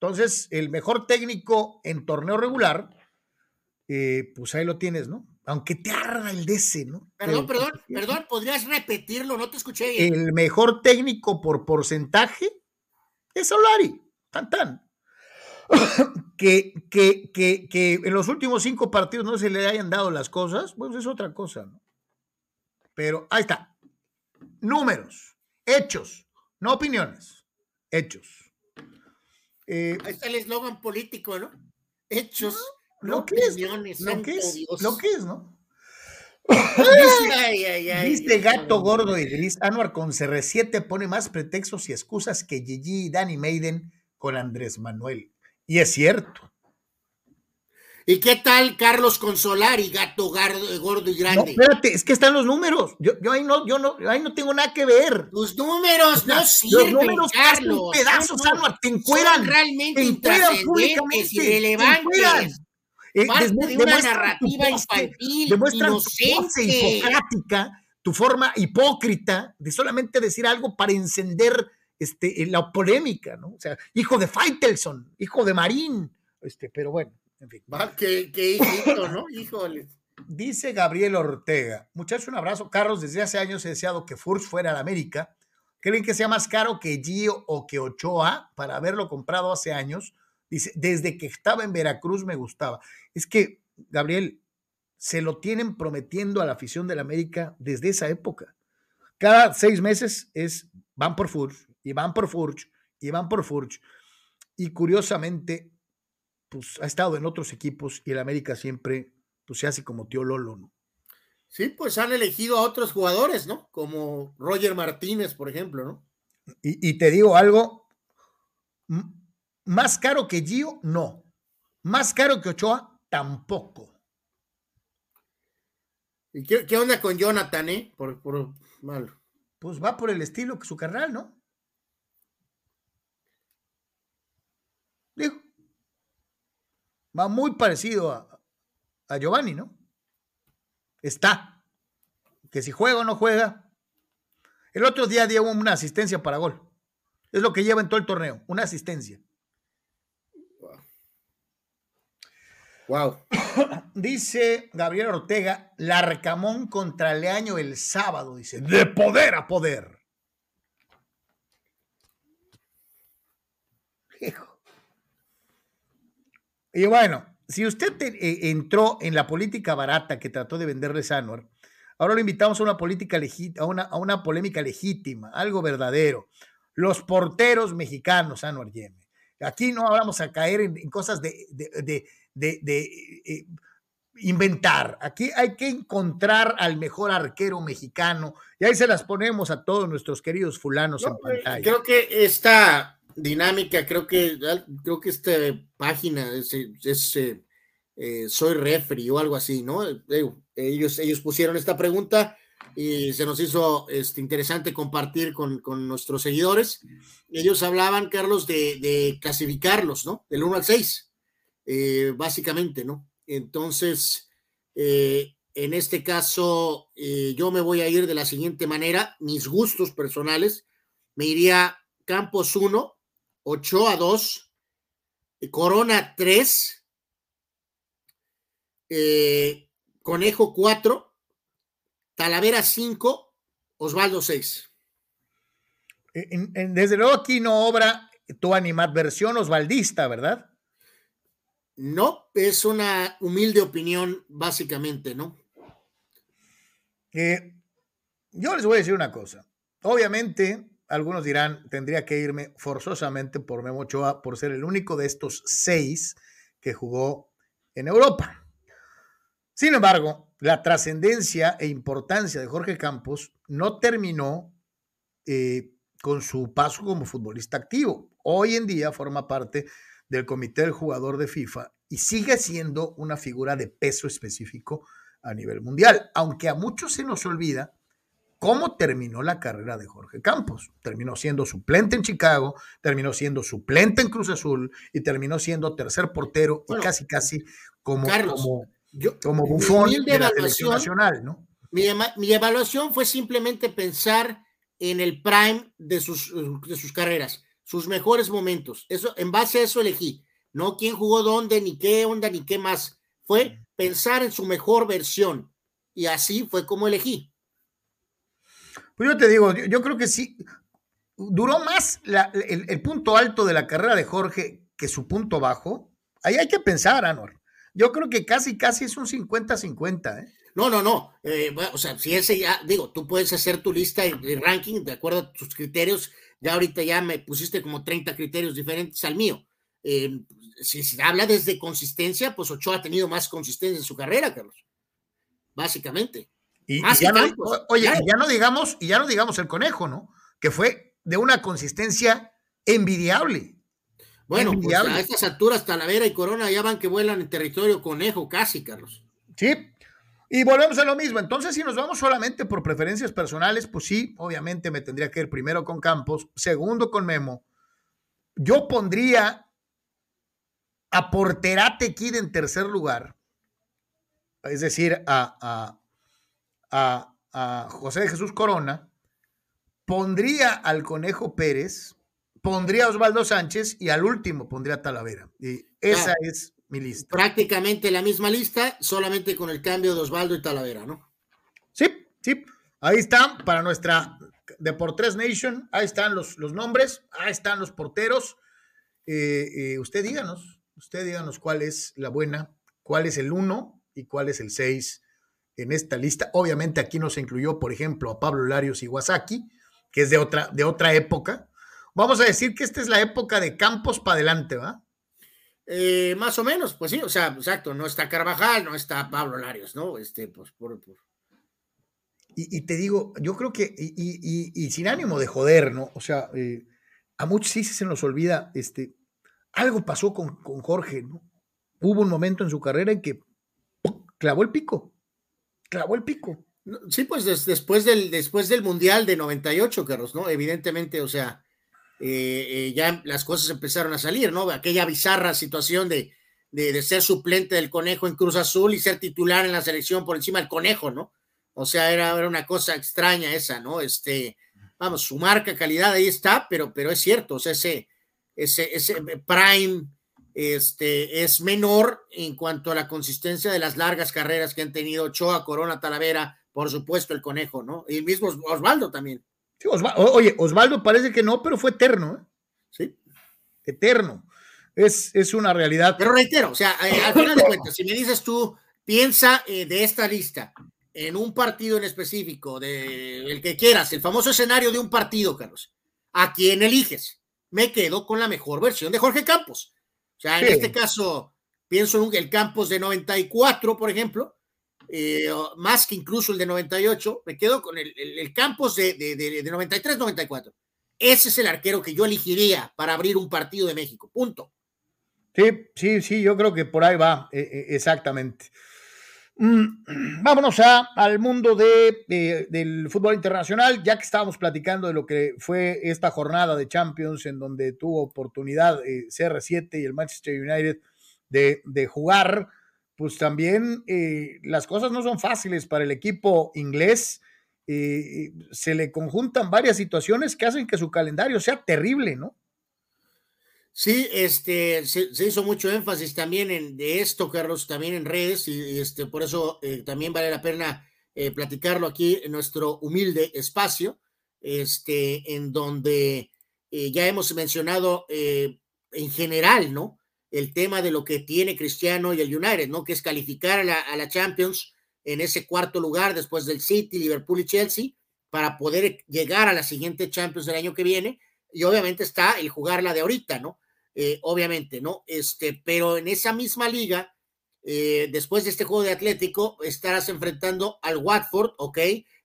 Entonces, el mejor técnico en torneo regular, eh, pues ahí lo tienes, ¿no? Aunque te arda el DC, ¿no? Perdón, perdón, perdón, podrías repetirlo, no te escuché bien. El mejor técnico por porcentaje es Solari, tan tan. que, que, que, que en los últimos cinco partidos no se le hayan dado las cosas, pues es otra cosa, ¿no? Pero ahí está. Números, hechos, no opiniones, hechos. Eh, Ahí está el eslogan político, ¿no? Hechos, lo no que es, lo que es, lo que es, ¿no? Ay, ay, ay, Dice Dios Gato. Gordo y Gris, Anuar con CR7 pone más pretextos y excusas que Gigi y Danny Maiden con Andrés Manuel. Y es cierto. ¿Y qué tal Carlos Consolari, gato gardo- gordo y No, grande? espérate, es que están los números. Yo, yo ahí no, yo no, ahí no tengo nada que ver. Tus números no Los sirven, números Carlos. pedazos, Anuar, te son encueran. realmente te encueran públicamente, te encueran. Eh, Parte de una narrativa infantil, demuestran inocente. hipocrática, tu forma hipócrita de solamente decir algo para encender este, la polémica, ¿no? O sea, hijo de Faitelson, hijo de Marín, este, pero bueno, en fin. Va, qué, qué hijito, ¿no? Híjole. Dice Gabriel Ortega, muchachos, un abrazo. Carlos, desde hace años he deseado que Furch fuera a la América. ¿Creen que sea más caro que Gio o que Ochoa para haberlo comprado hace años? Dice, desde que estaba en Veracruz me gustaba. Es que, Gabriel, se lo tienen prometiendo a la afición del América desde esa época. Cada seis meses es, van por Furch, y van por Furch, y van por Furch. Y curiosamente, pues ha estado en otros equipos y el América siempre pues, se hace como tío Lolo, ¿no? Sí, pues han elegido a otros jugadores, ¿no? Como Roger Martínez, por ejemplo, ¿no? Y, y te digo algo, más caro que Gio, no. Más caro que Ochoa, tampoco. ¿Y qué, qué onda con Jonathan, eh? Por, por mal. Pues va por el estilo que su carnal, ¿no? Digo, va muy parecido a, a Giovanni, ¿no? Está. Que si juega o no juega. El otro día dio una asistencia para gol. Es lo que lleva en todo el torneo, una asistencia. Wow. Dice Gabriel Ortega, Larcamón contra Leaño el sábado, dice, de poder a poder. Y bueno, si usted te- eh, entró en la política barata que trató de venderle Sanor, ahora lo invitamos a una política a una, a una polémica legítima, algo verdadero. Los porteros mexicanos, Anwar Yeme. Aquí no vamos a caer en, cosas de- de- de- de, eh, inventar. Aquí hay que encontrar al mejor arquero mexicano y ahí se las ponemos a todos nuestros queridos fulanos en pantalla. Creo que esta dinámica, creo que creo que esta página es, es, eh, eh, soy refri o algo así, ¿no? Ellos, ellos pusieron esta pregunta y se nos hizo este, interesante compartir con, con nuestros seguidores. Ellos hablaban, Carlos, de, de clasificarlos, ¿no? Del 1 al 6, eh, básicamente, ¿no? Entonces, eh, en este caso, eh, yo me voy a ir de la siguiente manera, mis gustos personales, me iría Campos 1, Ochoa 2, eh, Corona 3, eh, Conejo 4, Talavera 5, Osvaldo 6. En- en- desde luego aquí no obra tu animadversión osvaldista, ¿verdad? No, es una humilde opinión, básicamente, ¿no? Yo les voy a decir una cosa. Obviamente, algunos dirán, tendría que irme forzosamente por Memo Ochoa por ser el único de estos seis que jugó en Europa. Sin embargo, la trascendencia e importancia de Jorge Campos no terminó eh, con su paso como futbolista activo. Hoy en día forma parte del comité del jugador de FIFA y sigue siendo una figura de peso específico a nivel mundial, aunque a muchos se nos olvida cómo terminó la carrera de Jorge Campos. Terminó siendo suplente en Chicago, terminó siendo suplente en Cruz Azul y terminó siendo tercer portero Bueno, y casi, casi como, Carlos, como, Yo, como mi bufón de la selección nacional, ¿no? Mi, mi evaluación fue simplemente pensar en el prime de sus, de sus carreras, sus mejores momentos. Eso, en base a eso elegí. No quién jugó dónde, ni qué onda, ni qué más. Fue pensar en su mejor versión. Y así fue como elegí. Pues yo te digo, yo, yo creo que sí, duró más la- el, el punto alto de la carrera de Jorge que su punto bajo. Ahí hay que pensar, Anor. Yo creo que casi, casi es un 50-50. ¿eh? No, no, no. eh, bueno, o sea, si ese ya, digo, tú puedes hacer tu lista de, de ranking de acuerdo a tus criterios. Ya ahorita ya me pusiste como 30 criterios diferentes al mío. eh, si se habla desde consistencia, pues Ochoa ha tenido más consistencia en su carrera, Carlos. Básicamente. Y, Más y ya no, Campos, oye, claro. ya no digamos, y ya no digamos el conejo, ¿no? Que fue de una consistencia envidiable. Bueno, pues a estas alturas Talavera y Corona ya van que vuelan en territorio conejo casi, Carlos. Sí. Y volvemos a lo mismo. Entonces, si nos vamos solamente por preferencias personales, pues sí, obviamente me tendría que ir primero con Campos, segundo con Memo. Yo pondría a Porterate Kid en tercer lugar, es decir, a, a, a- a José de Jesús Corona, pondría al Conejo Pérez, pondría a Osvaldo Sánchez y al último pondría a Talavera. Y esa Ah. es mi lista. Prácticamente la misma lista, solamente con el cambio de Osvaldo y Talavera, ¿no? Sí, sí. Ahí están para nuestra Deportes Nation. Ahí están los, los nombres, ahí están los porteros. Eh, eh, usted díganos, usted díganos cuál es la buena, cuál es el 1 y cuál es el 6 en esta lista. Obviamente aquí no se incluyó, por ejemplo, a Pablo Larios Iwasaki, que es de otra, de otra época. Vamos a decir que esta es la época de Campos para adelante, ¿va? Eh, más o menos, pues sí, o sea, exacto, no está Carvajal, no está Pablo Larios, ¿no? Este, pues por, por- Y, y te digo, yo creo que, y, y- y- y sin ánimo de joder, ¿no? O sea, eh, a muchos sí se nos olvida, este, algo pasó con, con Jorge, ¿no? Hubo un momento en su carrera en que ¡pum! clavó el pico, clavó el pico. Sí, pues des- después, del, después del Mundial de 98, Carlos, ¿no? Evidentemente, o sea, eh, eh, ya las cosas empezaron a salir, ¿no? Aquella bizarra situación de, de, ser suplente del Conejo en Cruz Azul y ser titular en la selección por encima del Conejo, ¿no? O sea, era, era una cosa extraña esa, ¿no? Este, vamos, su marca, calidad ahí está, pero, pero es cierto, o sea, ese, ese, ese prime este, es menor en cuanto a la consistencia de las largas carreras que han tenido Ochoa, Corona, Talavera, por supuesto el Conejo, ¿no? Y el mismo Osvaldo también. Sí, Osva- oye, Osvaldo parece que no, pero fue eterno, ¿eh? Sí. Eterno. Es, es una realidad. Pero reitero, o sea, eh, al final de cuentas, si me dices tú, piensa eh, de esta lista en un partido en específico, de el que quieras, el famoso escenario de un partido, Carlos, ¿a quién eliges? Me quedo con la mejor versión de Jorge Campos. O sea, en Sí. este caso, pienso en el Campos de 94, por ejemplo, eh, más que incluso el de 98, me quedo con el, el- Campos de, de, de, de 93-94. Ese es el arquero que yo elegiría para abrir un partido de México. Punto. Sí, sí, sí, yo creo que por ahí va, eh, eh, exactamente. Mm, vámonos a, al mundo de, del fútbol internacional, ya que estábamos platicando de lo que fue esta jornada de Champions, en donde tuvo oportunidad eh, CR7 y el Manchester United de, de jugar, pues también eh, las cosas no son fáciles para el equipo inglés. eh, se le conjuntan varias situaciones que hacen que su calendario sea terrible, ¿no? Sí, este, se, hizo mucho énfasis también en, de esto, Carlos, también en redes, y, este, por eso eh, también vale la pena eh, platicarlo aquí en nuestro humilde espacio, este, en donde eh, ya hemos mencionado eh, en general, ¿no? El tema de lo que tiene Cristiano y el United, ¿no? Que es calificar a la, la Champions en ese cuarto lugar después del City, Liverpool y Chelsea, para poder llegar a la siguiente Champions del año que viene y obviamente está el jugarla de ahorita, ¿no? Eh, obviamente, ¿no? Este, pero en esa misma liga, eh, después de este juego de Atlético, estarás enfrentando al Watford, ¿ok?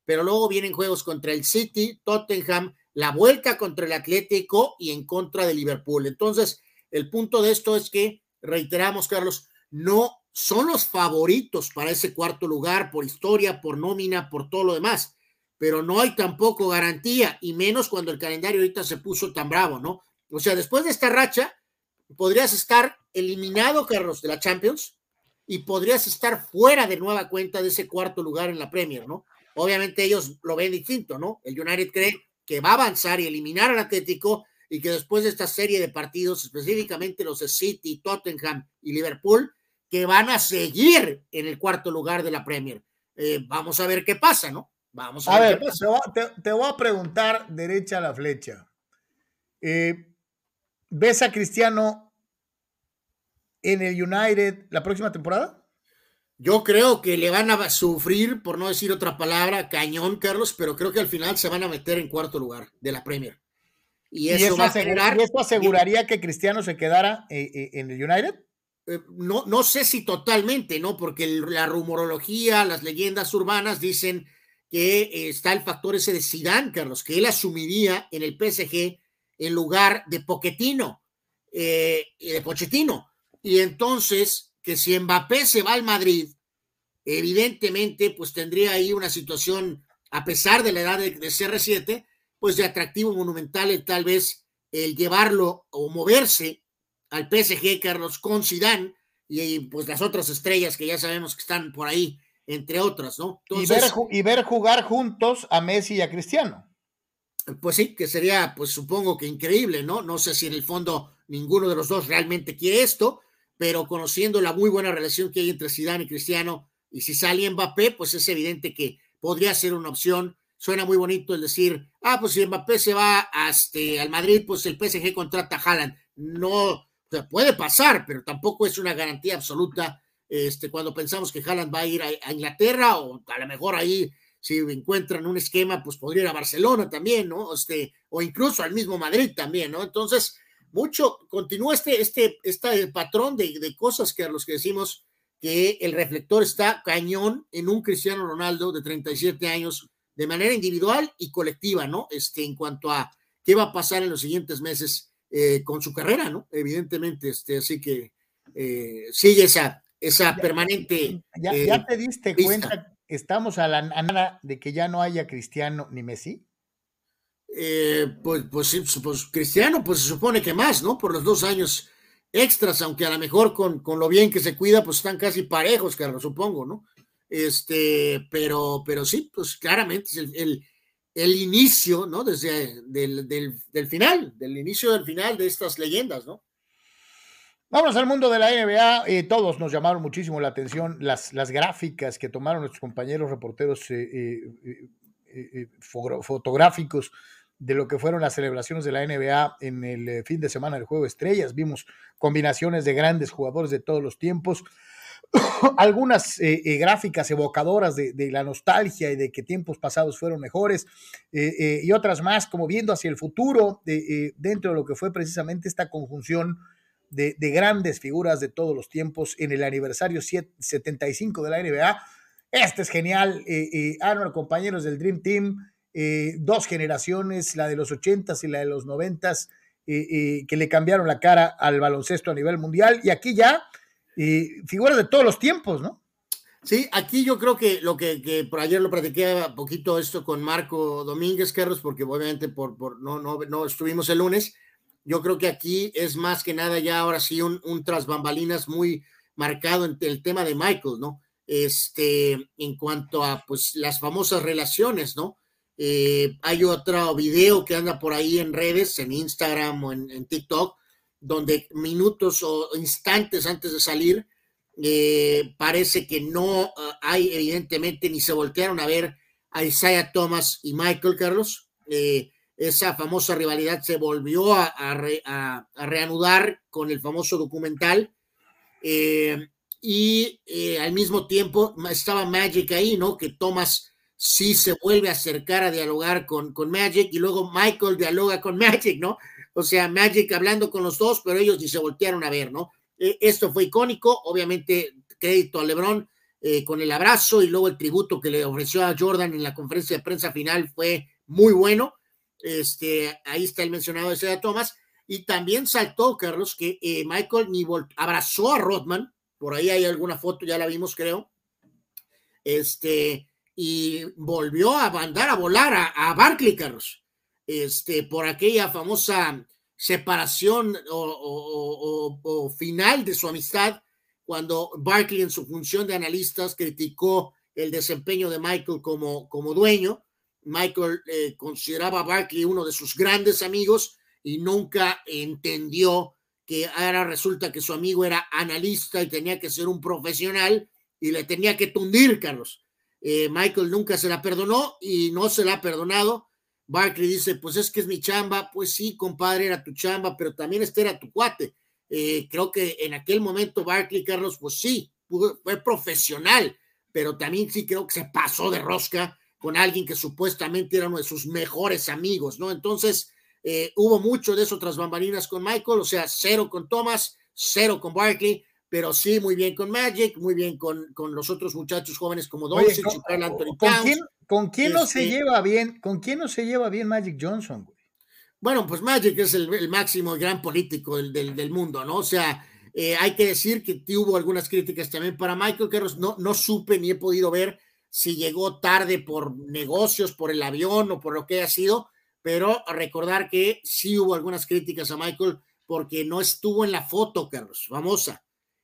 Pero luego vienen juegos contra el City, Tottenham, la vuelta contra el Atlético y en contra de Liverpool. Entonces, el punto de esto es que, reiteramos, Carlos, no son los favoritos para ese cuarto lugar por historia, por nómina, por todo lo demás pero no hay tampoco garantía, y menos cuando el calendario ahorita se puso tan bravo, ¿no? O sea, después de esta racha, podrías estar eliminado, Carlos, de la Champions, y podrías estar fuera de nueva cuenta de ese cuarto lugar en la Premier, ¿no? Obviamente ellos lo ven distinto, ¿no? El United cree que va a avanzar y eliminar al Atlético, y que después de esta serie de partidos, específicamente los de City, Tottenham y Liverpool, que van a seguir en el cuarto lugar de la Premier. Eh, vamos a ver qué pasa, ¿no? Vamos a, A ver, ver, qué pasa. te voy, a- te- te voy a preguntar derecha a la flecha. Eh, ¿Ves a Cristiano en el United la próxima temporada? Yo creo que le van a sufrir, por no decir otra palabra, cañón, Carlos, pero creo que al final se van a meter en cuarto lugar de la Premier. Y eso, va a generar. ¿Y eso aseguraría que Cristiano se quedara eh, eh, en el United? Eh, no, no sé si totalmente, ¿no? Porque la rumorología, las leyendas urbanas dicen que está el factor ese de Zidane, Carlos, que él asumiría en el PSG en lugar de Pochettino, de Pochettino. Y entonces, que si Mbappé se va al Madrid, evidentemente, pues tendría ahí una situación, a pesar de la edad de, de CR7, pues de atractivo monumental tal vez el llevarlo o moverse al PSG, Carlos, con Zidane y pues las otras estrellas que ya sabemos que están por ahí, entre otras, ¿no? y, ver, y ver jugar juntos a Messi y a Cristiano. Pues sí, que sería, pues supongo que increíble, ¿no? No sé si en el fondo ninguno de los dos realmente quiere esto, pero conociendo la muy buena relación que hay entre Zidane y Cristiano, y si sale Mbappé, pues es evidente que podría ser una opción suena muy bonito el decir, ah, pues si Mbappé se va este, al Madrid, pues el PSG contrata a Haaland. No, o puede pasar, pero tampoco es una garantía absoluta este, cuando pensamos que Haaland va a ir a, Inglaterra o a lo mejor ahí si encuentran un esquema, pues podría ir a Barcelona también, ¿no? Este, o incluso al mismo Madrid también, ¿no? Entonces, mucho, continúa este, este, este patrón de, de cosas que a los que decimos que el reflector está cañón en un Cristiano Ronaldo de 37 años de manera individual y colectiva, ¿no? Este, en cuanto a qué va a pasar en los siguientes meses eh, con su carrera, ¿no? Evidentemente, este, así que eh, sigue esa, esa permanente. Ya, ya eh, te diste cuenta, estamos a la nada de que ya no haya Cristiano ni Messi. pues, pues, pues, Cristiano, pues se supone que más, ¿no? Por los dos años extras, aunque a lo mejor con, con lo bien que se cuida, pues están casi parejos, Carlos, supongo, ¿no? Este, pero, pero sí, pues claramente es el, el, inicio, ¿no? Desde del, del, final, del inicio del final de estas leyendas, ¿no? Vamos al mundo de la NBA. Eh, todos nos llamaron muchísimo la atención las, las gráficas que tomaron nuestros compañeros reporteros eh, eh, fotográficos de lo que fueron las celebraciones de la NBA en el fin de semana del Juego de Estrellas. Vimos combinaciones de grandes jugadores de todos los tiempos. algunas eh, eh, gráficas evocadoras de, la nostalgia y de que tiempos pasados fueron mejores, eh, y otras más como viendo hacia el futuro dentro de lo que fue precisamente esta conjunción de, grandes figuras de todos los tiempos en el aniversario 75 de la NBA. Este es genial, eh, compañeros del Dream Team, dos generaciones, la de los 80s y la de los 90s, que le cambiaron la cara al baloncesto a nivel mundial, y aquí ya y figuras de todos los tiempos, ¿no? Sí, aquí yo creo que lo que, por ayer lo platiqué un poquito esto con Marco Domínguez Carlos, porque obviamente por, no, estuvimos el lunes. Yo creo que aquí es más que nada ya ahora sí un, tras bambalinas muy marcado en el tema de Michael, ¿no? Este, en cuanto a pues las famosas relaciones, ¿no? Eh, hay otro video que anda por ahí en redes, en Instagram o en TikTok, donde minutos o instantes antes de salir, eh, parece que no ah, hay evidentemente ni se voltearon a ver a Isaiah Thomas y Michael Carlos. Eh, esa famosa rivalidad se volvió a, reanudar con el famoso documental. Eh, y al mismo tiempo estaba Magic ahí, ¿no? Que Thomas sí se vuelve a acercar a dialogar con, con Magic y luego Michael dialoga con Magic, ¿no? O sea, Magic hablando con los dos, pero ellos ni se voltearon a ver, ¿no? Eh, esto fue icónico, obviamente crédito a Lebron eh, con el abrazo y luego el tributo que le ofreció a Jordan en la conferencia de prensa final fue muy bueno. Este, ahí está el mencionado de Seda Thomas. Y también saltó, Carlos, que eh, Michael ni abrazó a Rodman, por ahí hay alguna foto, ya la vimos, creo. Este, y volvió a mandar a volar a, a Carlos este, por aquella famosa separación o, final de su amistad, cuando Barkley en su función de analistas criticó el desempeño de Michael como, como dueño. Michael eh, consideraba a Barkley uno de sus grandes amigos y nunca entendió que ahora resulta que su amigo era analista y tenía que ser un profesional y le tenía que tundir, Carlos. Eh, Michael nunca se la perdonó y no se la ha perdonado Barkley dice, pues es que es mi chamba, pues sí, compadre, era tu chamba, pero también este era tu cuate. Eh, creo que en aquel momento Barkley, Carlos, pues sí, fue profesional, pero también sí creo que se pasó de rosca con alguien que supuestamente era uno de sus mejores amigos, ¿no? Entonces, eh, hubo mucho de eso tras bambalinas con Michael, o sea, cero con Thomas, cero con Barkley, pero sí muy bien con Magic, muy bien con, con los otros muchachos jóvenes como Doncic y Carl Anthony ¿con quién, ¿Con quién no se Este- lleva bien? ¿Con quién no se lleva bien Magic Johnson? güey? Bueno, pues Magic es el, el máximo gran político del, del, del mundo, ¿no? O sea, eh, hay que decir que hubo algunas críticas también para Michael Carlos. No, no supe ni he podido ver si llegó tarde por negocios, por el avión o por lo que haya sido, pero recordar que sí hubo algunas críticas a Michael porque no estuvo en la foto, Carlos, famosa.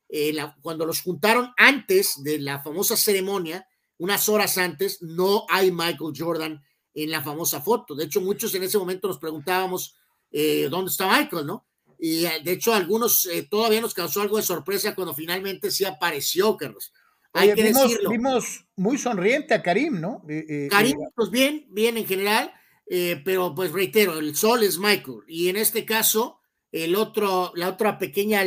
Eh, la- cuando los juntaron antes de la famosa ceremonia, unas horas antes, no hay Michael Jordan en la famosa foto. De hecho, muchos en ese momento nos preguntábamos eh, dónde está Michael, ¿no? Y eh, de hecho, algunos eh, todavía nos causó algo de sorpresa cuando finalmente sí apareció, Carlos. Hay Oye, que vimos, decirlo. vimos muy sonriente a Karim, ¿no? Eh, Karim, pues bien, bien en general, pero pues reitero, el sol es Michael. Y en este caso, el otro, la otra pequeña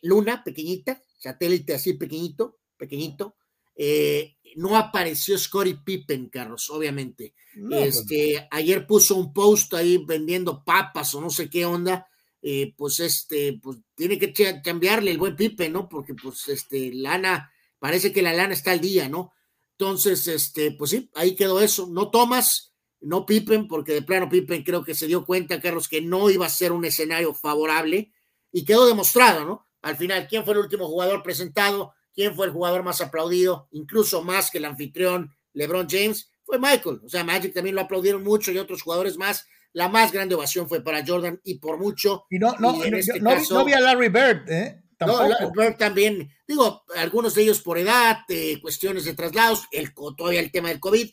luna, pequeñita, satélite así pequeñito, pequeñito, eh, no apareció Scottie Pippen, Carlos, obviamente. no, pues, este, ayer puso un post ahí vendiendo papas o no sé qué onda. eh, pues este, pues tiene que cambiarle el buen Pippen, ¿no? Porque pues este, lana, parece que la lana está al día, ¿no? Entonces, este, pues sí, ahí quedó eso. No Thomas, no Pippen, porque de plano Pippen creo que se dio cuenta, Carlos, que no iba a ser un escenario favorable y quedó demostrado, ¿no? Al final, ¿quién fue el último jugador presentado? ¿Quién fue el jugador más aplaudido? Incluso más que el anfitrión LeBron James, fue Michael. O sea, Magic también lo aplaudieron mucho y otros jugadores más. La más grande ovación fue para Jordan y por mucho. y no, no, y no, este no vi- caso- no vi a Larry Bird, ¿eh? no, Tampoco. la- Bird también, digo, algunos de ellos por edad, eh, cuestiones de traslados, el, todavía el tema del COVID,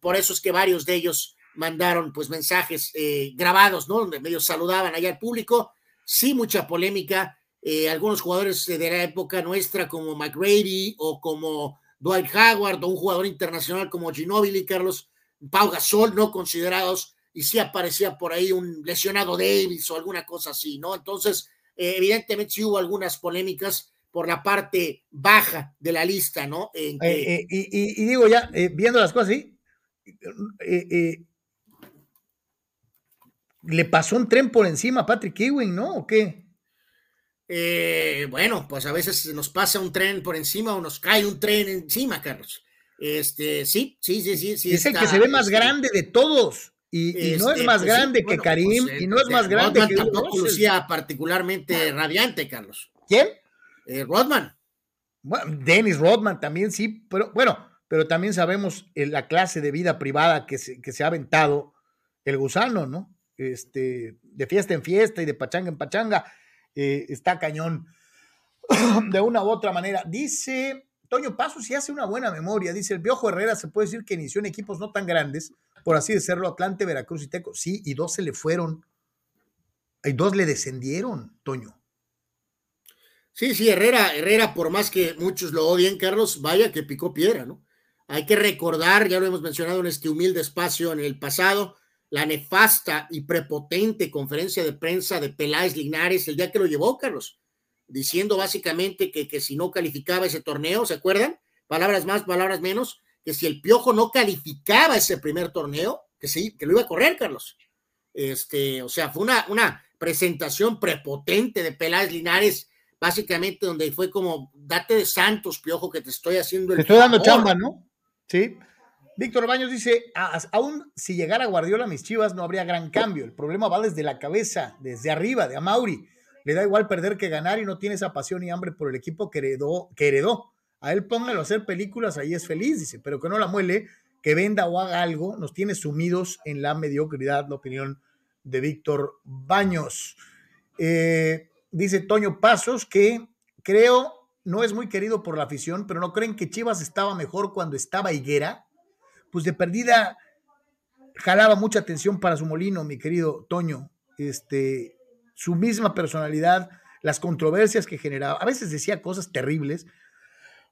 por eso es que varios de ellos mandaron pues mensajes eh, grabados, ¿no? Donde medio saludaban allá al público, sí mucha polémica, eh, algunos jugadores de la época nuestra como McGrady o como Dwight Howard o un jugador internacional como Ginobili, Carlos, Pau Gasol, no considerados, y sí aparecía por ahí un lesionado Davis o alguna cosa así, ¿no? Entonces, eh, evidentemente sí hubo algunas polémicas por la parte baja de la lista, ¿no? En que- Eh, y, y- digo ya, viendo las cosas así, le pasó un tren por encima a Patrick Ewing, ¿no? ¿O qué? Eh, bueno, pues a veces nos pasa un tren por encima o nos cae un tren encima, Carlos. Este, sí, sí, sí, sí. sí es el que se ve más este, grande de todos. Y, y no es este, más pues grande bueno, que Karim, pues, eh, y no es más grande Rodman que tampoco lucía particularmente radiante, Carlos. ¿Quién? Eh, Rodman. Bueno, Dennis Rodman también sí, pero bueno, pero también sabemos eh, la clase de vida privada que se, que se ha aventado el gusano, ¿no? Este, de fiesta en fiesta y de pachanga en pachanga, eh, está cañón de una u otra manera. Dice Toño Paso, si hace una buena memoria, dice el Piojo Herrera, se puede decir que inició en equipos no tan grandes, por así decirlo, Atlante, Veracruz y Teco. Sí, y dos se le fueron, y dos le descendieron, Toño. Sí, sí, Herrera, Herrera, por más que muchos lo odien, Carlos, vaya que picó piedra, ¿no? Hay que recordar, ya lo hemos mencionado en este humilde espacio en el pasado, la nefasta y prepotente conferencia de prensa de Peláez Linares el día que lo llevó, Carlos, diciendo básicamente que, que si no calificaba ese torneo, ¿se acuerdan? Palabras más, palabras menos, que si el Piojo no calificaba ese primer torneo, que sí, que lo iba a correr, Carlos. Este, o sea, fue una, una presentación prepotente de Peláez Linares, básicamente donde fue como, date de santos, Piojo, que te estoy haciendo el Te estoy dando favor". chamba, ¿no? Sí. Víctor Baños dice, "A- aún si llegara Guardiola a mis chivas no habría gran cambio. El problema va desde la cabeza, desde arriba, de Amauri. Le da igual perder que ganar y no tiene esa pasión y hambre por el equipo que heredó. Que heredó. A él póngalo a hacer películas, ahí es feliz, dice, pero que no la muele, que venda o haga algo, nos tiene sumidos en la mediocridad, la opinión de Víctor Baños. Eh, dice Toño Pasos que creo no es muy querido por la afición, pero no creen que Chivas estaba mejor cuando estaba Higuera. Pues de perdida jalaba mucha atención para su molino, mi querido Toño. Este, su misma personalidad, las controversias que generaba. A veces decía cosas terribles,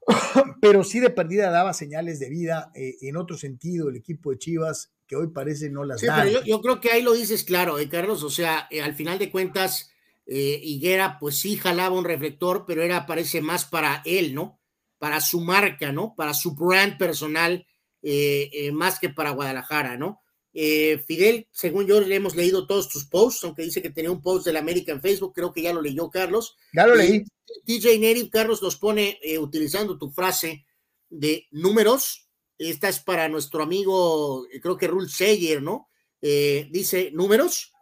pero sí de perdida daba señales de vida eh, en otro sentido el equipo de Chivas que hoy parece no las Sí, da. pero yo, yo creo que ahí lo dices claro, ¿eh, Carlos? O sea, eh, al final de cuentas, Higuera, pues sí jalaba un reflector, pero era, parece más para él, ¿no? Para su marca, ¿no? Para su brand personal, eh, eh, más que para Guadalajara, ¿no? Eh, Fidel, según yo le hemos leído todos tus posts, aunque dice que tenía un post del América en Facebook, creo que ya lo leyó Carlos. Ya lo leí. DJ Native, Carlos, nos pone utilizando tu frase de números. Esta es para nuestro amigo, creo que Rul Seyer, ¿no? dice números.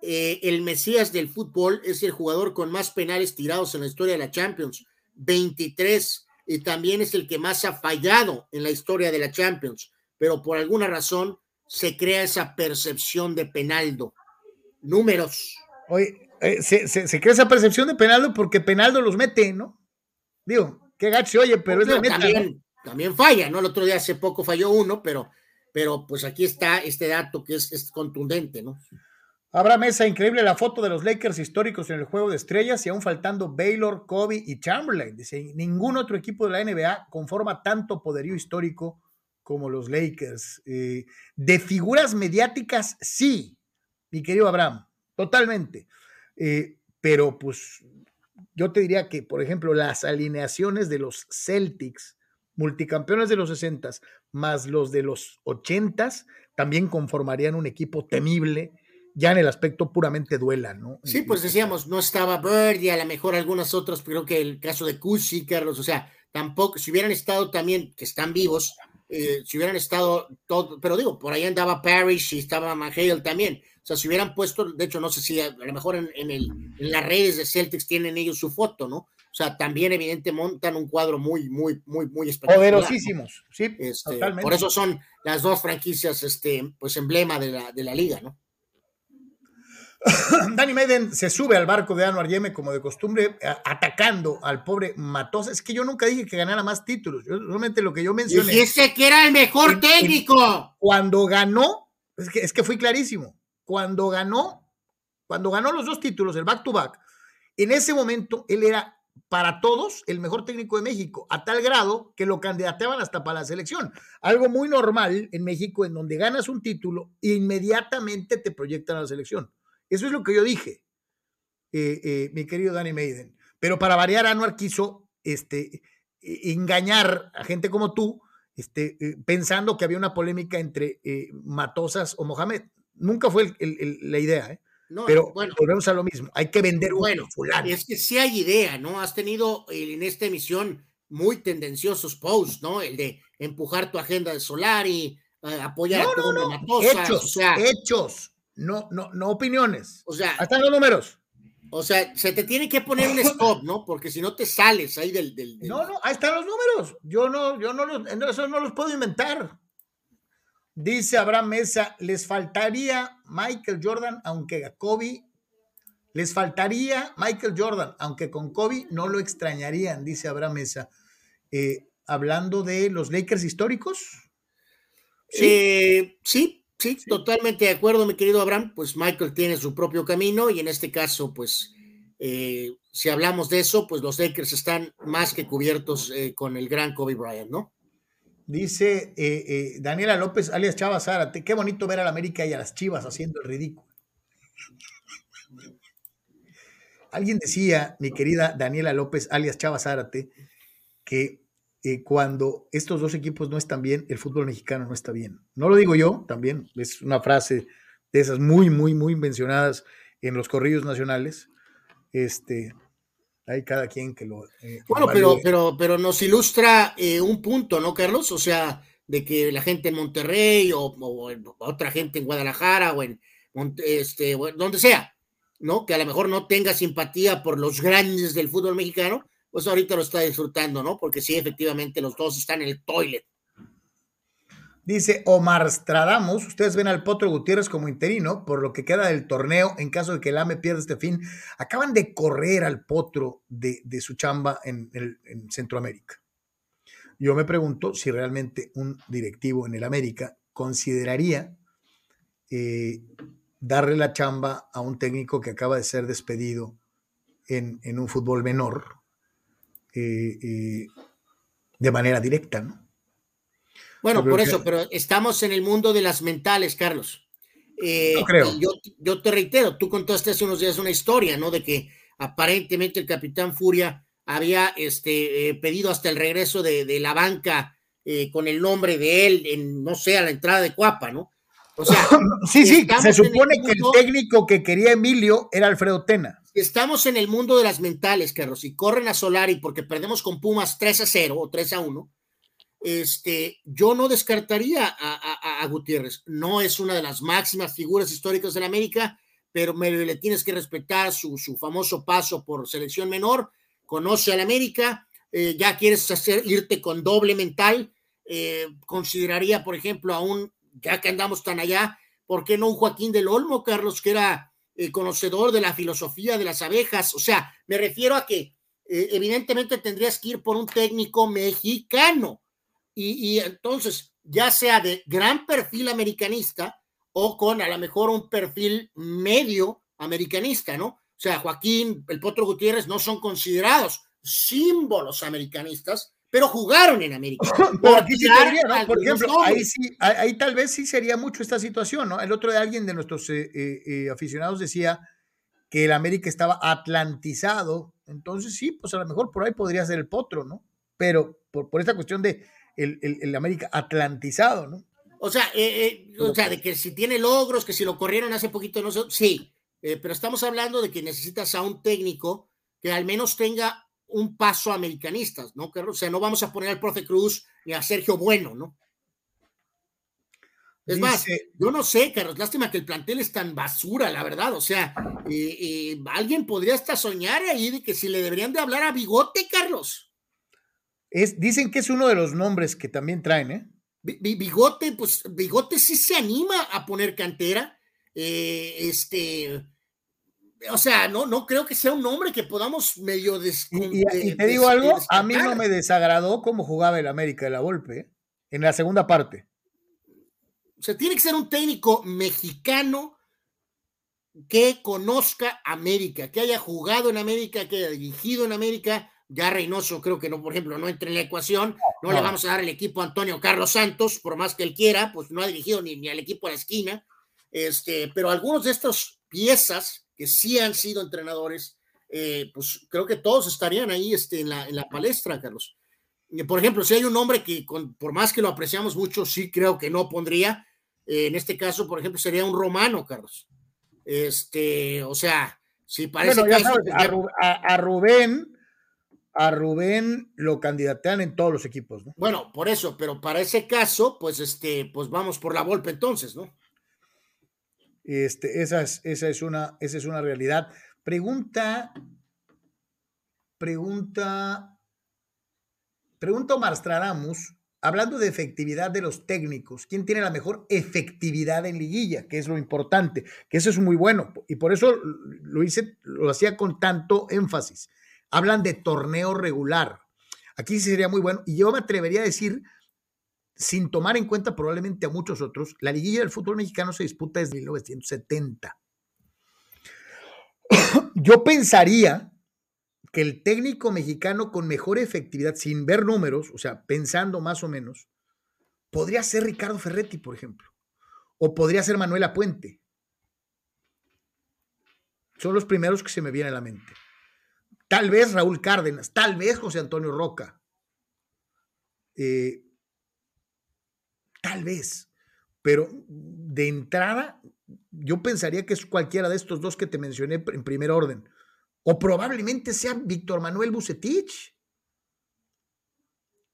el Mesías del fútbol es el jugador con más penales tirados en la historia de la Champions, 23, y también es el que más ha fallado en la historia de la Champions, pero por alguna razón se crea esa percepción de Penaldo. Números. Oye, eh, se, crea esa percepción de Penaldo porque Penaldo los mete, ¿no? Digo, qué gacho, oye, pero es la meta. También, también, falla, ¿no? El otro día hace poco falló uno, pero, pero pues aquí está este dato que es, es contundente, ¿no? Habrá mesa increíble la foto de los Lakers históricos en el juego de estrellas y aún faltando Baylor, Kobe y Chamberlain. Dice, ningún otro equipo de la NBA conforma tanto poderío histórico como los Lakers. Eh, de figuras mediáticas, sí, mi querido Abraham, totalmente. Eh, pero pues yo te diría que, por ejemplo, las alineaciones de los Celtics, multicampeones de los 60 más los de los 80 también conformarían un equipo temible ya en el aspecto puramente duela, ¿no? Sí, pues decíamos, no estaba Bird y a lo mejor algunos otros, creo que el caso de Cusi, Carlos, o sea, tampoco, si hubieran estado también, que están vivos, eh, si hubieran estado todo, pero digo, por ahí andaba Parrish y estaba McHale también. O sea, si hubieran puesto, de hecho, no sé si a, lo mejor en, el, en, las redes de Celtics tienen ellos su foto, ¿no? O sea, también evidente montan un cuadro muy, muy, muy, muy espectacular. Poderosísimos, sí, este, totalmente. Por eso son las dos franquicias, este, pues emblema de la, de la liga, ¿no? Danny Maiden se sube al barco de Anwar Yeme como de costumbre, atacando al pobre Matosa. Es que yo nunca dije que ganara más títulos. Yo, realmente lo que yo mencioné. Dijiste que era el mejor técnico. cuando ganó, es que, es que fui clarísimo. Cuando ganó, cuando ganó los dos títulos, el back to back, en ese momento él era para todos el mejor técnico de México, a tal grado que lo candidateaban hasta para la selección. Algo muy normal en México, en donde ganas un título, inmediatamente te proyectan a la selección. Eso es lo que yo dije, eh, eh, mi querido Danny Maiden. Pero para variar, Anuar quiso este, e, engañar a gente como tú, este, eh, pensando que había una polémica entre Matosas o Mohamed. Nunca fue la idea, pero bueno, volvemos a lo mismo. Hay que vender un bueno, fulano. Es que sí hay idea, ¿no? Has tenido en esta emisión muy tendenciosos posts, ¿no? El de empujar tu agenda de Solari, apoyar a todo no, Hechos, o sea, hechos no, no, no opiniones. O sea, hasta los números. O sea, se te tiene que poner un stop, ¿no? Porque si no te sales ahí del, del, No, no, ahí están los números. Yo no, yo no los, eso no los puedo inventar. Dice Abraham Mesa, les faltaría Michael Jordan, aunque a Kobe, les faltaría Michael Jordan, aunque con Kobe no lo extrañarían, dice Abraham Mesa. Eh, hablando de los Lakers históricos. Sí, eh, sí, Sí, totalmente de acuerdo, mi querido Abraham. Pues Michael tiene su propio camino y en este caso, pues, eh, si hablamos de eso, pues los Lakers están más que cubiertos eh, con el gran Kobe Bryant, ¿no? Dice eh, Daniela López, alias Chava Zárate, qué bonito ver a la América y a las Chivas haciendo el ridículo. Alguien decía, mi querida Daniela López, alias Chava Zárate, que eh, cuando estos dos equipos no están bien, el fútbol mexicano no está bien. No lo digo yo, también es una frase de esas muy, muy, muy mencionadas en los corridos nacionales. Este, hay cada quien que lo. Eh, bueno, pero, pero, pero nos ilustra eh, un punto, ¿no, Carlos? O sea, de que la gente en Monterrey o, otra gente en Guadalajara o en este, donde sea, ¿no? Que a lo mejor no tenga simpatía por los grandes del fútbol mexicano, pues ahorita lo está disfrutando, ¿no? Porque sí, efectivamente, los dos están en el toilet. Dice Omar Stradamus, ustedes ven al Potro Gutiérrez como interino, por lo que queda del torneo, en caso de que el AME pierda este fin, acaban de correr al Potro de, su chamba en, Centroamérica. Yo me pregunto si realmente un directivo en el América consideraría eh, darle la chamba a un técnico que acaba de ser despedido en, en un fútbol menor, eh, eh, de manera directa, ¿no? Bueno, por eso, pero estamos en el mundo de las mentales, Carlos. Eh, creo. Yo, te reitero, tú contaste hace unos días una historia, ¿no? De que aparentemente el capitán Furia había este, pedido hasta el regreso de, la banca con el nombre de él, en, no sé, a la entrada de Cuapa, ¿no? O sea, sí, sí, se supone el que el técnico que quería Emilio era Alfredo Tena. Estamos en el mundo de las mentales, Carlos, y corren a Solari porque perdemos con Pumas 3 a 0 o 3 a 1. Este, yo no descartaría a, a- a Gutiérrez. No es una de las máximas figuras históricas de la América, pero me, le tienes que respetar su, su famoso paso por selección menor. Conoce al América, eh, ya quieres hacer, irte con doble mental. eh, consideraría, por ejemplo, a un, ya que andamos tan allá, ¿por qué no un Joaquín del Olmo, Carlos, que era eh, conocedor de la filosofía de las abejas? O sea, me refiero a que eh, evidentemente tendrías que ir por un técnico mexicano. Y, y entonces, ya sea de gran perfil americanista o con a lo mejor un perfil medio americanista, ¿no? O sea, Joaquín, el Potro Gutiérrez no son considerados símbolos americanistas, pero jugaron en América. Pero Por aquí sí tendría, ¿no? Por ejemplo, ahí sí, ahí, ahí tal vez sí sería mucho esta situación, ¿no? El otro de alguien de nuestros eh, eh, eh, aficionados decía que el América estaba atlantizado, entonces sí, pues a lo mejor por ahí podría ser el potro, ¿no? Pero por, por esta cuestión de el, el- el América atlantizado, ¿no? O sea, eh, eh, o sea, de que si tiene logros, que si lo corrieron hace poquito, no sé, sí, pero estamos hablando de que necesitas a un técnico que al menos tenga un paso americanista, ¿no? Carlos? O sea, no vamos a poner al profe Cruz ni a Sergio Bueno, ¿no? Es más, yo no sé, Carlos, lástima que el plantel es tan basura, la verdad. O sea, eh, eh, alguien podría hasta soñar ahí de que si le deberían de hablar a Bigote, Carlos. Es, dicen que es uno de los nombres que también traen, ¿eh? Bi- Bi- Bigote, pues Bigote sí se anima a poner cantera. eh, este, o sea, no, no creo que sea un nombre que podamos medio des- Y, y te digo algo, a mí no me desagradó cómo jugaba el América de la Volpe, ¿eh? En la segunda parte. O sea, tiene que ser un técnico mexicano que conozca América, que haya jugado en América, que haya dirigido en América. Ya Reynoso creo que no, por ejemplo, no entra en la ecuación. No, le vamos a dar el equipo a Antonio Carlos Santos, por más que él quiera, pues no ha dirigido ni, ni al equipo a la esquina. Este, pero algunos de estas piezas que sí han sido entrenadores, eh, pues creo que todos estarían ahí este, en, la, en la palestra, Carlos. Por ejemplo, si hay un nombre que con- por más que lo apreciamos mucho, sí creo que no pondría, eh, en este caso, por ejemplo, sería un romano, Carlos. Este, o sea, si parece Bueno, ya sabes, a- a Rubén, a Rubén lo candidatean en todos los equipos, ¿no? bueno, por eso, pero para ese caso, pues este, pues vamos por la Volpe entonces, ¿no? Este, esa, es, esa, es una, esa es una realidad. Pregunta, pregunta, pregunta Omar Stradamus, hablando de efectividad de los técnicos, ¿quién tiene la mejor efectividad en liguilla? Que es lo importante, que eso es muy bueno, y por eso lo hice, lo hacía con tanto énfasis. Hablan de torneo regular. Aquí sí sería muy bueno, y yo me atrevería a decir sin tomar en cuenta probablemente a muchos otros, la liguilla del fútbol mexicano se disputa desde 1970. Yo pensaría que el técnico mexicano con mejor efectividad, sin ver números, o sea, pensando más o menos, podría ser Ricardo Ferretti, por ejemplo, o podría ser Manuela Puente. Son los primeros que se me vienen a la mente. Tal vez Raúl Cárdenas, tal vez José Antonio Roca. Eh, Tal vez. Pero de entrada, yo pensaría que es cualquiera de estos dos que te mencioné en primer orden. O probablemente sea Víctor Manuel Bucetich.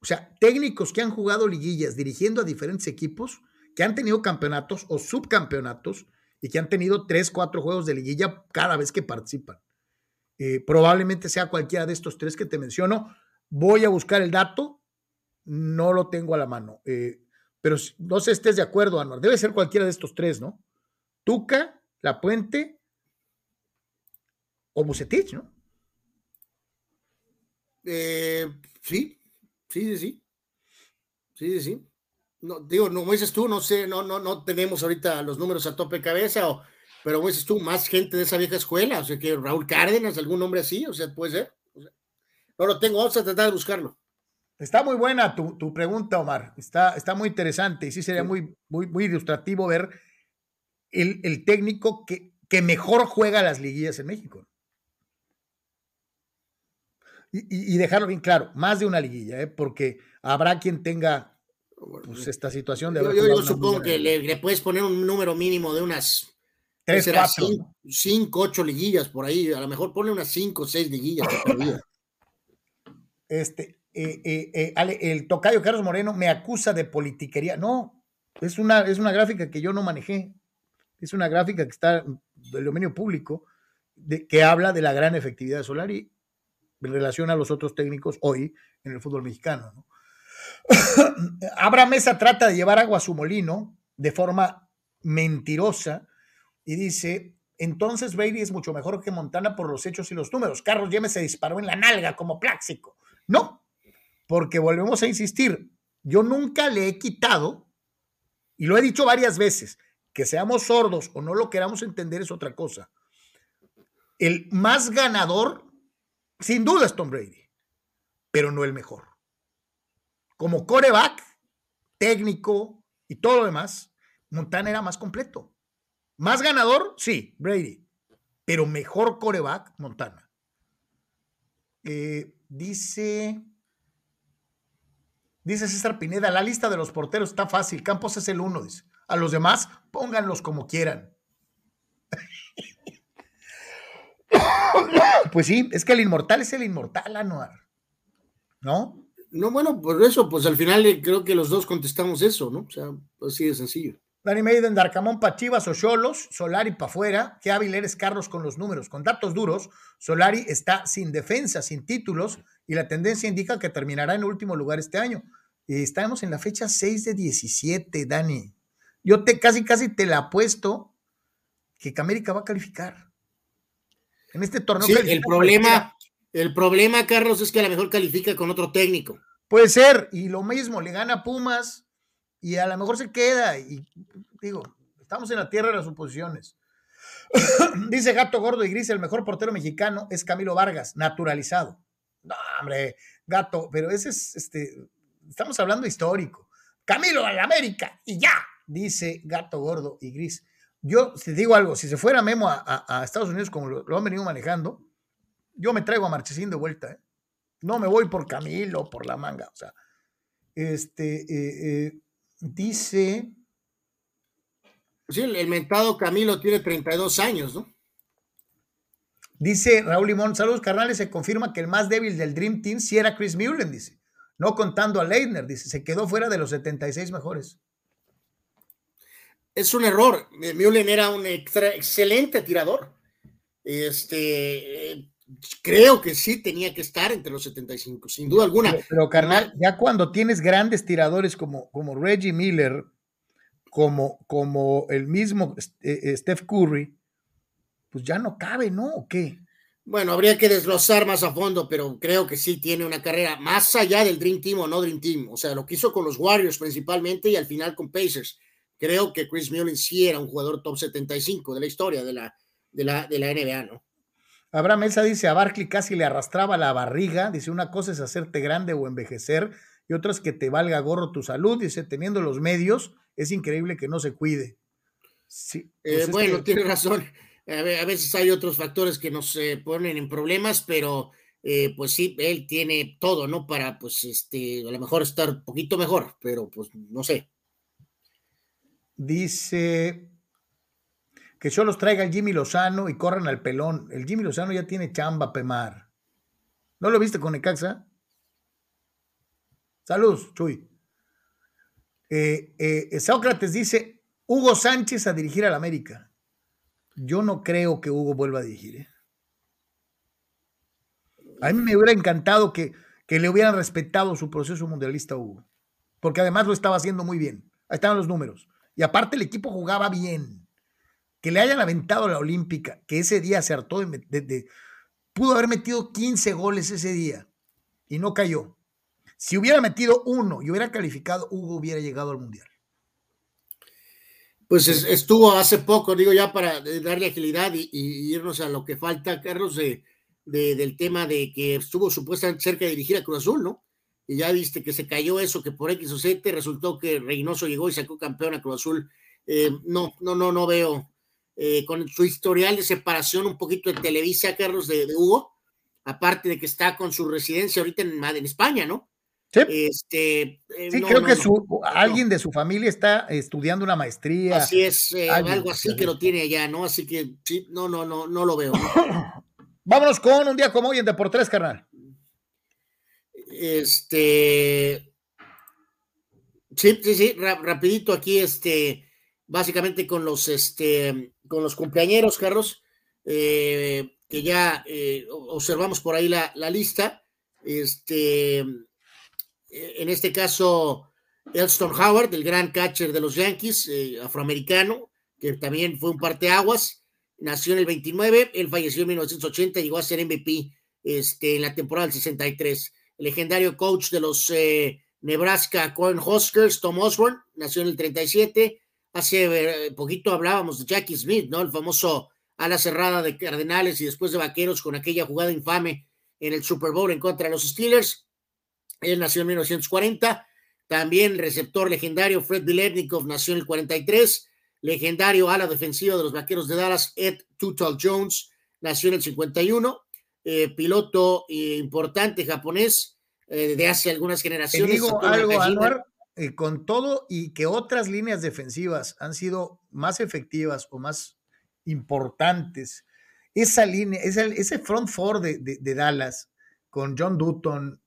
O sea, técnicos que han jugado liguillas dirigiendo a diferentes equipos, que han tenido campeonatos o subcampeonatos y que han tenido tres, cuatro juegos de liguilla cada vez que participan. Eh, probablemente sea cualquiera de estos tres que te menciono. Voy a buscar el dato, no lo tengo a la mano. Eh, pero no sé si estés de acuerdo, Anuar. Debe ser cualquiera de estos tres, ¿no? Tuca, La Puente o Bucetich, ¿no? Eh, sí, sí, sí, sí. Sí, sí, sí. No, digo, no, como dices tú, no sé, no, no, no tenemos ahorita los números a tope de cabeza, o, pero como dices tú, más gente de esa vieja escuela, o sea, que Raúl Cárdenas, algún nombre así, o sea, puede ser. No lo tengo, vamos a tratar de buscarlo. Está muy buena tu, tu pregunta, Omar. Está, está, muy interesante y sí sería muy, muy, muy ilustrativo ver el, el técnico que, que, mejor juega las liguillas en México. Y, y, y, dejarlo bien claro, más de una liguilla, ¿eh? porque habrá quien tenga pues, esta situación de... Yo, yo, supongo que le, puedes poner un número mínimo de unas... Tres, cuatro. Cinco, ocho liguillas por ahí. A lo mejor pone unas cinco o seis liguillas. este, eh, eh, eh, el tocayo Carlos Moreno me acusa de politiquería. No, es una, es una gráfica que yo no manejé. Es una gráfica que está del dominio público, de, que habla de la gran efectividad de Solari en relación a los otros técnicos hoy en el fútbol mexicano. ¿no? Abraham Mesa trata de llevar agua a su molino de forma mentirosa y dice, entonces Brady es mucho mejor que Montana por los hechos y los números. Carlos Yeme se disparó en la nalga como pláxico. No, porque volvemos a insistir, yo nunca le he quitado, y lo he dicho varias veces, que seamos sordos o no lo queramos entender es otra cosa. El más ganador, sin duda, es Tom Brady, pero no el mejor. Como coreback, técnico y todo lo demás, Montana era más completo. Más ganador, sí, Brady, pero mejor coreback, Montana. Eh, dice, dice César Pineda, la lista de los porteros está fácil, Campos es el uno, dice. A los demás, pónganlos como quieran. pues sí, es que el inmortal es el inmortal, Anuar. ¿No? No, bueno, por eso, pues al final eh, creo que los dos contestamos eso, ¿no? O sea, así de sencillo. Dani Maiden, Darcamón pa' Chivas o Cholos, Solari pa' afuera. Qué hábil eres, Carlos, con los números. Con datos duros, Solari está sin defensa, sin títulos, y la tendencia indica que terminará en último lugar este año. Y estamos en la fecha 6 de 17, Dani. Yo te casi, casi te la apuesto que América va a calificar. En este torneo. Sí, el problema, el problema, Carlos, es que a lo mejor califica con otro técnico. Puede ser, y lo mismo, le gana Pumas y a lo mejor se queda. Y digo, estamos en la tierra de las suposiciones. Dice Gato Gordo y Gris, el mejor portero mexicano es Camilo Vargas, naturalizado. No, hombre, Gato, pero ese es, este, estamos hablando histórico. Camilo a la América y ya dice Gato Gordo y Gris. Yo te digo algo, si se fuera Memo a, Estados Unidos como lo, han venido manejando, yo me traigo a Marchesín de vuelta. ¿eh? No me voy por Camilo, por la manga. O sea, este, eh, eh, dice... Sí, el mentado Camilo tiene 32 años, ¿no? Dice Raúl Limón, saludos carnales, se confirma que el más débil del Dream Team sí era Chris Mullen, dice. No contando a Leitner, dice, se quedó fuera de los 76 mejores es un error. Mullen era un excelente tirador. Este, creo que sí tenía que estar entre los 75, sin duda alguna. Pero, carnal, ya cuando tienes grandes tiradores como, como Reggie Miller, como, como el mismo eh, eh, Steph Curry, pues ya no cabe, ¿no? ¿O qué? Bueno, habría que desglosar más a fondo, pero creo que sí tiene una carrera más allá del Dream Team o no Dream Team. O sea, lo que hizo con los Warriors principalmente y al final con Pacers creo que Chris Mullin sí era un jugador top 75 de la historia de la, de la, de la NBA, ¿no? Abraham Mesa dice, a Barkley casi le arrastraba la barriga, dice, una cosa es hacerte grande o envejecer y otra es que te valga gorro tu salud, dice, teniendo los medios, es increíble que no se cuide. Sí, pues eh, bueno, tiene razón. A veces hay otros factores que nos eh, ponen en problemas, pero eh, pues sí, él tiene todo, ¿no? Para, pues, este, a lo mejor estar un poquito mejor, pero pues no sé. Dice que yo los traiga el Jimmy Lozano y corran al pelón. El Jimmy Lozano ya tiene chamba, Pemar. ¿No lo viste con Ecaxa? Saludos, Chuy. Eh, eh, Sócrates dice, Hugo Sánchez a dirigir al América. Yo no creo que Hugo vuelva a dirigir. ¿eh? A mí me hubiera encantado que, que, le hubieran respetado su proceso mundialista a Hugo, porque además lo estaba haciendo muy bien. Ahí estaban los números. Y aparte el equipo jugaba bien. Que le hayan aventado la Olímpica, que ese día se hartó de, pudo haber metido 15 goles ese día y no cayó. Si hubiera metido uno y hubiera calificado, Hugo hubiera llegado al Mundial. Pues estuvo hace poco, digo ya para darle agilidad y, irnos a lo que falta, Carlos, de, del tema de que estuvo supuestamente cerca de dirigir a Cruz Azul, ¿no? y ya viste que se cayó eso, que por X o Z resultó que Reynoso llegó y sacó campeón a Cruz Azul. Eh, no, no, no, no veo eh, con su historial de separación un poquito de Televisa, Carlos, de, Hugo, aparte de que está con su residencia ahorita en, en España, ¿no? Sí, este, eh, sí creo que alguien de su familia está estudiando una maestría. Así es, eh, algo así que lo tiene allá, ¿no? Así que sí, no, no, no, no lo veo. Vámonos con un día como hoy en Deportes, carnal. Este. Sí, sí, sí, rapidito aquí, este, básicamente con los, este, con los cumpleañeros, Carlos, eh, que ya observamos por ahí la, la lista. Este, en este caso, Elston Howard, el gran catcher de los Yankees, eh, afroamericano, que también fue un parteaguas, nació en el 29, él falleció en 1980, llegó a ser MVP este, en la temporada del 63. El legendario coach de los eh, Nebraska Cornhuskers, Tom Osborne, nació en el 37. Hace eh, poquito hablábamos de Jackie Smith, ¿no? El famoso ala cerrada de Cardenales y después de Vaqueros con aquella jugada infame en el Super Bowl en contra de los Steelers. Él nació en 1940. También receptor legendario Fred Biletnikov nació en el 43. Legendario ala defensiva de los Vaqueros de Dallas, Ed Tutal Jones, nació en el 51. Eh, piloto eh, importante japonés eh, de hace algunas generaciones. Te digo algo, Anwar, con todo y que otras líneas defensivas han sido más efectivas o más importantes, esa línea, ese, ese front four de, de Dallas con John Dutton,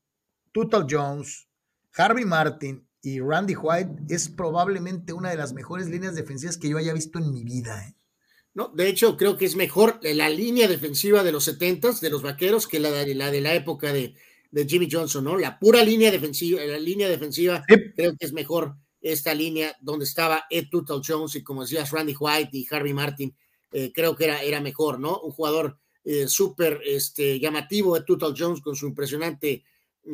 Tutal Jones, Harvey Martin y Randy White es probablemente una de las mejores líneas defensivas que yo haya visto en mi vida. ¿eh? No, de hecho, creo que es mejor la línea defensiva de los 70 de los vaqueros que la de la, de la época de, Jimmy Johnson, ¿no? La pura línea defensiva, la línea defensiva, creo que es mejor esta línea donde estaba Ed Tutal Jones y como decías, Randy White y Harvey Martin, eh, creo que era, era mejor, ¿no? Un jugador eh, súper este, llamativo, Ed Tutal Jones, con su impresionante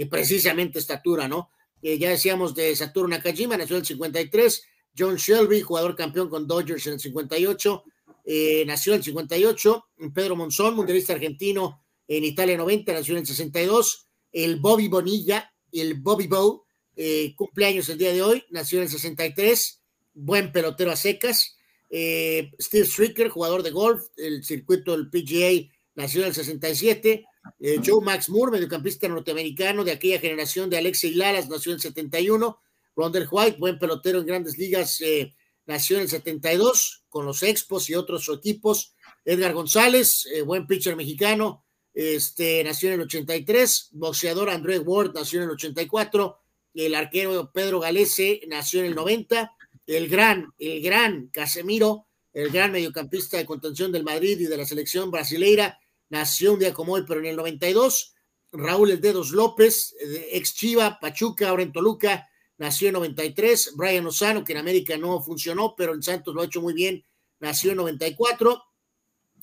precisamente estatura, ¿no? Eh, ya decíamos de Satoru Nakajima, nació en el 53, John Shelby, jugador campeón con Dodgers en el 58, eh, nació en el 58, Pedro Monzón, mundialista argentino en Italia 90, nació en el 62, el Bobby Bonilla, el Bobby Bow, eh, cumpleaños el día de hoy, nació en el 63, buen pelotero a secas, Steve Stricker, jugador de golf, el circuito del PGA, nació en el 67, eh, Joe Max Moore, mediocampista norteamericano de aquella generación de Alexei Lalas, nació en el 71. Rondell White, buen pelotero en grandes ligas, eh, nació en el 72 con los Expos y otros equipos. Edgar González, eh, buen pitcher mexicano, este, nació en el 83. Boxeador André Ward nació en el 84. El arquero Pedro Galese nació en el 90. El gran, el gran Casemiro, el gran mediocampista de contención del Madrid y de la selección brasileira, nació un día como hoy, pero en el 92. Raúl El Dedos López, ex Chiva, Pachuca, ahora en Toluca, nació en 93. Brian Lozano, que en América no funcionó, pero en Santos lo ha hecho muy bien, nació en 94.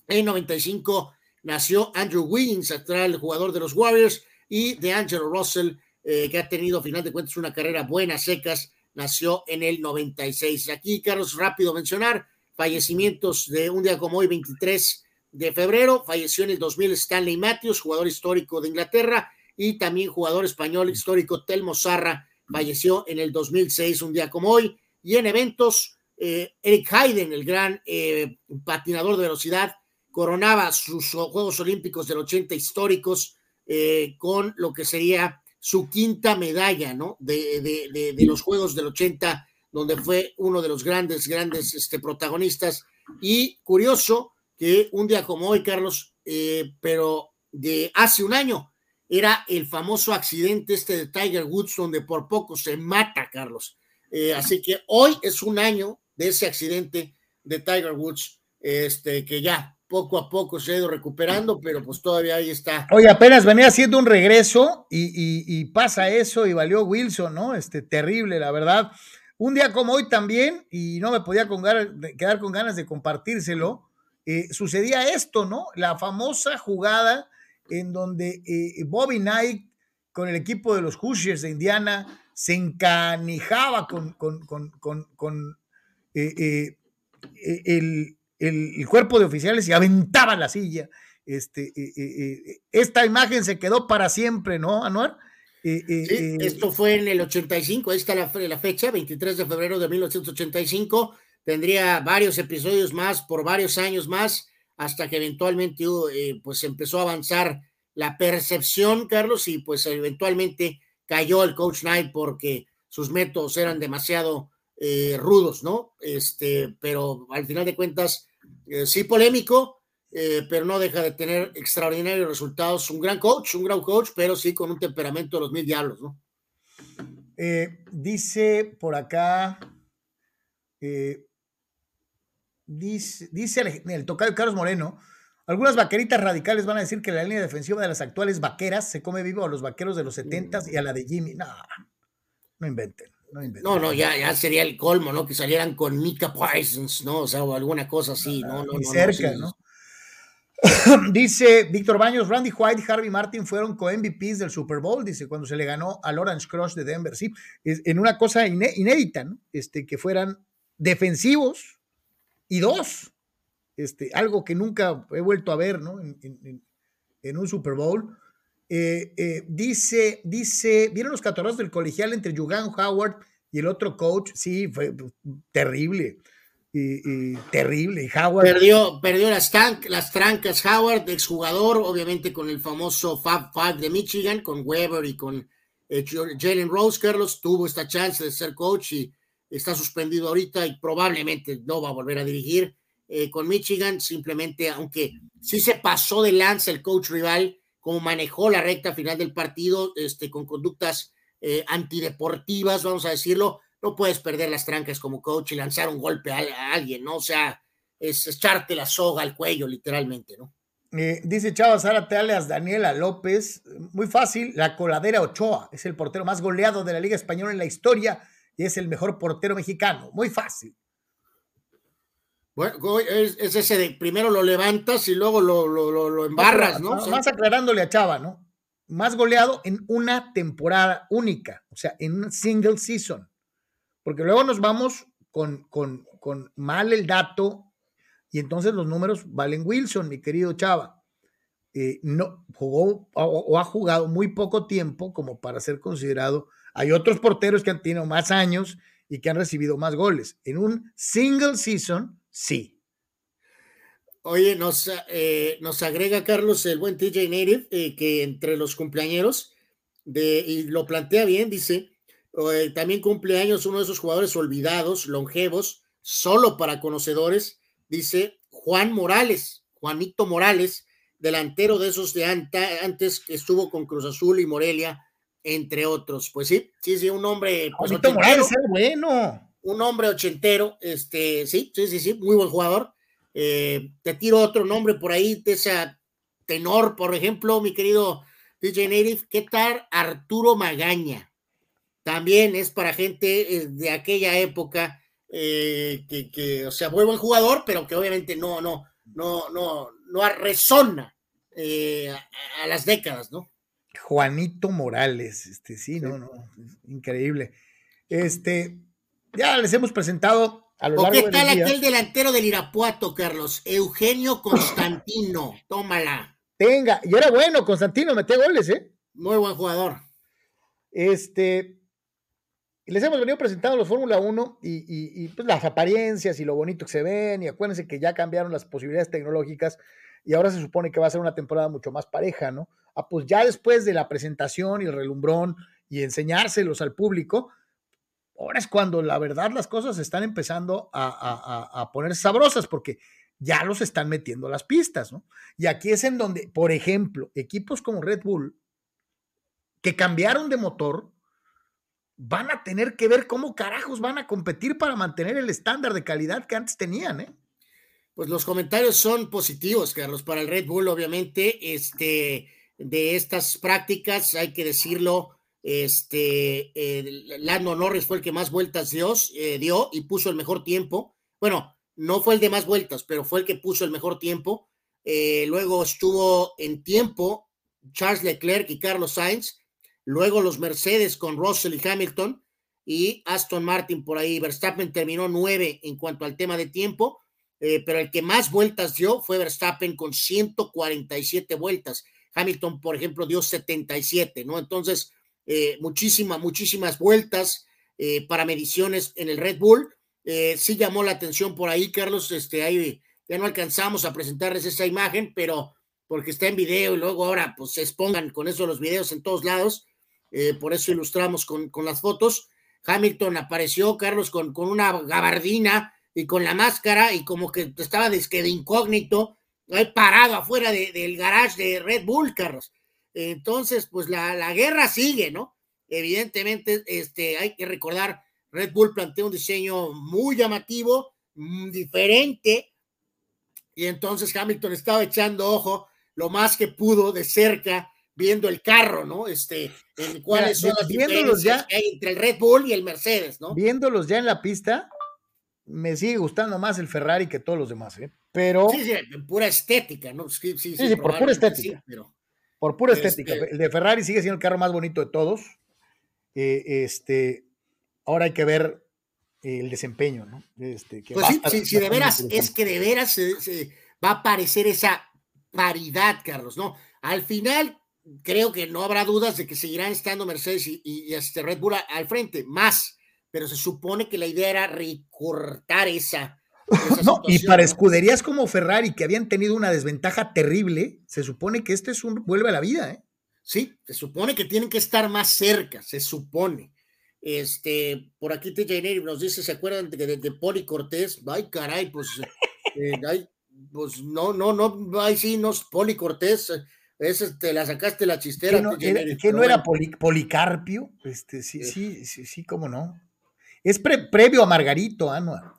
En 95 nació Andrew Wiggins, actual jugador de los Warriors, y de Angelo Russell, eh, que ha tenido, a final de cuentas, una carrera buena, secas, nació en el 96. Aquí, Carlos, rápido mencionar, fallecimientos de un día como hoy, 23 de febrero. Falleció en el 2000 Stanley Matthews, jugador histórico de Inglaterra, y también jugador español histórico Telmo Zarra, falleció en el 2006, un día como hoy. Y en eventos, eh, Eric Hayden, el gran eh, patinador de velocidad, coronaba sus Juegos Olímpicos del 80 históricos eh, con lo que sería su quinta medalla, ¿no? De, los Juegos del 80, donde fue uno de los grandes, grandes este, protagonistas. Y curioso, que un día como hoy, Carlos, eh, pero de hace un año, era el famoso accidente este de Tiger Woods, donde por poco se mata, Carlos. Eh, así que hoy es un año de ese accidente de Tiger Woods, este, que ya poco a poco se ha ido recuperando, pero pues todavía ahí está. Oye, apenas venía haciendo un regreso y, pasa eso y valió Wilson, ¿no? Este, terrible, la verdad. Un día como hoy también, y no me podía quedar con ganas de compartírselo, eh, sucedía esto, ¿no? La famosa jugada en donde eh, Bobby Knight con el equipo de los Hoosiers de Indiana se encanijaba con, eh, el, cuerpo de oficiales y aventaba la silla. Este, esta imagen se quedó para siempre, ¿no, Anuar? sí, esto fue en el 85, ahí está la, la fecha, 23 de febrero de 1985 tendría varios episodios más por varios años más hasta que eventualmente eh, pues empezó a avanzar la percepción, Carlos, y pues eventualmente cayó el coach Knight porque sus métodos eran demasiado eh, rudos, ¿no? Este, pero al final de cuentas, eh, sí polémico, eh, pero no deja de tener extraordinarios resultados. Un gran coach, un gran coach, pero sí con un temperamento de los mil diablos, ¿no? dice por acá, dice, dice el, el tocayo Carlos Moreno, algunas vaqueritas radicales van a decir que la línea defensiva de las actuales vaqueras se come vivo a los vaqueros de los 70 y a la de Jimmy. No, no inventen. No, no, no, ya, ya sería el colmo, ¿no? Que salieran con Mika Parsons, ¿no? O sea, o alguna cosa así, ¿no? no, Ni cerca, ¿no? dice Víctor Baños, Randy White y Harvey Martin fueron co-MVPs del Super Bowl, dice, cuando se le ganó al Orange Crush de Denver, sí, en una cosa inédita, ¿no? Este, que fueran defensivos y dos, este, algo que nunca he vuelto a ver ¿no? en, un Super Bowl. Eh, eh, dice, dice, ¿vieron los catorrazos del colegial entre Jugan Howard y el otro coach? Sí, fue terrible. Y, terrible. Y Howard. Perdió, perdió las, las trancas Howard, exjugador, obviamente con el famoso Fab Five de Michigan, con Weber y con eh, Jalen Rose. Carlos tuvo esta chance de ser coach y está suspendido ahorita y probablemente no va a volver a dirigir. Con Michigan, simplemente, aunque sí se pasó de lanza el coach rival, como manejó la recta final del partido, este, con conductas eh, antideportivas, vamos a decirlo, no puedes perder las trancas como coach y lanzar un golpe a, alguien, ¿no? O sea, es echarte la soga al cuello, literalmente, ¿no? Eh, dice Chava Zárate alias Daniela López, muy fácil, la coladera Ochoa es el portero más goleado de la Liga Española en la historia y es el mejor portero mexicano, muy fácil. Bueno, es, ese de primero lo levantas y luego lo, lo, embarras, ¿no? Más aclarándole a Chava, ¿no? Más goleado en una temporada única, o sea, en un single season. Porque luego nos vamos con, con, con mal el dato y entonces los números valen Wilson, mi querido Chava. Eh, no jugó o, ha jugado muy poco tiempo como para ser considerado. Hay otros porteros que han tenido más años y que han recibido más goles. En un single season, sí. Oye, nos, eh, nos agrega Carlos el buen TJ Native, eh, que entre los cumpleaños, de, y lo plantea bien, dice, eh, también cumpleaños uno de esos jugadores olvidados, longevos, solo para conocedores, dice Juan Morales, Juanito Morales, delantero de esos de antes que estuvo con Cruz Azul y Morelia, entre otros. Pues sí, sí, sí, un hombre. Pues, Juanito Morales es bueno un hombre ochentero, este, sí, sí, sí, sí, muy buen jugador. Eh, te tiro otro nombre por ahí, de ese tenor, por ejemplo, mi querido DJ Native, ¿qué tal Arturo Magaña? También es para gente eh, de aquella época eh, que, o sea, muy buen jugador, pero que obviamente no, no, no, no, no resona a, a, las décadas, ¿no? Juanito Morales, este, sí, no, no, increíble. Este, ya les hemos presentado a lo ¿O qué tal aquel delantero del Irapuato, Carlos? Eugenio Constantino, tómala. Tenga, y era bueno, Constantino, mete goles, ¿eh? Muy buen jugador. Este, les hemos venido presentando los Fórmula 1 y, y, pues las apariencias y lo bonito que se ven, y acuérdense que ya cambiaron las posibilidades tecnológicas y ahora se supone que va a ser una temporada mucho más pareja, ¿no? Ah, pues ya después de la presentación y el relumbrón y enseñárselos al público, ahora es cuando la verdad las cosas están empezando a, a, poner sabrosas porque ya los están metiendo las pistas, ¿no? Y aquí es en donde, por ejemplo, equipos como Red Bull, que cambiaron de motor, van a tener que ver cómo carajos van a competir para mantener el estándar de calidad que antes tenían, ¿eh? Pues los comentarios son positivos, Carlos, para el Red Bull, obviamente, este, de estas prácticas, hay que decirlo, este, Lando Norris fue el que más vueltas dio, eh, dio y puso el mejor tiempo. Bueno, no fue el de más vueltas, pero fue el que puso el mejor tiempo. Eh, luego estuvo en tiempo Charles Leclerc y Carlos Sainz. Luego los Mercedes con Russell y Hamilton y Aston Martin por ahí. Verstappen terminó nueve en cuanto al tema de tiempo, eh, pero el que más vueltas dio fue Verstappen con 147 vueltas. Hamilton, por ejemplo, dio 77, ¿no? Entonces, eh, muchísimas, muchísimas vueltas eh, para mediciones en el Red Bull. Eh, sí llamó la atención por ahí, Carlos, este, ahí ya no alcanzamos a presentarles esa imagen, pero porque está en video y luego ahora pues se expongan con eso los videos en todos lados. eh, por eso ilustramos con, con, las fotos. Hamilton apareció, Carlos, con, con una gabardina y con la máscara y como que estaba de, de incógnito, parado afuera de, del garage de Red Bull, Carlos. Entonces, pues la, la, guerra sigue, ¿no? Evidentemente, este, hay que recordar, Red Bull planteó un diseño muy llamativo, mm, diferente, y entonces Hamilton estaba echando ojo lo más que pudo de cerca viendo el carro, ¿no? Este, en cuáles son las diferencias ya, que hay entre el Red Bull y el Mercedes, ¿no? Viéndolos ya en la pista, me sigue gustando más el Ferrari que todos los demás, ¿eh? Pero. Sí, sí, pura estética, ¿no? Sí, sí, sí, sí por pura estética. pero, por pura estética. Este el de Ferrari sigue siendo el carro más bonito de todos. Eh, este, ahora hay que ver el desempeño, ¿no? Este, que pues sí, si, de veras, es que de veras se, se va a aparecer esa paridad, Carlos, ¿no? Al final, creo que no habrá dudas de que seguirán estando Mercedes y, y, este Red Bull al frente, más, pero se supone que la idea era recortar esa. no, y para escuderías como Ferrari, que habían tenido una desventaja terrible, se supone que este es un vuelve a la vida, ¿eh? Sí, se supone que tienen que estar más cerca, se supone. Este, por aquí TJ nos dice, ¿se acuerdan de, de, de Poli Cortés? Ay, caray, pues, eh, ay, pues no, no, no, ay, sí, no, Poli Cortés, ese te la sacaste la chistera. ¿Que no, era, que no era poli, Policarpio? Este, sí, sí, sí, sí, cómo no. Es pre, previo a Margarito, Anuar.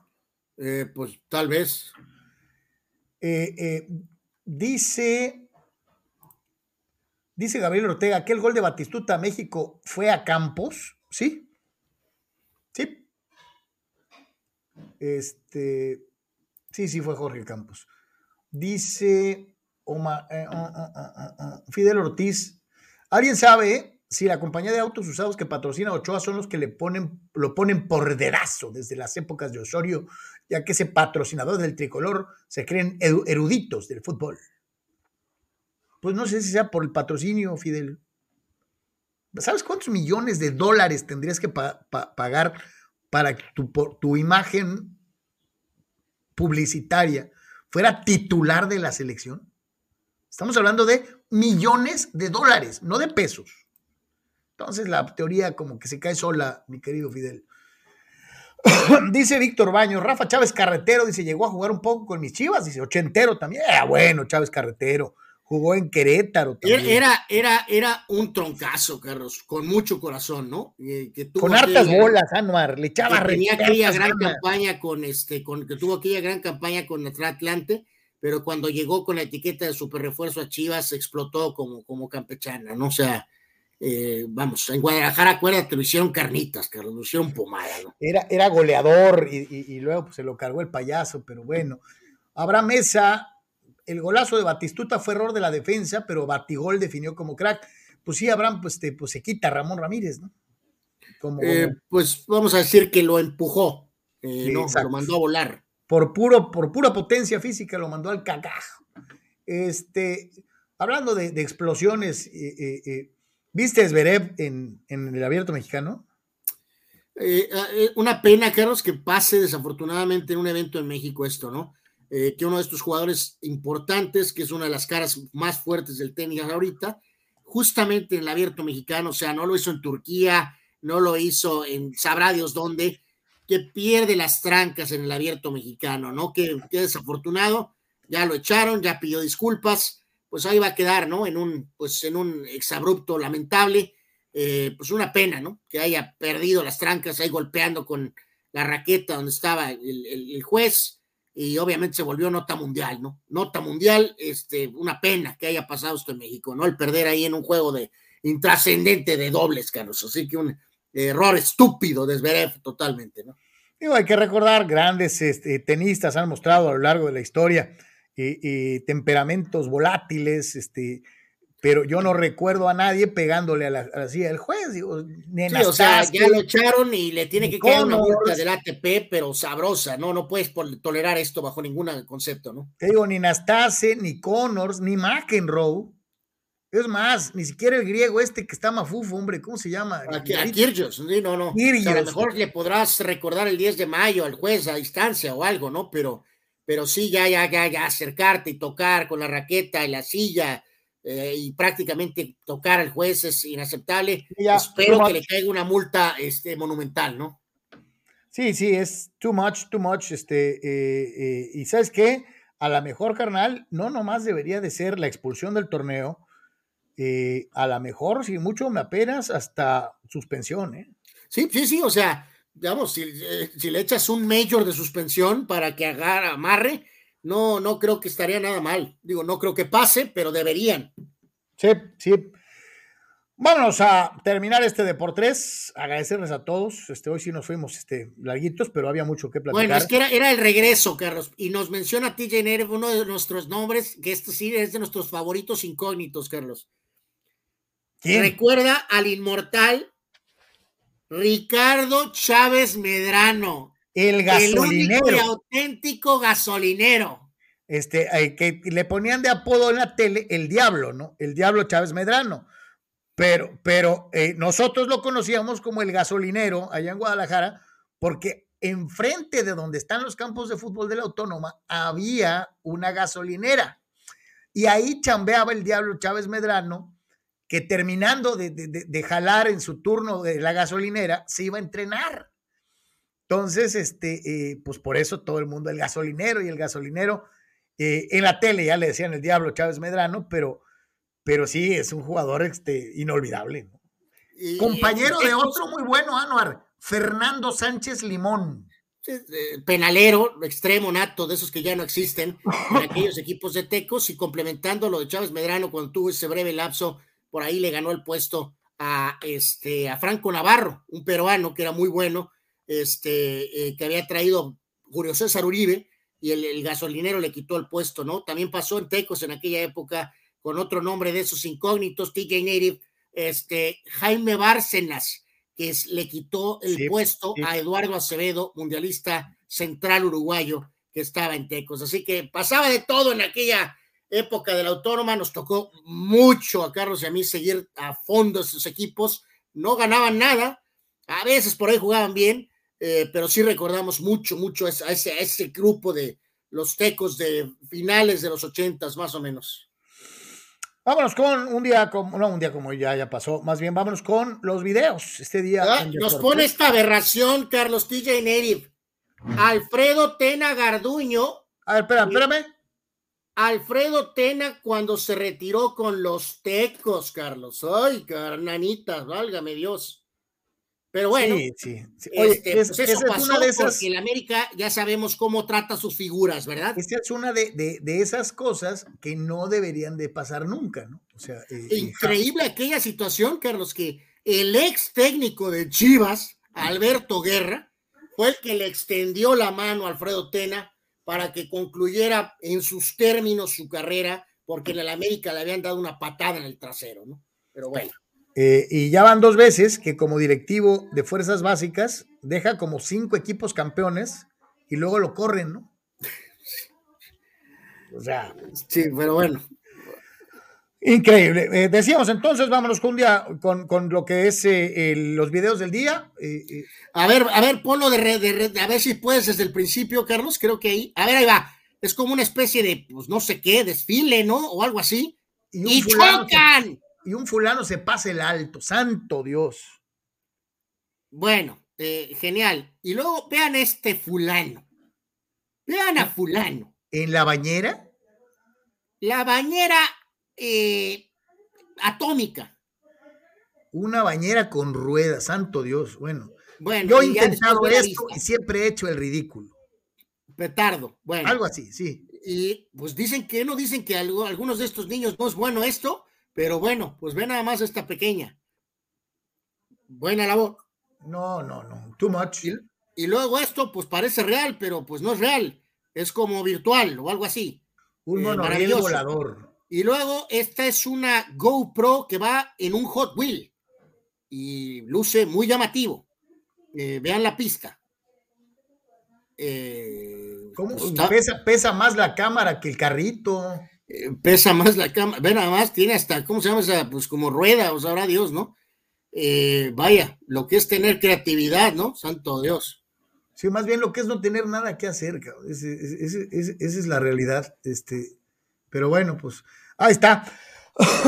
Eh, pues tal vez. Eh, eh, dice, dice Gabriel Ortega, aquel gol de Batistuta a México fue a Campos, ¿sí? Sí. Este, sí, sí fue Jorge Campos. Dice Oma, uh, uh, uh, Fidel Ortiz. ¿Alguien sabe si la compañía de autos usados que patrocina Ochoa son los que le ponen, lo ponen por dedazo desde las épocas de Osorio, ya que ese patrocinador del tricolor se creen eruditos del fútbol? Pues no sé si sea por el patrocinio, Fidel. ¿Sabes cuántos millones de dólares tendrías que pa pa pagar para que tu imagen publicitaria fuera titular de la selección? Estamos hablando de millones de dólares, no de pesos. Entonces la teoría como que se cae sola, mi querido Fidel. dice Víctor Baño, Rafa Chávez Carretero, dice, llegó a jugar un poco con mis chivas, dice, ochentero también. Ah, bueno, Chávez Carretero. Jugó en Querétaro también. Era, era, era un troncazo, Carlos, con mucho corazón, ¿no? Eh, que tuvo con hartas aquella, bolas, Anuar, le echaba que Tenía aquella gran Anuar. campaña con este, con, que tuvo aquella gran campaña con Atlante, pero cuando llegó con la etiqueta de super refuerzo a Chivas, explotó como, como campechana, ¿no? O sea, eh, vamos, en Guadalajara, acuérdate, lo hicieron carnitas, Carlos, lo hicieron pomada, ¿no? Era, era goleador y, y, y luego pues, se lo cargó el payaso, pero bueno. Abraham Mesa, el golazo de Batistuta fue error de la defensa, pero Batigol definió como crack. Pues sí, Abraham, pues, te, pues se quita Ramón Ramírez, ¿no? Como, eh, pues vamos a decir que lo empujó, eh, sí, no, lo mandó a volar. Por, puro, por pura potencia física lo mandó al cagajo. Este, hablando de, de explosiones, eh, eh, ¿viste Zverev en, el abierto mexicano? una pena, Carlos, que pase desafortunadamente en un evento en México esto, ¿no? eh, que uno de estos jugadores importantes, que es una de las caras más fuertes del tenis ahorita, justamente en el abierto mexicano, o sea, no lo hizo en Turquía, no lo hizo en sabrá Dios dónde, que pierde las trancas en el abierto mexicano, ¿no? Que desafortunado, ya lo echaron, ya pidió disculpas, pues ahí va a quedar, ¿no? En un, pues en un exabrupto lamentable, eh, pues una pena, ¿no? Que haya perdido las trancas ahí golpeando con la raqueta donde estaba el, juez, y obviamente se volvió nota mundial, ¿no? Nota mundial, este, una pena que haya pasado esto en México, ¿no? El perder ahí en un juego de intrascendente de dobles, Carlos, así que un error estúpido de totalmente, ¿no? Digo, hay que recordar, grandes este, tenistas han mostrado a lo largo de la historia eh, eh, temperamentos volátiles, este, pero yo no recuerdo a nadie pegándole a la, a la silla del juez. Digo, sí, o sea, ya lo echaron y le tiene que quedar una multa del ATP, pero sabrosa, ¿no? No puedes tolerar esto bajo ningún concepto, ¿no? Te digo, ni Nastase, ni Connors, ni McEnroe. Es más, ni siquiera el griego este que está mafufo, hombre, ¿cómo se llama? A, a Kyrgios, sí, no, no. Kyrgios. O sea, a lo mejor le podrás recordar el 10 de mayo al juez a distancia o algo, ¿no? Pero, pero sí, ya, ya, ya, ya, acercarte y tocar con la raqueta y la silla, eh, y prácticamente tocar al juez es inaceptable. Espero que le caiga una multa este, monumental, ¿no? Sí, sí, es too much, too much. Este, eh, eh, y sabes qué, a la mejor carnal, no nomás debería de ser la expulsión del torneo, a la mejor, si mucho me apenas, hasta suspensión, ¿eh? Sí, sí, sí, o sea, digamos, si, si le echas un mayor de suspensión para que agarre, amarre, no, no creo que estaría nada mal. Digo, no creo que pase, pero deberían. Sí, sí. Vámonos a terminar este de por tres. Agradecerles a todos. Este, hoy sí nos fuimos este, larguitos, pero había mucho que platicar. Bueno, es que era, el regreso, Carlos. Y nos menciona TJ Nerev, uno de nuestros nombres, que este sí es de nuestros favoritos incógnitos, Carlos. ¿Quién? Recuerda al inmortal Ricardo Chávez Medrano. El gasolinero. El auténtico gasolinero. Este, eh, que le ponían de apodo en la tele el diablo, ¿no? El diablo Chávez Medrano. Pero, pero eh, nosotros lo conocíamos como el gasolinero allá en Guadalajara, porque enfrente de donde están los campos de fútbol de la Autónoma había una gasolinera. Y ahí chambeaba el diablo Chávez Medrano, que terminando de, de jalar en su turno de la gasolinera, se iba a entrenar. Entonces, este, eh, pues por eso todo el mundo, el gasolinero y el gasolinero, eh, en la tele ya le decían el diablo Chávez Medrano, pero, pero sí, es un jugador este, inolvidable. Compañero de otro muy bueno, Anuar, Fernando Sánchez Limón. Penalero, extremo nato, de esos que ya no existen en aquellos equipos de Tecos y complementando lo de Chávez Medrano cuando tuvo ese breve lapso, por ahí le ganó el puesto a, este, a Franco Navarro, un peruano que era muy bueno este, eh, que había traído Julio César Uribe y el, gasolinero le quitó el puesto, ¿no? También pasó en Tecos en aquella época con otro nombre de esos incógnitos, TJ Native, este, Jaime Bárcenas, que le quitó el puesto a Eduardo Acevedo, mundialista central uruguayo, que estaba en Tecos. Así que pasaba de todo en aquella época de la autónoma, nos tocó mucho a Carlos y a mí seguir a fondo esos equipos, no ganaban nada, a veces por ahí jugaban bien, eh, pero sí recordamos mucho, mucho a ese, a ese grupo de los tecos de finales de los ochentas, más o menos. Vámonos con un día como, no un día como ya, ya pasó, más bien vámonos con los videos. Este día. Ah, nos pone esta aberración, Carlos TJ Neriv. Alfredo Tena Garduño. A ver, espérame, espérame. Alfredo Tena cuando se retiró con los tecos, Carlos. Ay, carnanitas, válgame Dios. Pero bueno, sí, Oye, este, pues eso pasó una de esas, porque el América ya sabemos cómo trata sus figuras, ¿verdad? Esta es una de, de, esas cosas que no deberían de pasar nunca, ¿no? O sea, eh, eh, Increíble aquella situación, Carlos, que el ex técnico de Chivas, Alberto Guerra, fue el que le extendió la mano a Alfredo Tena para que concluyera en sus términos su carrera, porque en el América le habían dado una patada en el trasero, ¿no? Pero bueno. Eh, y ya van dos veces que como directivo de fuerzas básicas deja como cinco equipos campeones y luego lo corren, ¿no? O sea. Sí, pero bueno. Increíble. Eh, decíamos entonces, vámonos con un día con, lo que es eh, los videos del día. a ver, a ver, ponlo de, red, a ver si puedes desde el principio, Carlos. Creo que ahí. A ver, ahí va. Es como una especie de, pues no sé qué, desfile, ¿no? O algo así. ¡Y, chocan! y un fulano se pasa el alto, santo Dios. Bueno, eh, genial. Y luego vean este fulano. Vean a fulano. ¿En la bañera? La bañera eh, atómica. Una bañera con ruedas, santo Dios. Bueno, bueno yo he intentado esto y siempre he hecho el ridículo. Petardo, bueno. Algo así, sí. Y pues dicen que no dicen que algo, algunos de estos niños no es bueno esto. Pero bueno, pues ve nada más esta pequeña. Buena labor. No, no, no, too much. Y, luego esto, pues parece real, pero pues no es real. Es como virtual o algo así. Un eh, volador. Y luego esta es una GoPro que va en un Hot Wheel y luce muy llamativo. Eh, vean la pista. Eh, ¿Cómo? Pesa, pesa más la cámara que el carrito. Eh, pesa más la cámara, ve nada más, tiene hasta, ¿cómo se llama esa? Pues como rueda, o sabrá Dios, ¿no? Vaya, lo que es tener creatividad, ¿no? Santo Dios. Sí, más bien lo que es no tener nada que hacer, cabrón. esa es la realidad. Este, pero bueno, pues ahí está.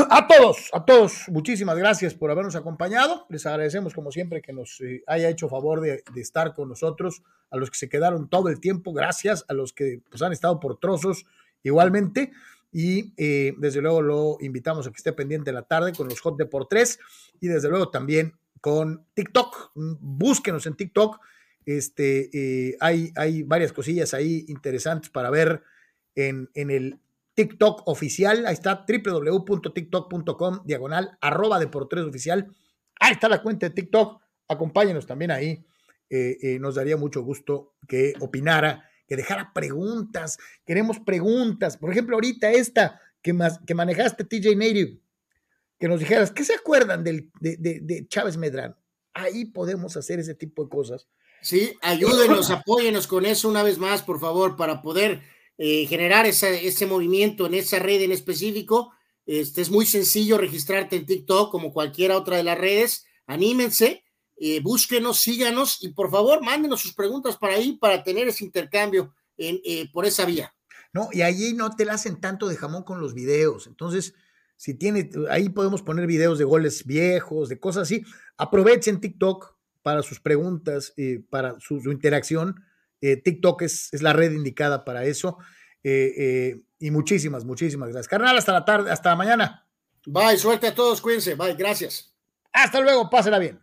A todos, a todos, muchísimas gracias por habernos acompañado. Les agradecemos, como siempre, que nos eh, haya hecho favor de, estar con nosotros. A los que se quedaron todo el tiempo, gracias. A los que pues, han estado por trozos, igualmente. Y eh, desde luego lo invitamos a que esté pendiente la tarde con los Hot de por tres. Y desde luego también con TikTok. Búsquenos en TikTok. Este, eh, hay, hay varias cosillas ahí interesantes para ver en, en el TikTok oficial. Ahí está www.tiktok.com diagonal arroba de por tres oficial. Ahí está la cuenta de TikTok. Acompáñenos también ahí. Eh, eh, nos daría mucho gusto que opinara, que dejara preguntas. Queremos preguntas. Por ejemplo, ahorita esta que, más, que manejaste, TJ Native, que nos dijeras, ¿qué se acuerdan del, de, de Chávez Medrán? Ahí podemos hacer ese tipo de cosas. Sí, ayúdenos, apóyenos con eso una vez más, por favor, para poder eh, generar ese movimiento en esa red en específico. Este, es muy sencillo registrarte en TikTok como cualquiera otra de las redes. Anímense, eh, búsquenos, síganos y por favor mándenos sus preguntas para ahí para tener ese intercambio eh, por esa vía. No, y allí no te la hacen tanto de jamón con los videos. Entonces, si tiene, ahí podemos poner videos de goles viejos, de cosas así. Aprovechen TikTok para sus preguntas, para su interacción eh, TikTok es, la red indicada para eso. Eh, eh, y muchísimas, muchísimas gracias. Carnal, hasta la tarde, hasta mañana. Bye, suerte a todos, cuídense. Bye, gracias. Hasta luego, pásela bien.